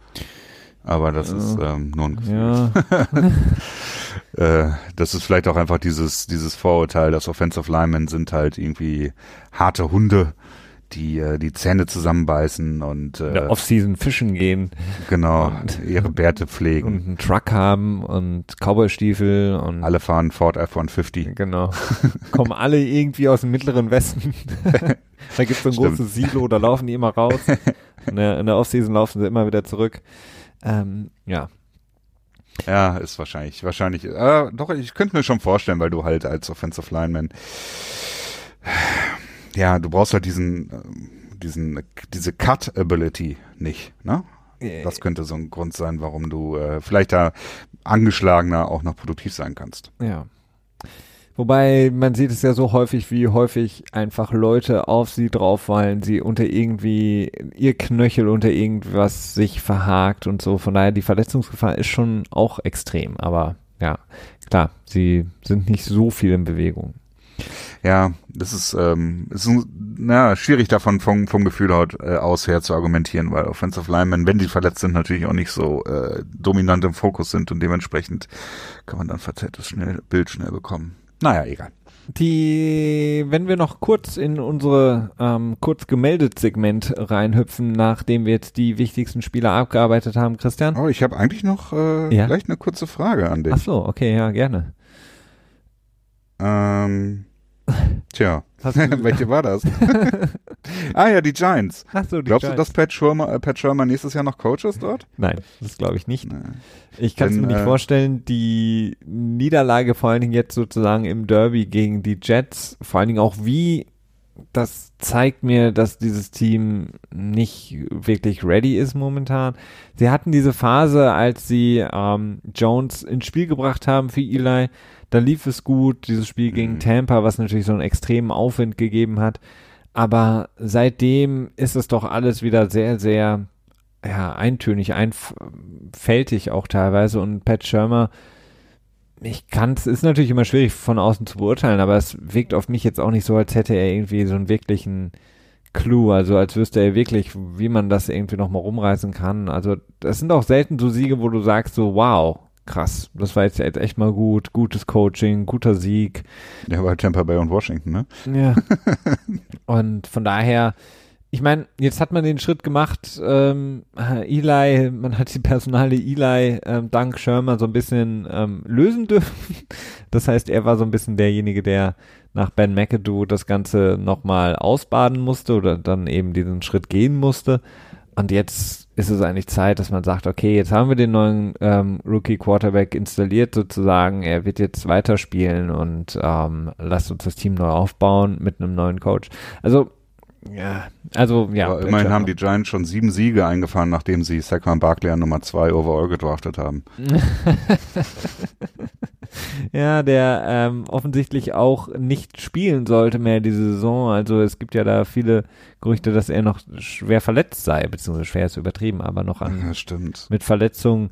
[SPEAKER 2] Aber das ist ähm, nur ein Gefühl. Ja. äh, das ist vielleicht auch einfach dieses, dieses Vorurteil, dass Offensive Linemen sind halt irgendwie harte Hunde die äh, die Zähne zusammenbeißen und
[SPEAKER 1] äh, Offseason fischen gehen.
[SPEAKER 2] Genau, ihre Bärte pflegen.
[SPEAKER 1] Und einen Truck haben und Cowboystiefel und
[SPEAKER 2] alle fahren Ford F-150.
[SPEAKER 1] Genau. Kommen alle irgendwie aus dem mittleren Westen. da gibt es so ein Stimmt. großes Silo, da laufen die immer raus. In der, in der Offseason laufen sie immer wieder zurück. Ähm, ja.
[SPEAKER 2] Ja, ist wahrscheinlich, wahrscheinlich, äh, doch, ich könnte mir schon vorstellen, weil du halt als Offensive Lineman ja, du brauchst halt diesen, äh, diesen, diese Cut-Ability nicht, ne? Das könnte so ein Grund sein, warum du äh, vielleicht da angeschlagener auch noch produktiv sein kannst.
[SPEAKER 1] Ja. Wobei man sieht es ja so häufig, wie häufig einfach Leute auf sie drauffallen, sie unter irgendwie, ihr Knöchel unter irgendwas sich verhakt und so. Von daher, die Verletzungsgefahr ist schon auch extrem. Aber ja, klar, sie sind nicht so viel in Bewegung.
[SPEAKER 2] Ja, das ist, ähm, ist na, schwierig davon vom, vom Gefühl äh, aus her zu argumentieren, weil Offensive Linemen, wenn die verletzt sind, natürlich auch nicht so äh, dominant im Fokus sind und dementsprechend kann man dann verzerrtes schnell, Bild schnell bekommen. Naja, egal.
[SPEAKER 1] Die, wenn wir noch kurz in unsere ähm, kurz gemeldet Segment reinhüpfen, nachdem wir jetzt die wichtigsten Spieler abgearbeitet haben, Christian.
[SPEAKER 2] Oh, ich habe eigentlich noch äh, ja? vielleicht eine kurze Frage an dich.
[SPEAKER 1] Ach so, okay, ja, gerne.
[SPEAKER 2] Ähm, Tja, welche war das? ah ja, die Giants. Ach so, die Glaubst Giants. du, dass Pat Shermer, äh, Pat Shermer nächstes Jahr noch Coach ist dort?
[SPEAKER 1] Nein, das glaube ich nicht. Nee. Ich kann es mir nicht äh, vorstellen, die Niederlage vor allen Dingen jetzt sozusagen im Derby gegen die Jets, vor allen Dingen auch wie das zeigt mir, dass dieses Team nicht wirklich ready ist momentan. Sie hatten diese Phase, als sie ähm, Jones ins Spiel gebracht haben für Eli. Da lief es gut, dieses Spiel gegen mhm. Tampa, was natürlich so einen extremen Aufwind gegeben hat. Aber seitdem ist es doch alles wieder sehr, sehr ja, eintönig, einfältig auch teilweise. Und Pat Shermer ich kann es ist natürlich immer schwierig von außen zu beurteilen, aber es wirkt auf mich jetzt auch nicht so, als hätte er irgendwie so einen wirklichen Clou, also als wüsste er wirklich, wie man das irgendwie nochmal rumreißen kann. Also das sind auch selten so Siege, wo du sagst so, wow, krass, das war jetzt echt mal gut, gutes Coaching, guter Sieg.
[SPEAKER 2] Ja, bei Tampa Bay und Washington, ne?
[SPEAKER 1] Ja. und von daher, ich meine, jetzt hat man den Schritt gemacht, ähm, Eli, man hat die Personale Eli ähm, dank Shermer so ein bisschen ähm, lösen dürfen. Das heißt, er war so ein bisschen derjenige, der nach Ben McAdoo das Ganze nochmal ausbaden musste oder dann eben diesen Schritt gehen musste. Und jetzt ist es eigentlich Zeit, dass man sagt, okay, jetzt haben wir den neuen ähm, Rookie Quarterback installiert sozusagen. Er wird jetzt weiterspielen und ähm, lasst uns das Team neu aufbauen mit einem neuen Coach. Also ja, also ja.
[SPEAKER 2] Aber immerhin haben die Giants schon sieben Siege eingefahren, nachdem sie Saquon Barkley an Nummer zwei overall gedraftet haben.
[SPEAKER 1] ja, der ähm, offensichtlich auch nicht spielen sollte mehr diese Saison. Also es gibt ja da viele Gerüchte, dass er noch schwer verletzt sei, beziehungsweise schwer ist übertrieben, aber noch an
[SPEAKER 2] ja,
[SPEAKER 1] mit Verletzungen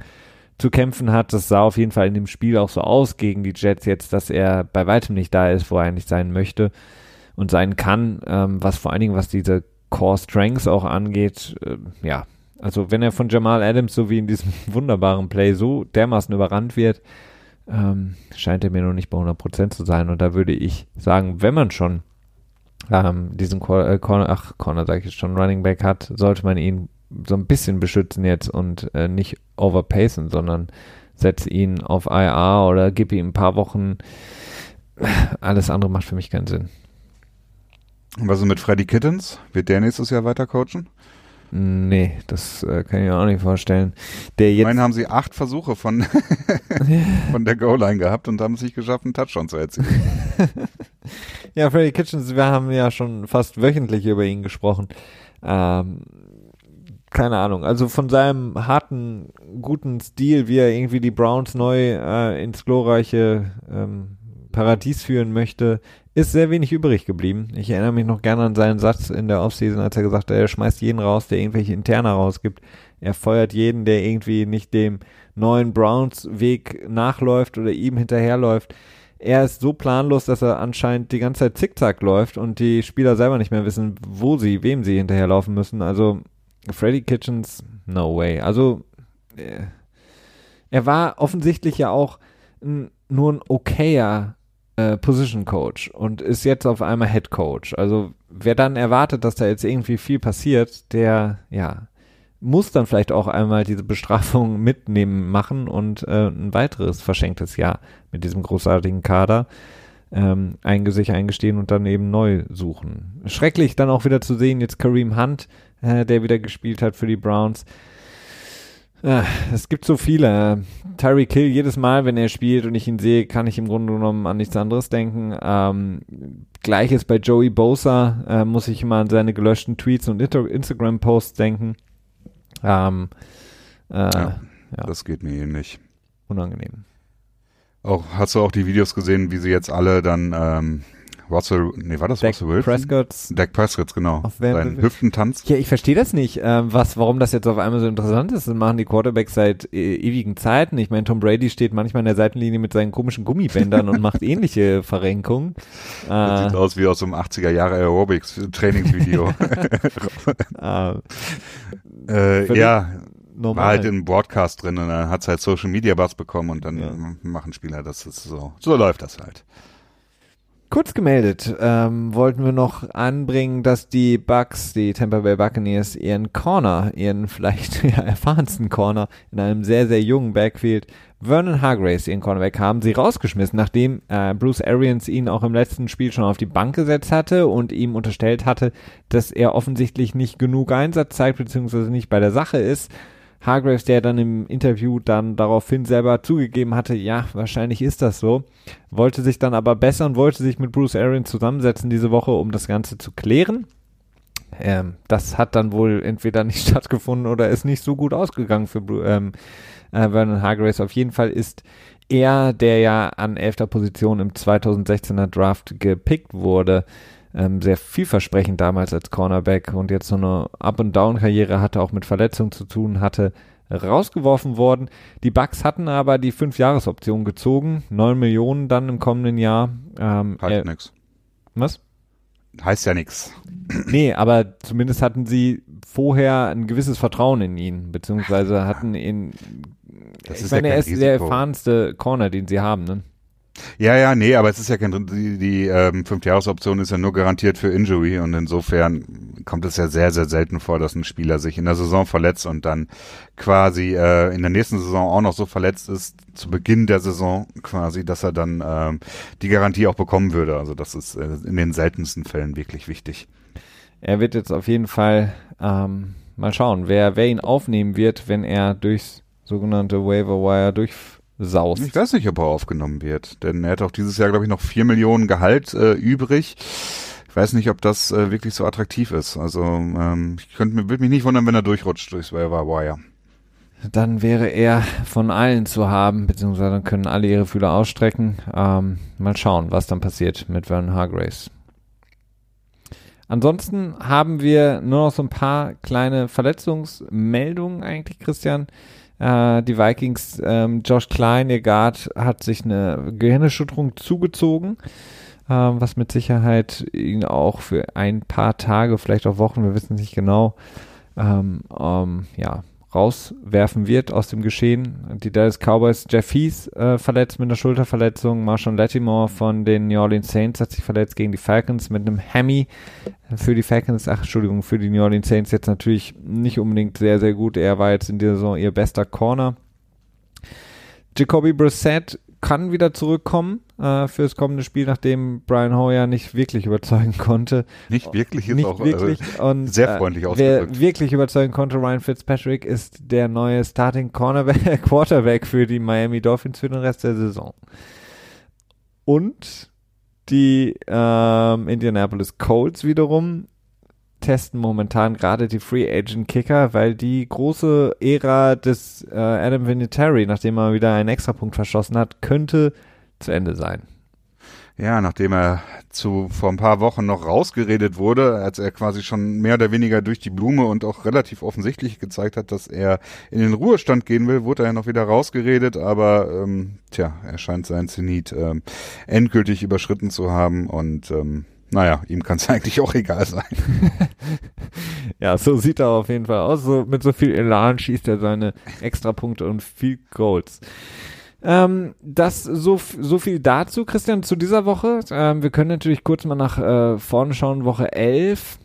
[SPEAKER 1] zu kämpfen hat. Das sah auf jeden Fall in dem Spiel auch so aus gegen die Jets jetzt, dass er bei weitem nicht da ist, wo er eigentlich sein möchte und sein kann, ähm, was vor allen Dingen, was diese Core Strengths auch angeht, äh, ja, also wenn er von Jamal Adams so wie in diesem wunderbaren Play so dermaßen überrannt wird, ähm, scheint er mir noch nicht bei 100% zu sein und da würde ich sagen, wenn man schon ähm, diesen Cor äh, Corner, ach Corner sage ich jetzt schon, Running Back hat, sollte man ihn so ein bisschen beschützen jetzt und äh, nicht overpacen, sondern setze ihn auf IR oder gib ihm ein paar Wochen. Alles andere macht für mich keinen Sinn.
[SPEAKER 2] Und was ist mit Freddy Kittens? Wird der nächstes Jahr weiter coachen?
[SPEAKER 1] Nee, das äh, kann ich mir auch nicht vorstellen. Der jetzt
[SPEAKER 2] ich meine, haben sie acht Versuche von, von der Goal-Line gehabt und haben es nicht geschafft, einen Touchdown zu erzielen.
[SPEAKER 1] ja, Freddy Kitchens, wir haben ja schon fast wöchentlich über ihn gesprochen. Ähm, keine Ahnung, also von seinem harten, guten Stil, wie er irgendwie die Browns neu äh, ins glorreiche ähm, Paradies führen möchte, ist sehr wenig übrig geblieben. Ich erinnere mich noch gerne an seinen Satz in der Offseason, als er gesagt hat, er schmeißt jeden raus, der irgendwelche Interna rausgibt. Er feuert jeden, der irgendwie nicht dem neuen Browns-Weg nachläuft oder ihm hinterherläuft. Er ist so planlos, dass er anscheinend die ganze Zeit zickzack läuft und die Spieler selber nicht mehr wissen, wo sie, wem sie hinterherlaufen müssen. Also Freddy Kitchens, no way. Also äh, er war offensichtlich ja auch n, nur ein okayer äh, Position Coach und ist jetzt auf einmal Head Coach. Also wer dann erwartet, dass da jetzt irgendwie viel passiert, der ja muss dann vielleicht auch einmal diese Bestrafung mitnehmen machen und äh, ein weiteres verschenktes Jahr mit diesem großartigen Kader ähm, sich eingestehen und dann eben neu suchen. Schrecklich dann auch wieder zu sehen, jetzt Kareem Hunt, äh, der wieder gespielt hat für die Browns, es gibt so viele. Tyree Kill, jedes Mal, wenn er spielt und ich ihn sehe, kann ich im Grunde genommen an nichts anderes denken. Ähm, Gleiches bei Joey Bosa, äh, muss ich immer an seine gelöschten Tweets und Instagram-Posts denken. Ähm,
[SPEAKER 2] äh, ja, ja, Das geht mir ähnlich.
[SPEAKER 1] Unangenehm.
[SPEAKER 2] Auch, hast du auch die Videos gesehen, wie sie jetzt alle dann ähm, Russell, nee, war das
[SPEAKER 1] Dak
[SPEAKER 2] Russell Wilson?
[SPEAKER 1] Prescott's
[SPEAKER 2] Dak Prescott, genau. Auf Sein Hüftentanz.
[SPEAKER 1] Ja, ich verstehe das nicht, ähm, was, warum das jetzt auf einmal so interessant ist. Das machen die Quarterbacks seit äh, ewigen Zeiten. Ich meine, Tom Brady steht manchmal in der Seitenlinie mit seinen komischen Gummibändern und macht ähnliche Verrenkungen.
[SPEAKER 2] Das äh, sieht aus wie aus so einem 80er Jahre Aerobics Trainingsvideo. äh, äh, ja, normal. War halt im Broadcast drin und dann hat es halt Social Media Buzz bekommen und dann ja. machen Spieler das ist so. So läuft das halt.
[SPEAKER 1] Kurz gemeldet ähm, wollten wir noch anbringen, dass die Bucks, die Tampa Bay Buccaneers, ihren Corner, ihren vielleicht ja, erfahrensten Corner in einem sehr, sehr jungen Backfield, Vernon Hargraves, ihren Cornerback, haben sie rausgeschmissen, nachdem äh, Bruce Arians ihn auch im letzten Spiel schon auf die Bank gesetzt hatte und ihm unterstellt hatte, dass er offensichtlich nicht genug Einsatz zeigt, beziehungsweise nicht bei der Sache ist Hargraves, der dann im Interview dann daraufhin selber zugegeben hatte, ja, wahrscheinlich ist das so, wollte sich dann aber bessern, wollte sich mit Bruce Arians zusammensetzen diese Woche, um das Ganze zu klären. Ähm, das hat dann wohl entweder nicht stattgefunden oder ist nicht so gut ausgegangen für ähm, äh, Vernon Hargraves. Auf jeden Fall ist er, der ja an elfter Position im 2016er Draft gepickt wurde, ähm, sehr vielversprechend damals als Cornerback und jetzt so eine Up-and-Down-Karriere hatte, auch mit Verletzungen zu tun hatte, rausgeworfen worden. Die Bucks hatten aber die Fünf-Jahres-Option gezogen, neun Millionen dann im kommenden Jahr.
[SPEAKER 2] Ähm, heißt äh, nix.
[SPEAKER 1] Was?
[SPEAKER 2] Heißt ja nix.
[SPEAKER 1] Nee, aber zumindest hatten sie vorher ein gewisses Vertrauen in ihn, beziehungsweise hatten ihn. Das ich meine, ja er ist Risiko. der erfahrenste Corner, den sie haben, ne?
[SPEAKER 2] Ja, ja, nee, aber es ist ja kein, die, die ähm, Fünfjahresoption ist ja nur garantiert für Injury und insofern kommt es ja sehr, sehr selten vor, dass ein Spieler sich in der Saison verletzt und dann quasi äh, in der nächsten Saison auch noch so verletzt ist, zu Beginn der Saison quasi, dass er dann ähm, die Garantie auch bekommen würde. Also das ist äh, in den seltensten Fällen wirklich wichtig.
[SPEAKER 1] Er wird jetzt auf jeden Fall ähm, mal schauen, wer, wer ihn aufnehmen wird, wenn er durchs sogenannte Waiver Wire durch saust.
[SPEAKER 2] Ich weiß nicht, ob er aufgenommen wird, denn er hat auch dieses Jahr, glaube ich, noch vier Millionen Gehalt äh, übrig. Ich weiß nicht, ob das äh, wirklich so attraktiv ist. Also ähm, ich könnte würde mich nicht wundern, wenn er durchrutscht durchs Waiver Wire.
[SPEAKER 1] Dann wäre er von allen zu haben, beziehungsweise dann können alle ihre Fühler ausstrecken. Ähm, mal schauen, was dann passiert mit Vernon Hargraves. Ansonsten haben wir nur noch so ein paar kleine Verletzungsmeldungen eigentlich, Christian. Äh, die Vikings, ähm, Josh Klein, ihr Guard, hat sich eine Gehirnerschütterung zugezogen, äh, was mit Sicherheit ihn auch für ein paar Tage, vielleicht auch Wochen, wir wissen nicht genau, ähm, ähm, ja, rauswerfen wird aus dem Geschehen. Die Dallas Cowboys, Jeff Heath äh, verletzt mit einer Schulterverletzung, Marshawn Lattimore von den New Orleans Saints hat sich verletzt gegen die Falcons mit einem Hammy für die Falcons, ach Entschuldigung, für die New Orleans Saints jetzt natürlich nicht unbedingt sehr, sehr gut. Er war jetzt in dieser Saison ihr bester Corner. Jacoby Brissett kann wieder zurückkommen äh, für das kommende Spiel, nachdem Brian Hoyer nicht wirklich überzeugen konnte.
[SPEAKER 2] Nicht wirklich ist
[SPEAKER 1] nicht
[SPEAKER 2] auch
[SPEAKER 1] wirklich.
[SPEAKER 2] Also und, sehr freundlich äh,
[SPEAKER 1] ausgedrückt. Wer wirklich überzeugen konnte, Ryan Fitzpatrick ist der neue Starting Cornerback, Quarterback für die Miami Dolphins für den Rest der Saison. Und die ähm, Indianapolis Colts wiederum testen momentan gerade die Free Agent Kicker, weil die große Ära des äh, Adam Vinatieri, nachdem er wieder einen Extrapunkt verschossen hat, könnte zu Ende sein.
[SPEAKER 2] Ja, nachdem er zu vor ein paar Wochen noch rausgeredet wurde, als er quasi schon mehr oder weniger durch die Blume und auch relativ offensichtlich gezeigt hat, dass er in den Ruhestand gehen will, wurde er ja noch wieder rausgeredet, aber ähm, tja, er scheint sein Zenit ähm, endgültig überschritten zu haben und ähm, naja, ihm kann es eigentlich auch egal sein.
[SPEAKER 1] ja, so sieht er auf jeden Fall aus. So, mit so viel Elan schießt er seine Extrapunkte und viel Goals. Ähm, das so, so viel dazu, Christian, zu dieser Woche. Ähm, wir können natürlich kurz mal nach äh, vorne schauen, Woche 11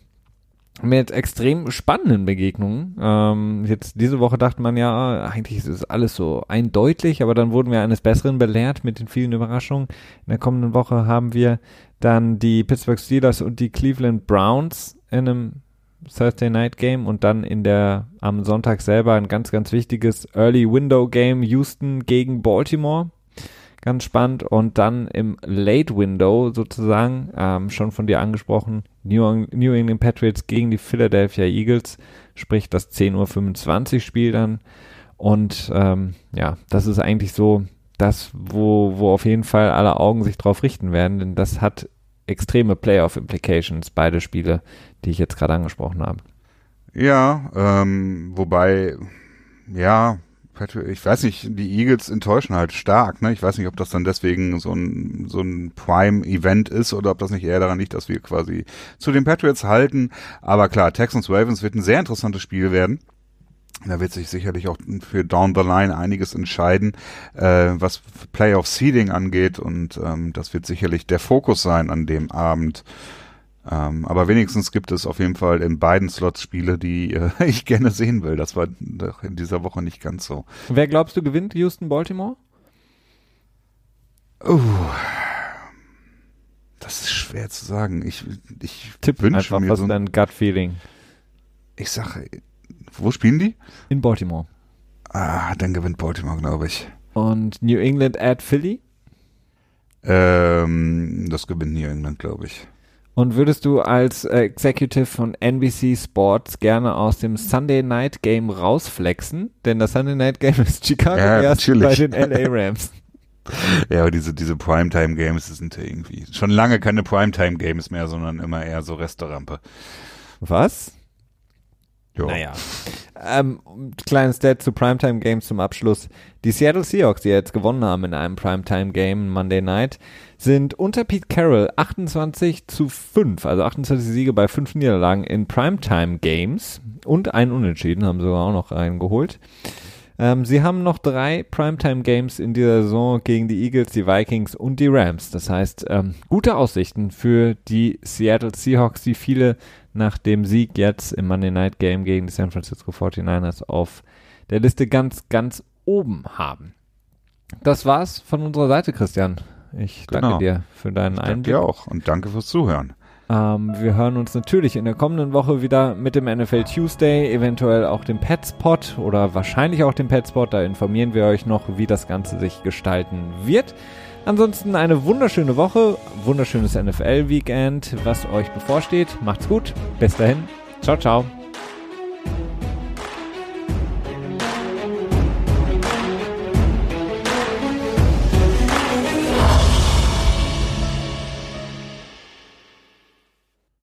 [SPEAKER 1] mit extrem spannenden Begegnungen. Ähm, jetzt diese Woche dachte man ja, eigentlich ist es alles so eindeutig, aber dann wurden wir eines Besseren belehrt mit den vielen Überraschungen. In der kommenden Woche haben wir dann die Pittsburgh Steelers und die Cleveland Browns in einem Thursday Night Game und dann in der am Sonntag selber ein ganz, ganz wichtiges Early Window Game Houston gegen Baltimore. Ganz spannend. Und dann im Late Window sozusagen, ähm, schon von dir angesprochen, New, New England Patriots gegen die Philadelphia Eagles, sprich das 10.25 Uhr Spiel dann. Und ähm, ja, das ist eigentlich so das, wo, wo auf jeden Fall alle Augen sich drauf richten werden, denn das hat extreme Playoff-Implications, beide Spiele, die ich jetzt gerade angesprochen habe.
[SPEAKER 2] Ja, ähm, wobei, ja, ich weiß nicht, die Eagles enttäuschen halt stark, ne? Ich weiß nicht, ob das dann deswegen so ein, so ein Prime-Event ist oder ob das nicht eher daran liegt, dass wir quasi zu den Patriots halten. Aber klar, Texans Ravens wird ein sehr interessantes Spiel werden. Da wird sich sicherlich auch für Down the Line einiges entscheiden, äh, was Playoff Seeding angeht und ähm, das wird sicherlich der Fokus sein an dem Abend. Ähm, aber wenigstens gibt es auf jeden Fall in beiden Slots Spiele, die äh, ich gerne sehen will. Das war doch in dieser Woche nicht ganz so.
[SPEAKER 1] Wer glaubst du gewinnt Houston Baltimore?
[SPEAKER 2] Uh, das ist schwer zu sagen. Ich, ich
[SPEAKER 1] Tipp wünsche einfach, mir was so ein dein Gut Feeling.
[SPEAKER 2] Ich sage, wo spielen die?
[SPEAKER 1] In Baltimore.
[SPEAKER 2] Ah, dann gewinnt Baltimore, glaube ich.
[SPEAKER 1] Und New England at Philly?
[SPEAKER 2] Ähm, das gewinnt New England, glaube ich.
[SPEAKER 1] Und würdest du als Executive von NBC Sports gerne aus dem Sunday Night Game rausflexen? Denn das Sunday Night Game ist Chicago
[SPEAKER 2] Ja,
[SPEAKER 1] erst bei den LA Rams.
[SPEAKER 2] Ja, aber diese, diese Primetime-Games sind irgendwie schon lange keine Primetime-Games mehr, sondern immer eher so Restaurante.
[SPEAKER 1] Was?
[SPEAKER 2] Jo.
[SPEAKER 1] Naja. Ähm, kleines Stat zu Primetime Games zum Abschluss. Die Seattle Seahawks, die jetzt gewonnen haben in einem Primetime Game Monday Night, sind unter Pete Carroll 28 zu 5, also 28 Siege bei 5 Niederlagen in Primetime Games und ein Unentschieden haben sie sogar auch noch reingeholt. Ähm, sie haben noch drei Primetime Games in dieser Saison gegen die Eagles, die Vikings und die Rams. Das heißt, ähm, gute Aussichten für die Seattle Seahawks, die viele nach dem Sieg jetzt im Monday Night Game gegen die San Francisco 49ers auf der Liste ganz, ganz oben haben. Das war's von unserer Seite, Christian. Ich danke
[SPEAKER 2] Genau.
[SPEAKER 1] dir für deinen
[SPEAKER 2] Danke
[SPEAKER 1] Einblick.
[SPEAKER 2] dir auch und danke fürs Zuhören.
[SPEAKER 1] Ähm, wir hören uns natürlich in der kommenden Woche wieder mit dem NFL Tuesday, eventuell auch dem Petspot oder wahrscheinlich auch dem Petspot. Da informieren wir euch noch, wie das Ganze sich gestalten wird. Ansonsten eine wunderschöne Woche, wunderschönes NFL-Weekend, was euch bevorsteht. Macht's gut. Bis dahin. Ciao, ciao.